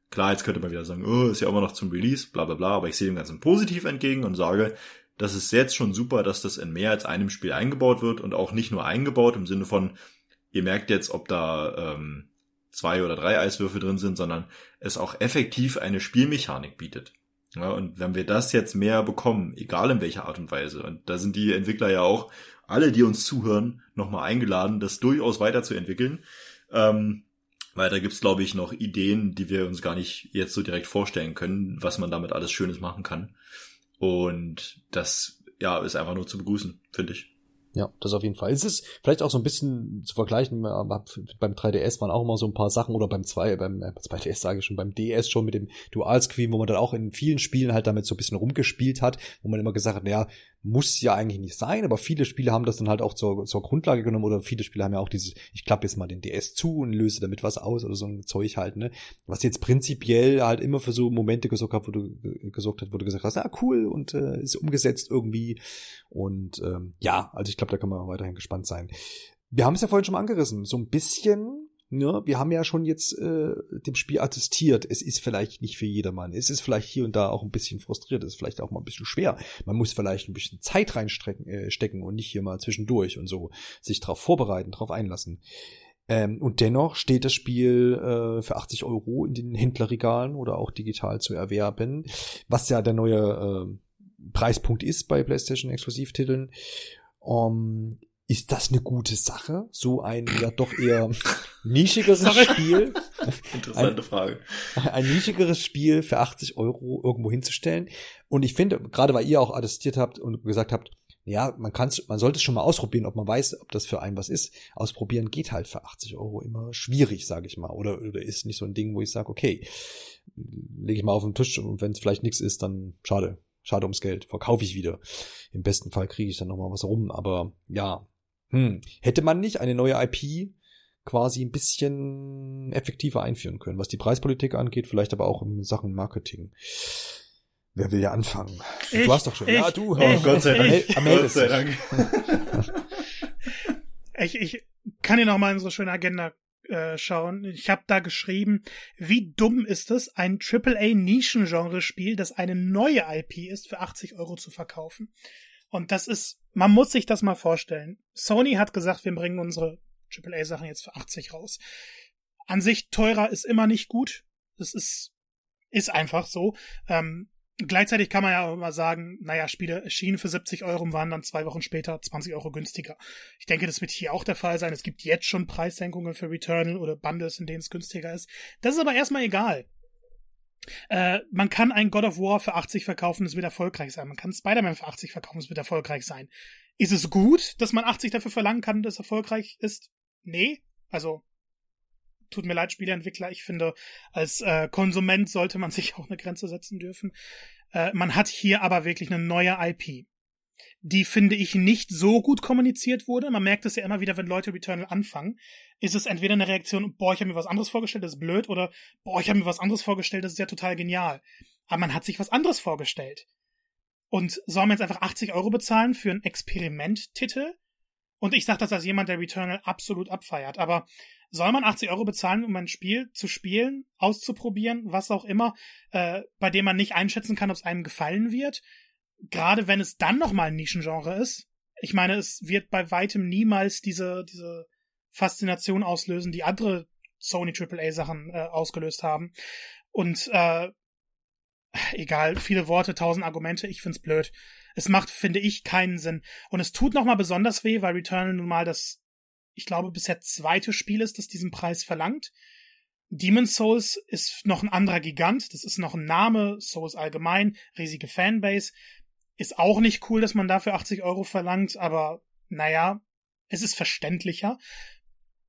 klar, jetzt könnte man wieder sagen, oh, ist ja immer noch zum Release, bla bla bla, aber ich sehe dem Ganzen positiv entgegen und sage, das ist jetzt schon super, dass das in mehr als einem Spiel eingebaut wird und auch nicht nur eingebaut im Sinne von, ihr merkt jetzt, ob da ähm, zwei oder drei Eiswürfel drin sind, sondern es auch effektiv eine Spielmechanik bietet. Ja, und wenn wir das jetzt mehr bekommen, egal in welcher Art und Weise, und da sind die Entwickler ja auch, alle, die uns zuhören, nochmal eingeladen, das durchaus weiterzuentwickeln. Ähm, weil da gibt's, glaube ich, noch Ideen, die wir uns gar nicht jetzt so direkt vorstellen können, was man damit alles Schönes machen kann. Und das, ja, ist einfach nur zu begrüßen, finde ich. Ja, das auf jeden Fall. Es ist vielleicht auch so ein bisschen zu vergleichen, beim 3DS waren auch immer so ein paar Sachen oder beim 2, beim 2DS sage ich schon, beim DS schon mit dem Dual Screen, wo man dann auch in vielen Spielen halt damit so ein bisschen rumgespielt hat, wo man immer gesagt hat, naja, muss ja eigentlich nicht sein, aber viele Spiele haben das dann halt auch zur, zur Grundlage genommen oder viele Spiele haben ja auch dieses, ich klappe jetzt mal den DS zu und löse damit was aus oder so ein Zeug halt, ne? Was jetzt prinzipiell halt immer für so Momente gesorgt hat, wo du gesorgt hat, wo du gesagt hast, ja cool und äh, ist umgesetzt irgendwie und ähm, ja, also ich glaube, da kann man weiterhin gespannt sein. Wir haben es ja vorhin schon mal angerissen, so ein bisschen Ne, wir haben ja schon jetzt äh, dem Spiel attestiert, es ist vielleicht nicht für jedermann. Es ist vielleicht hier und da auch ein bisschen frustriert, es ist vielleicht auch mal ein bisschen schwer. Man muss vielleicht ein bisschen Zeit reinstecken äh, stecken und nicht hier mal zwischendurch und so sich darauf vorbereiten, darauf einlassen. Ähm, und dennoch steht das Spiel äh, für 80 Euro in den Händlerregalen oder auch digital zu erwerben, was ja der neue äh, Preispunkt ist bei PlayStation Exklusivtiteln. Um, ist das eine gute Sache? So ein ja doch eher nischigeres Spiel. Interessante ein, Frage. Ein nischigeres Spiel für 80 Euro irgendwo hinzustellen. Und ich finde, gerade weil ihr auch attestiert habt und gesagt habt, ja, man kann man sollte es schon mal ausprobieren, ob man weiß, ob das für einen was ist. Ausprobieren geht halt für 80 Euro immer schwierig, sage ich mal. Oder, oder ist nicht so ein Ding, wo ich sage, okay, lege ich mal auf den Tisch und wenn es vielleicht nichts ist, dann schade. Schade ums Geld, verkaufe ich wieder. Im besten Fall kriege ich dann noch mal was rum, aber ja, hm. Hätte man nicht eine neue IP quasi ein bisschen effektiver einführen können, was die Preispolitik angeht, vielleicht aber auch in Sachen Marketing. Wer will ja anfangen? Ich, du hast doch schon. Ich, ja, du. Ich, oh, Gott sei Dank. Gott sei Dank. Ich, ich kann hier noch mal in so schöne Agenda äh, schauen. Ich habe da geschrieben, wie dumm ist es, ein AAA-Nischengenre-Spiel, das eine neue IP ist, für 80 Euro zu verkaufen. Und das ist, man muss sich das mal vorstellen. Sony hat gesagt, wir bringen unsere AAA-Sachen jetzt für 80 raus. An sich teurer ist immer nicht gut. Das ist, ist einfach so. Ähm, Gleichzeitig kann man ja auch mal sagen, naja, Spiele erschienen für 70 Euro und waren dann zwei Wochen später 20 Euro günstiger. Ich denke, das wird hier auch der Fall sein. Es gibt jetzt schon Preissenkungen für Returnal oder Bundles, in denen es günstiger ist. Das ist aber erstmal egal. Äh, man kann ein God of War für 80 verkaufen, es wird erfolgreich sein. Man kann Spider-Man für 80 verkaufen, es wird erfolgreich sein. Ist es gut, dass man 80 dafür verlangen kann, dass es erfolgreich ist? Nee. Also, tut mir leid, Spieleentwickler. Ich finde, als äh, Konsument sollte man sich auch eine Grenze setzen dürfen. Äh, man hat hier aber wirklich eine neue IP, die, finde ich, nicht so gut kommuniziert wurde. Man merkt es ja immer wieder, wenn Leute Returnal anfangen. Ist es entweder eine Reaktion, boah, ich habe mir was anderes vorgestellt, das ist blöd, oder boah, ich habe mir was anderes vorgestellt, das ist ja total genial. Aber man hat sich was anderes vorgestellt. Und soll man jetzt einfach 80 Euro bezahlen für einen Experimenttitel? Und ich sage das als jemand, der Returnal absolut abfeiert. Aber soll man 80 Euro bezahlen, um ein Spiel zu spielen, auszuprobieren, was auch immer, äh, bei dem man nicht einschätzen kann, ob es einem gefallen wird? Gerade wenn es dann nochmal ein Nischengenre ist. Ich meine, es wird bei weitem niemals diese, diese Faszination auslösen, die andere Sony AAA-Sachen äh, ausgelöst haben. Und äh, egal, viele Worte, tausend Argumente, ich find's blöd. Es macht, finde ich, keinen Sinn. Und es tut nochmal besonders weh, weil Returnal nun mal das ich glaube, bisher zweite Spiel ist, das diesen Preis verlangt. Demon's Souls ist noch ein anderer Gigant, das ist noch ein Name, Souls allgemein, riesige Fanbase. Ist auch nicht cool, dass man dafür 80 Euro verlangt, aber naja, es ist verständlicher.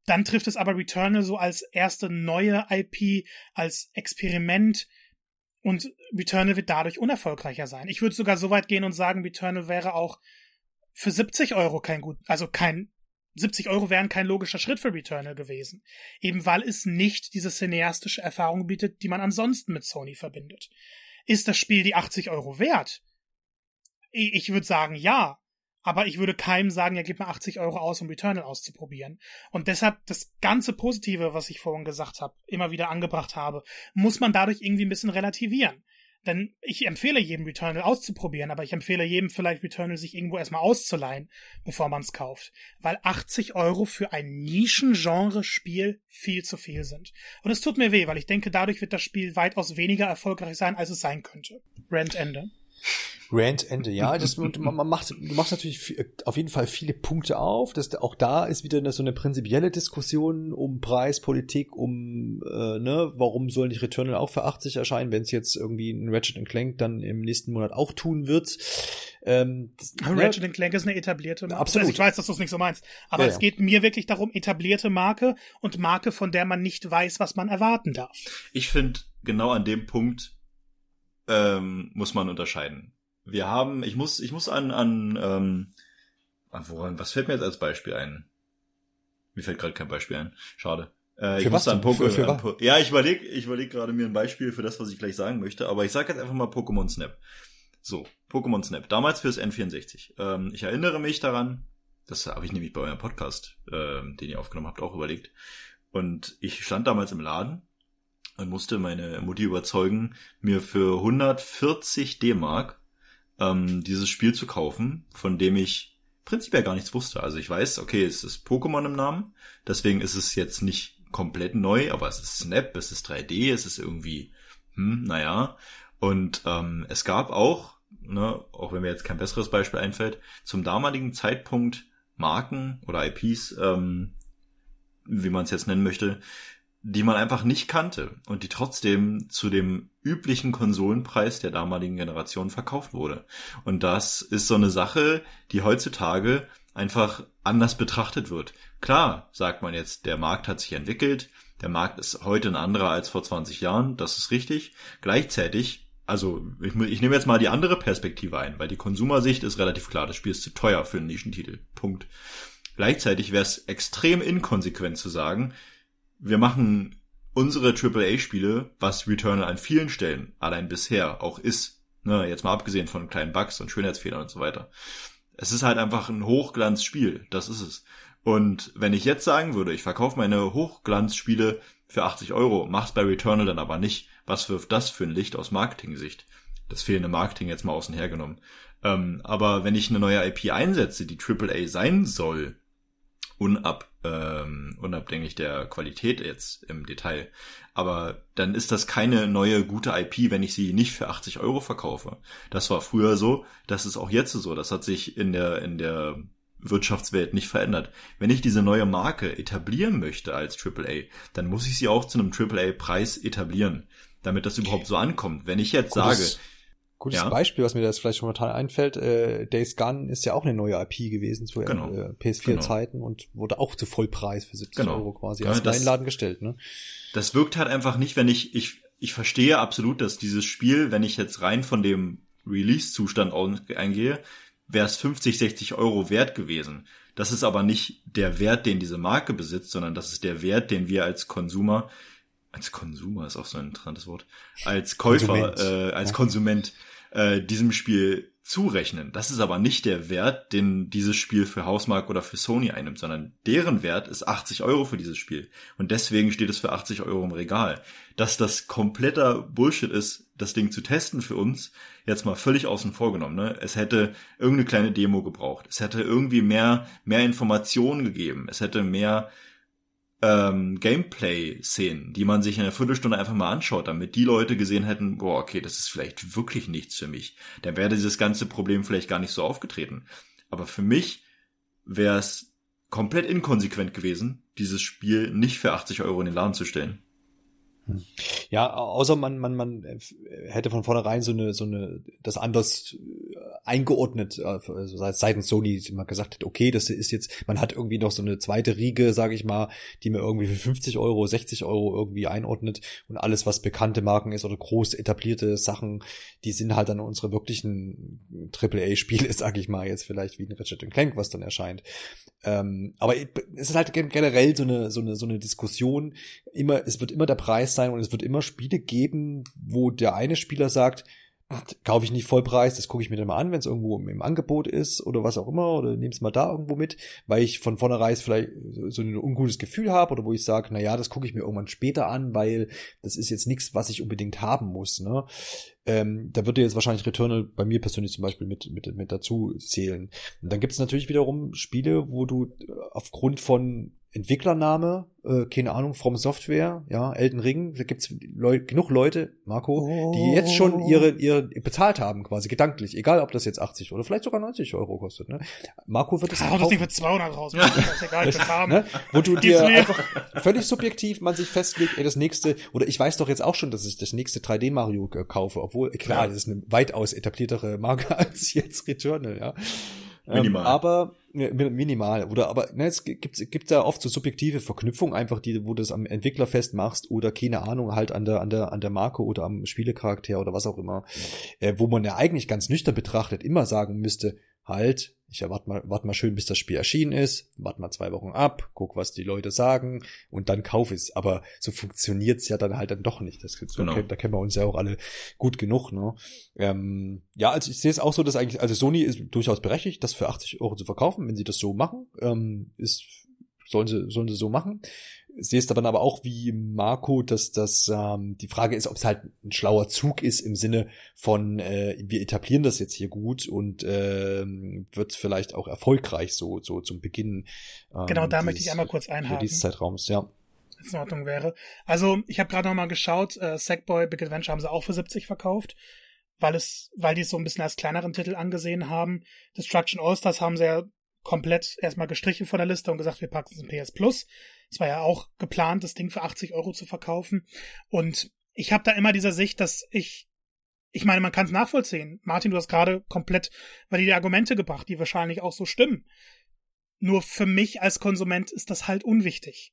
Dann trifft es aber Returnal so als erste neue IP, als Experiment und Returnal wird dadurch unerfolgreicher sein. Ich würde sogar so weit gehen und sagen, Returnal wäre auch für 70 Euro kein gut, also kein 70 Euro wären kein logischer Schritt für Returnal gewesen. Eben weil es nicht diese cineastische Erfahrung bietet, die man ansonsten mit Sony verbindet. Ist das Spiel die 80 Euro wert? Ich würde sagen, ja. Aber ich würde keinem sagen, ja, gib mir 80 Euro aus, um Returnal auszuprobieren. Und deshalb das ganze Positive, was ich vorhin gesagt habe, immer wieder angebracht habe, muss man dadurch irgendwie ein bisschen relativieren. Denn ich empfehle jedem Returnal auszuprobieren, aber ich empfehle jedem vielleicht Returnal sich irgendwo erstmal auszuleihen, bevor man es kauft. Weil 80 Euro für ein Nischengenre-Spiel viel zu viel sind. Und es tut mir weh, weil ich denke, dadurch wird das Spiel weitaus weniger erfolgreich sein, als es sein könnte. Rent Ende. Rant-Ende, ja. Das, man, man macht, du machst natürlich auf jeden Fall viele Punkte auf. Das, auch da ist wieder eine, so eine prinzipielle Diskussion um Preispolitik, um, äh, ne, warum soll nicht Returnal auch für 80 erscheinen, wenn es jetzt irgendwie ein Ratchet Clank dann im nächsten Monat auch tun wird. Ähm, das, ne? Ratchet Clank ist eine etablierte Marke. Absolut. Also ich weiß, dass du es nicht so meinst. Aber ja, es geht mir wirklich darum, etablierte Marke und Marke, von der man nicht weiß, was man erwarten darf. Ich finde, genau an dem Punkt ähm, muss man unterscheiden wir haben, ich muss, ich muss an, an, ähm, an woran, was fällt mir jetzt als Beispiel ein? Mir fällt gerade kein Beispiel ein. Schade. Äh, für ich was muss an Pokémon. Für, für ja, ich überlege ich überleg gerade mir ein Beispiel für das, was ich gleich sagen möchte, aber ich sage jetzt einfach mal Pokémon Snap. So, Pokémon Snap, damals fürs N64. Ähm, ich erinnere mich daran, das habe ich nämlich bei eurem Podcast, äh, den ihr aufgenommen habt, auch überlegt. Und ich stand damals im Laden und musste meine Mutti überzeugen, mir für 140 D-Mark ähm, dieses Spiel zu kaufen, von dem ich prinzipiell gar nichts wusste. Also ich weiß, okay, es ist Pokémon im Namen, deswegen ist es jetzt nicht komplett neu, aber es ist Snap, es ist 3D, es ist irgendwie, hm, naja. Und ähm, es gab auch, ne, auch wenn mir jetzt kein besseres Beispiel einfällt, zum damaligen Zeitpunkt Marken oder IPs, ähm, wie man es jetzt nennen möchte, die man einfach nicht kannte und die trotzdem zu dem üblichen Konsolenpreis der damaligen Generation verkauft wurde. Und das ist so eine Sache, die heutzutage einfach anders betrachtet wird. Klar, sagt man jetzt, der Markt hat sich entwickelt, der Markt ist heute ein anderer als vor 20 Jahren, das ist richtig. Gleichzeitig, also ich, ich nehme jetzt mal die andere Perspektive ein, weil die Konsumersicht ist relativ klar, das Spiel ist zu teuer für einen Nischentitel. Punkt. Gleichzeitig wäre es extrem inkonsequent zu sagen, wir machen unsere AAA-Spiele, was Returnal an vielen Stellen allein bisher auch ist, ne, jetzt mal abgesehen von kleinen Bugs und Schönheitsfehlern und so weiter. Es ist halt einfach ein Hochglanzspiel, das ist es. Und wenn ich jetzt sagen würde, ich verkaufe meine Hochglanzspiele für 80 Euro, mach's bei Returnal dann aber nicht, was wirft das für ein Licht aus Marketing-Sicht? Das fehlende Marketing jetzt mal außen hergenommen. Ähm, aber wenn ich eine neue IP einsetze, die AAA sein soll, unab, ähm, unabhängig der Qualität jetzt im Detail. Aber dann ist das keine neue gute IP, wenn ich sie nicht für 80 Euro verkaufe. Das war früher so, das ist auch jetzt so. Das hat sich in der, in der Wirtschaftswelt nicht verändert. Wenn ich diese neue Marke etablieren möchte als AAA, dann muss ich sie auch zu einem AAA-Preis etablieren, damit das überhaupt so ankommt. Wenn ich jetzt Gutes, sage, Gutes ja. Beispiel, was mir jetzt vielleicht momentan einfällt, äh, Days Gone ist ja auch eine neue IP gewesen zu genau. äh, PS4-Zeiten genau. und wurde auch zu Vollpreis für 70 genau. Euro quasi ja, erst Laden gestellt. Ne? Das wirkt halt einfach nicht, wenn ich, ich, ich verstehe absolut, dass dieses Spiel, wenn ich jetzt rein von dem Release-Zustand eingehe, wäre es 50, 60 Euro wert gewesen. Das ist aber nicht der Wert, den diese Marke besitzt, sondern das ist der Wert, den wir als Konsumer, als Konsumer ist auch so ein interessantes Wort, als Käufer, Konsument. Äh, als ja. Konsument äh, diesem Spiel zurechnen. Das ist aber nicht der Wert, den dieses Spiel für Hausmark oder für Sony einnimmt, sondern deren Wert ist 80 Euro für dieses Spiel. Und deswegen steht es für 80 Euro im Regal. Dass das kompletter Bullshit ist, das Ding zu testen für uns, jetzt mal völlig außen vor genommen. Ne? Es hätte irgendeine kleine Demo gebraucht. Es hätte irgendwie mehr, mehr Informationen gegeben. Es hätte mehr ähm, Gameplay-Szenen, die man sich in einer Viertelstunde einfach mal anschaut, damit die Leute gesehen hätten, boah, okay, das ist vielleicht wirklich nichts für mich. Dann wäre dieses ganze Problem vielleicht gar nicht so aufgetreten. Aber für mich wäre es komplett inkonsequent gewesen, dieses Spiel nicht für 80 Euro in den Laden zu stellen. Ja, außer man, man, man hätte von vornherein so eine, so eine, das anders äh, eingeordnet, äh, also seitens Sony immer gesagt hat, okay, das ist jetzt, man hat irgendwie noch so eine zweite Riege, sage ich mal, die mir irgendwie für 50 Euro, 60 Euro irgendwie einordnet und alles, was bekannte Marken ist oder groß etablierte Sachen, die sind halt dann unsere wirklichen AAA-Spiele, sage ich mal, jetzt vielleicht wie ein Ratchet Clank, was dann erscheint. Ähm, aber es ist halt generell so eine, so eine, so eine Diskussion. Immer, es wird immer der Preis sein und es wird immer Spiele geben, wo der eine Spieler sagt, kaufe ich nicht Vollpreis, das gucke ich mir dann mal an, wenn es irgendwo im, Angebot ist oder was auch immer, oder nehme es mal da irgendwo mit, weil ich von vornherein vielleicht so ein ungutes Gefühl habe oder wo ich sage, na ja, das gucke ich mir irgendwann später an, weil das ist jetzt nichts, was ich unbedingt haben muss. Ne? Ähm, da würde jetzt wahrscheinlich Returnal bei mir persönlich zum Beispiel mit, mit, mit dazu zählen. Und dann gibt es natürlich wiederum Spiele, wo du aufgrund von Entwicklername, äh, keine Ahnung, From Software, ja, Elden Ring, da gibt's Leu genug Leute, Marco, oh. die jetzt schon ihre, ihre bezahlt haben, quasi gedanklich, egal ob das jetzt 80 oder vielleicht sogar 90 Euro kostet. Ne? Marco wird es ah, das Ding für 200 raus, ja. das egal, das haben. Ne? Wo du dir einfach völlig subjektiv man sich festlegt, ey, das nächste, oder ich weiß doch jetzt auch schon, dass ich das nächste 3D Mario kaufe, obwohl, klar, ja. das ist eine weitaus etabliertere Marke als jetzt Returnal, ja. Ähm, minimal. Ähm, aber minimal oder aber ne, es gibt gibt da oft so subjektive Verknüpfungen einfach die wo du es am Entwickler festmachst oder keine Ahnung halt an der an der an der Marke oder am Spielecharakter oder was auch immer äh, wo man ja eigentlich ganz nüchtern betrachtet immer sagen müsste halt ich erwarte mal, warte mal schön, bis das Spiel erschienen ist, warte mal zwei Wochen ab, guck, was die Leute sagen und dann kauf es. Aber so funktioniert's ja dann halt dann doch nicht. Das, so genau. da kennen wir uns ja auch alle gut genug. Ne? Ähm, ja, also ich sehe es auch so, dass eigentlich, also Sony ist durchaus berechtigt, das für 80 Euro zu verkaufen, wenn sie das so machen. Ähm, ist sollen sie, sollen sie so machen sehe es dann aber auch wie Marco, dass das ähm, die Frage ist, ob es halt ein schlauer Zug ist im Sinne von äh, wir etablieren das jetzt hier gut und äh, wird vielleicht auch erfolgreich so so zum Beginn. Ähm, genau, da möchte ich einmal kurz einhaken. Dieses Zeitraums, ja. In Ordnung wäre. Also ich habe gerade noch mal geschaut, äh, Sackboy Big Adventure haben sie auch für 70 verkauft, weil es, weil die es so ein bisschen als kleineren Titel angesehen haben. Destruction All Stars haben sie ja komplett erstmal gestrichen von der Liste und gesagt, wir packen es in PS Plus. Es war ja auch geplant, das Ding für 80 Euro zu verkaufen. Und ich habe da immer dieser Sicht, dass ich, ich meine, man kann es nachvollziehen. Martin, du hast gerade komplett valide Argumente gebracht, die wahrscheinlich auch so stimmen. Nur für mich als Konsument ist das halt unwichtig.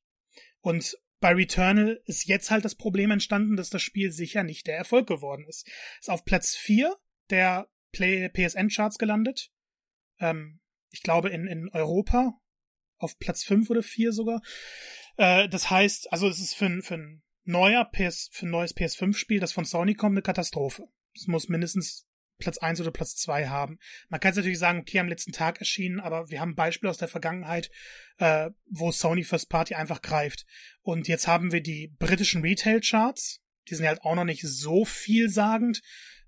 Und bei Returnal ist jetzt halt das Problem entstanden, dass das Spiel sicher nicht der Erfolg geworden ist. Ist auf Platz 4 der PSN-Charts gelandet. Ähm, ich glaube in, in Europa auf Platz 5 oder 4 sogar. Äh, das heißt, also es ist für ein, für ein neuer PS, für ein neues PS5-Spiel, das von Sony kommt, eine Katastrophe. Es muss mindestens Platz eins oder Platz zwei haben. Man kann es natürlich sagen, okay, am letzten Tag erschienen, aber wir haben Beispiele aus der Vergangenheit, äh, wo Sony First Party einfach greift. Und jetzt haben wir die britischen Retail-Charts. Die sind halt auch noch nicht so vielsagend.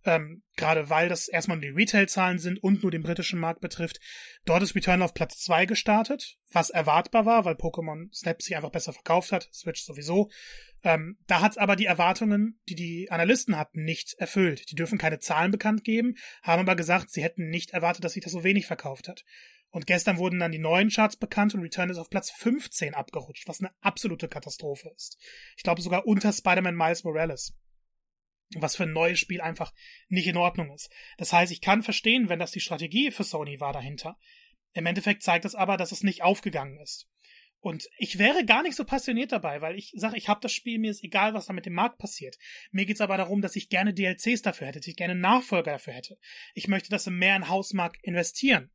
Ähm, gerade weil das erstmal nur die Retail-Zahlen sind und nur den britischen Markt betrifft. Dort ist Return auf Platz zwei gestartet, was erwartbar war, weil Pokémon Snap sich einfach besser verkauft hat, Switch sowieso. Ähm, da hat es aber die Erwartungen, die die Analysten hatten, nicht erfüllt. Die dürfen keine Zahlen bekannt geben, haben aber gesagt, sie hätten nicht erwartet, dass sich das so wenig verkauft hat. Und gestern wurden dann die neuen Charts bekannt und Return ist auf Platz 15 abgerutscht, was eine absolute Katastrophe ist. Ich glaube sogar unter Spider-Man Miles Morales was für ein neues Spiel einfach nicht in Ordnung ist. Das heißt, ich kann verstehen, wenn das die Strategie für Sony war dahinter. Im Endeffekt zeigt es aber, dass es nicht aufgegangen ist. Und ich wäre gar nicht so passioniert dabei, weil ich sage, ich habe das Spiel, mir ist egal, was da mit dem Markt passiert. Mir geht's aber darum, dass ich gerne DLCs dafür hätte, dass ich gerne Nachfolger dafür hätte. Ich möchte, dass sie mehr in Hausmarkt investieren.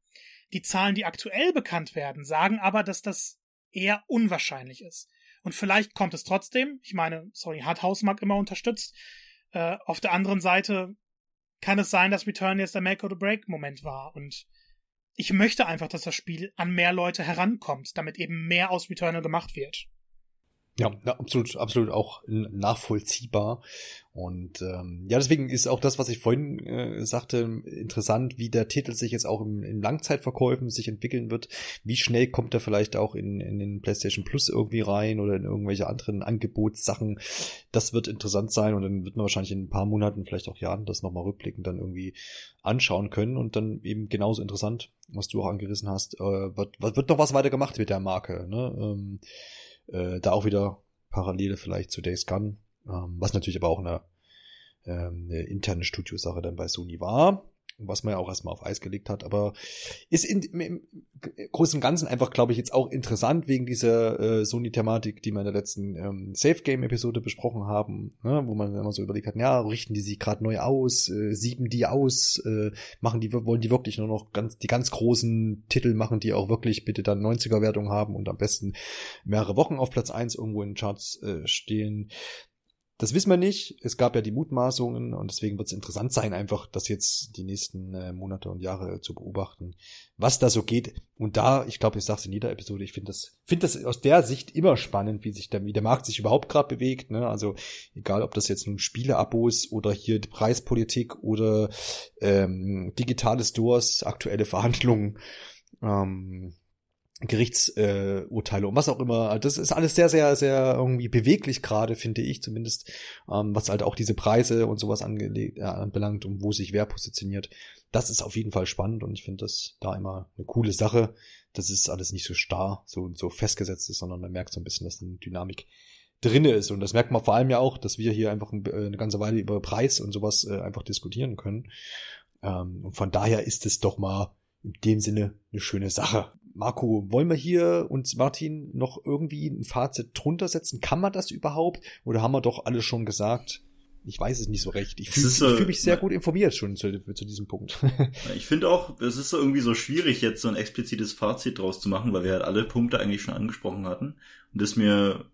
Die Zahlen, die aktuell bekannt werden, sagen aber, dass das eher unwahrscheinlich ist. Und vielleicht kommt es trotzdem. Ich meine, sorry, hat Hausmarkt immer unterstützt. Äh, auf der anderen Seite kann es sein, dass Return jetzt der Make or the Break Moment war und ich möchte einfach, dass das Spiel an mehr Leute herankommt, damit eben mehr aus Returnal gemacht wird. Ja, absolut, absolut auch nachvollziehbar. Und ähm, ja, deswegen ist auch das, was ich vorhin äh, sagte, interessant, wie der Titel sich jetzt auch im, in Langzeitverkäufen sich entwickeln wird. Wie schnell kommt er vielleicht auch in, in den PlayStation Plus irgendwie rein oder in irgendwelche anderen Angebotssachen. Das wird interessant sein und dann wird man wahrscheinlich in ein paar Monaten, vielleicht auch Jahren, das nochmal rückblickend dann irgendwie anschauen können und dann eben genauso interessant, was du auch angerissen hast, äh, wird, wird noch was weiter gemacht mit der Marke. Ne? Ähm, äh, da auch wieder Parallele vielleicht zu Days Gone, ähm, was natürlich aber auch eine, ähm, eine interne Studiosache dann bei Sony war was man ja auch erstmal auf Eis gelegt hat, aber ist in, im Großen und Ganzen einfach, glaube ich, jetzt auch interessant wegen dieser äh, Sony-Thematik, die wir in der letzten ähm, Safe-Game-Episode besprochen haben, ne, wo man immer so überlegt hat, ja, richten die sich gerade neu aus, äh, sieben die aus, äh, machen die, wollen die wirklich nur noch ganz, die ganz großen Titel machen, die auch wirklich bitte dann 90er-Wertung haben und am besten mehrere Wochen auf Platz eins irgendwo in den Charts äh, stehen. Das wissen wir nicht. Es gab ja die Mutmaßungen und deswegen wird es interessant sein, einfach das jetzt die nächsten äh, Monate und Jahre zu beobachten, was da so geht. Und da, ich glaube, ich sage es in jeder Episode, ich finde das, finde das aus der Sicht immer spannend, wie sich der, wie der Markt sich überhaupt gerade bewegt. Ne? Also egal, ob das jetzt nun Spieleabos oder hier die Preispolitik oder ähm, digitale Stores, aktuelle Verhandlungen. Ähm, Gerichtsurteile äh, und was auch immer. Das ist alles sehr, sehr, sehr irgendwie beweglich gerade, finde ich zumindest, ähm, was halt auch diese Preise und sowas angelegt, äh, anbelangt und wo sich wer positioniert. Das ist auf jeden Fall spannend und ich finde das da immer eine coole Sache. Das ist alles nicht so starr, so, so festgesetzt ist, sondern man merkt so ein bisschen, dass eine Dynamik drinne ist. Und das merkt man vor allem ja auch, dass wir hier einfach äh, eine ganze Weile über Preis und sowas äh, einfach diskutieren können. Ähm, und von daher ist es doch mal in dem Sinne eine schöne Sache. Marco, wollen wir hier uns Martin noch irgendwie ein Fazit drunter setzen? Kann man das überhaupt? Oder haben wir doch alles schon gesagt? Ich weiß es nicht so recht. Ich fühle so, fühl mich sehr gut informiert schon zu, zu diesem Punkt. ich finde auch, es ist so irgendwie so schwierig, jetzt so ein explizites Fazit draus zu machen, weil wir halt alle Punkte eigentlich schon angesprochen hatten. Und es mir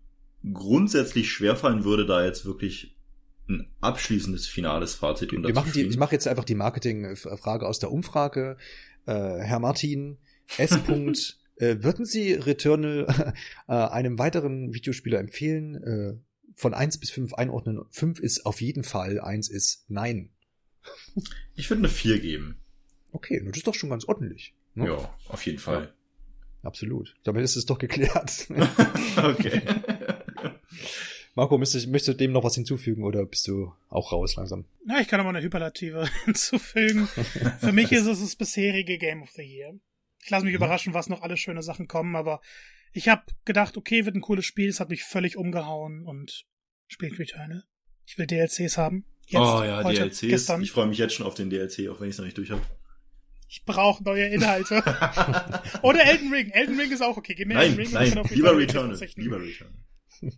grundsätzlich schwerfallen würde, da jetzt wirklich ein abschließendes finales Fazit wir machen die, Ich mache jetzt einfach die Marketingfrage aus der Umfrage. Äh, Herr Martin, S. -Punkt, äh, würden Sie Returnal äh, einem weiteren Videospieler empfehlen? Äh, von eins bis fünf einordnen. Fünf ist auf jeden Fall, eins ist nein. Ich würde eine vier geben. Okay, das ist doch schon ganz ordentlich. Ne? Ja, auf jeden Fall. Ja, absolut. Damit ist es doch geklärt. okay. Marco, möchtest, möchtest du dem noch was hinzufügen oder bist du auch raus langsam? Ja, ich kann noch mal eine Hyperlative hinzufügen. Für mich ist es das bisherige Game of the Year. Ich lasse mich mhm. überraschen, was noch alles schöne Sachen kommen, aber ich habe gedacht, okay, wird ein cooles Spiel, es hat mich völlig umgehauen und spielt Returnal. Ich will DLCs haben. Jetzt, oh ja, heute, DLCs. Gestern. Ich freue mich jetzt schon auf den DLC, auch wenn ich es noch nicht durch habe. Ich brauche neue Inhalte. Oder Elden Ring. Elden Ring ist auch okay. Gib mir nein, Elden Ring. Nein, lieber Returnal. Lieber Returnal.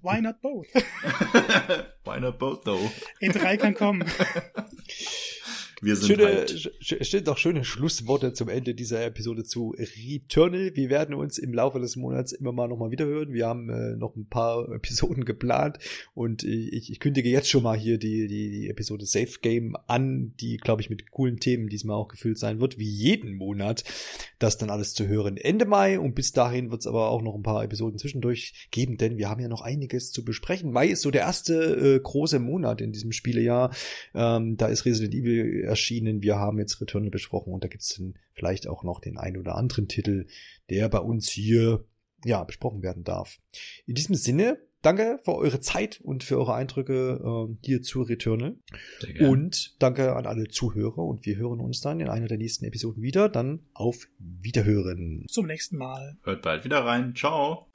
Why not both? Why not both though? E3 kann kommen. Wir sind schöne, halt. Sch doch schöne Schlussworte zum Ende dieser Episode zu Returnal. Wir werden uns im Laufe des Monats immer mal nochmal wiederhören. Wir haben äh, noch ein paar Episoden geplant und ich, ich kündige jetzt schon mal hier die, die, die Episode Safe Game an, die, glaube ich, mit coolen Themen diesmal auch gefüllt sein wird, wie jeden Monat. Das dann alles zu hören Ende Mai und bis dahin wird es aber auch noch ein paar Episoden zwischendurch geben, denn wir haben ja noch einiges zu besprechen. Mai ist so der erste äh, große Monat in diesem Spielejahr. Ähm, da ist Resident Evil erschienen. Wir haben jetzt Returnal besprochen und da gibt es dann vielleicht auch noch den ein oder anderen Titel, der bei uns hier ja besprochen werden darf. In diesem Sinne danke für eure Zeit und für eure Eindrücke äh, hier zu Returnal. Und danke an alle Zuhörer und wir hören uns dann in einer der nächsten Episoden wieder. Dann auf Wiederhören. Zum nächsten Mal. Hört bald wieder rein. Ciao.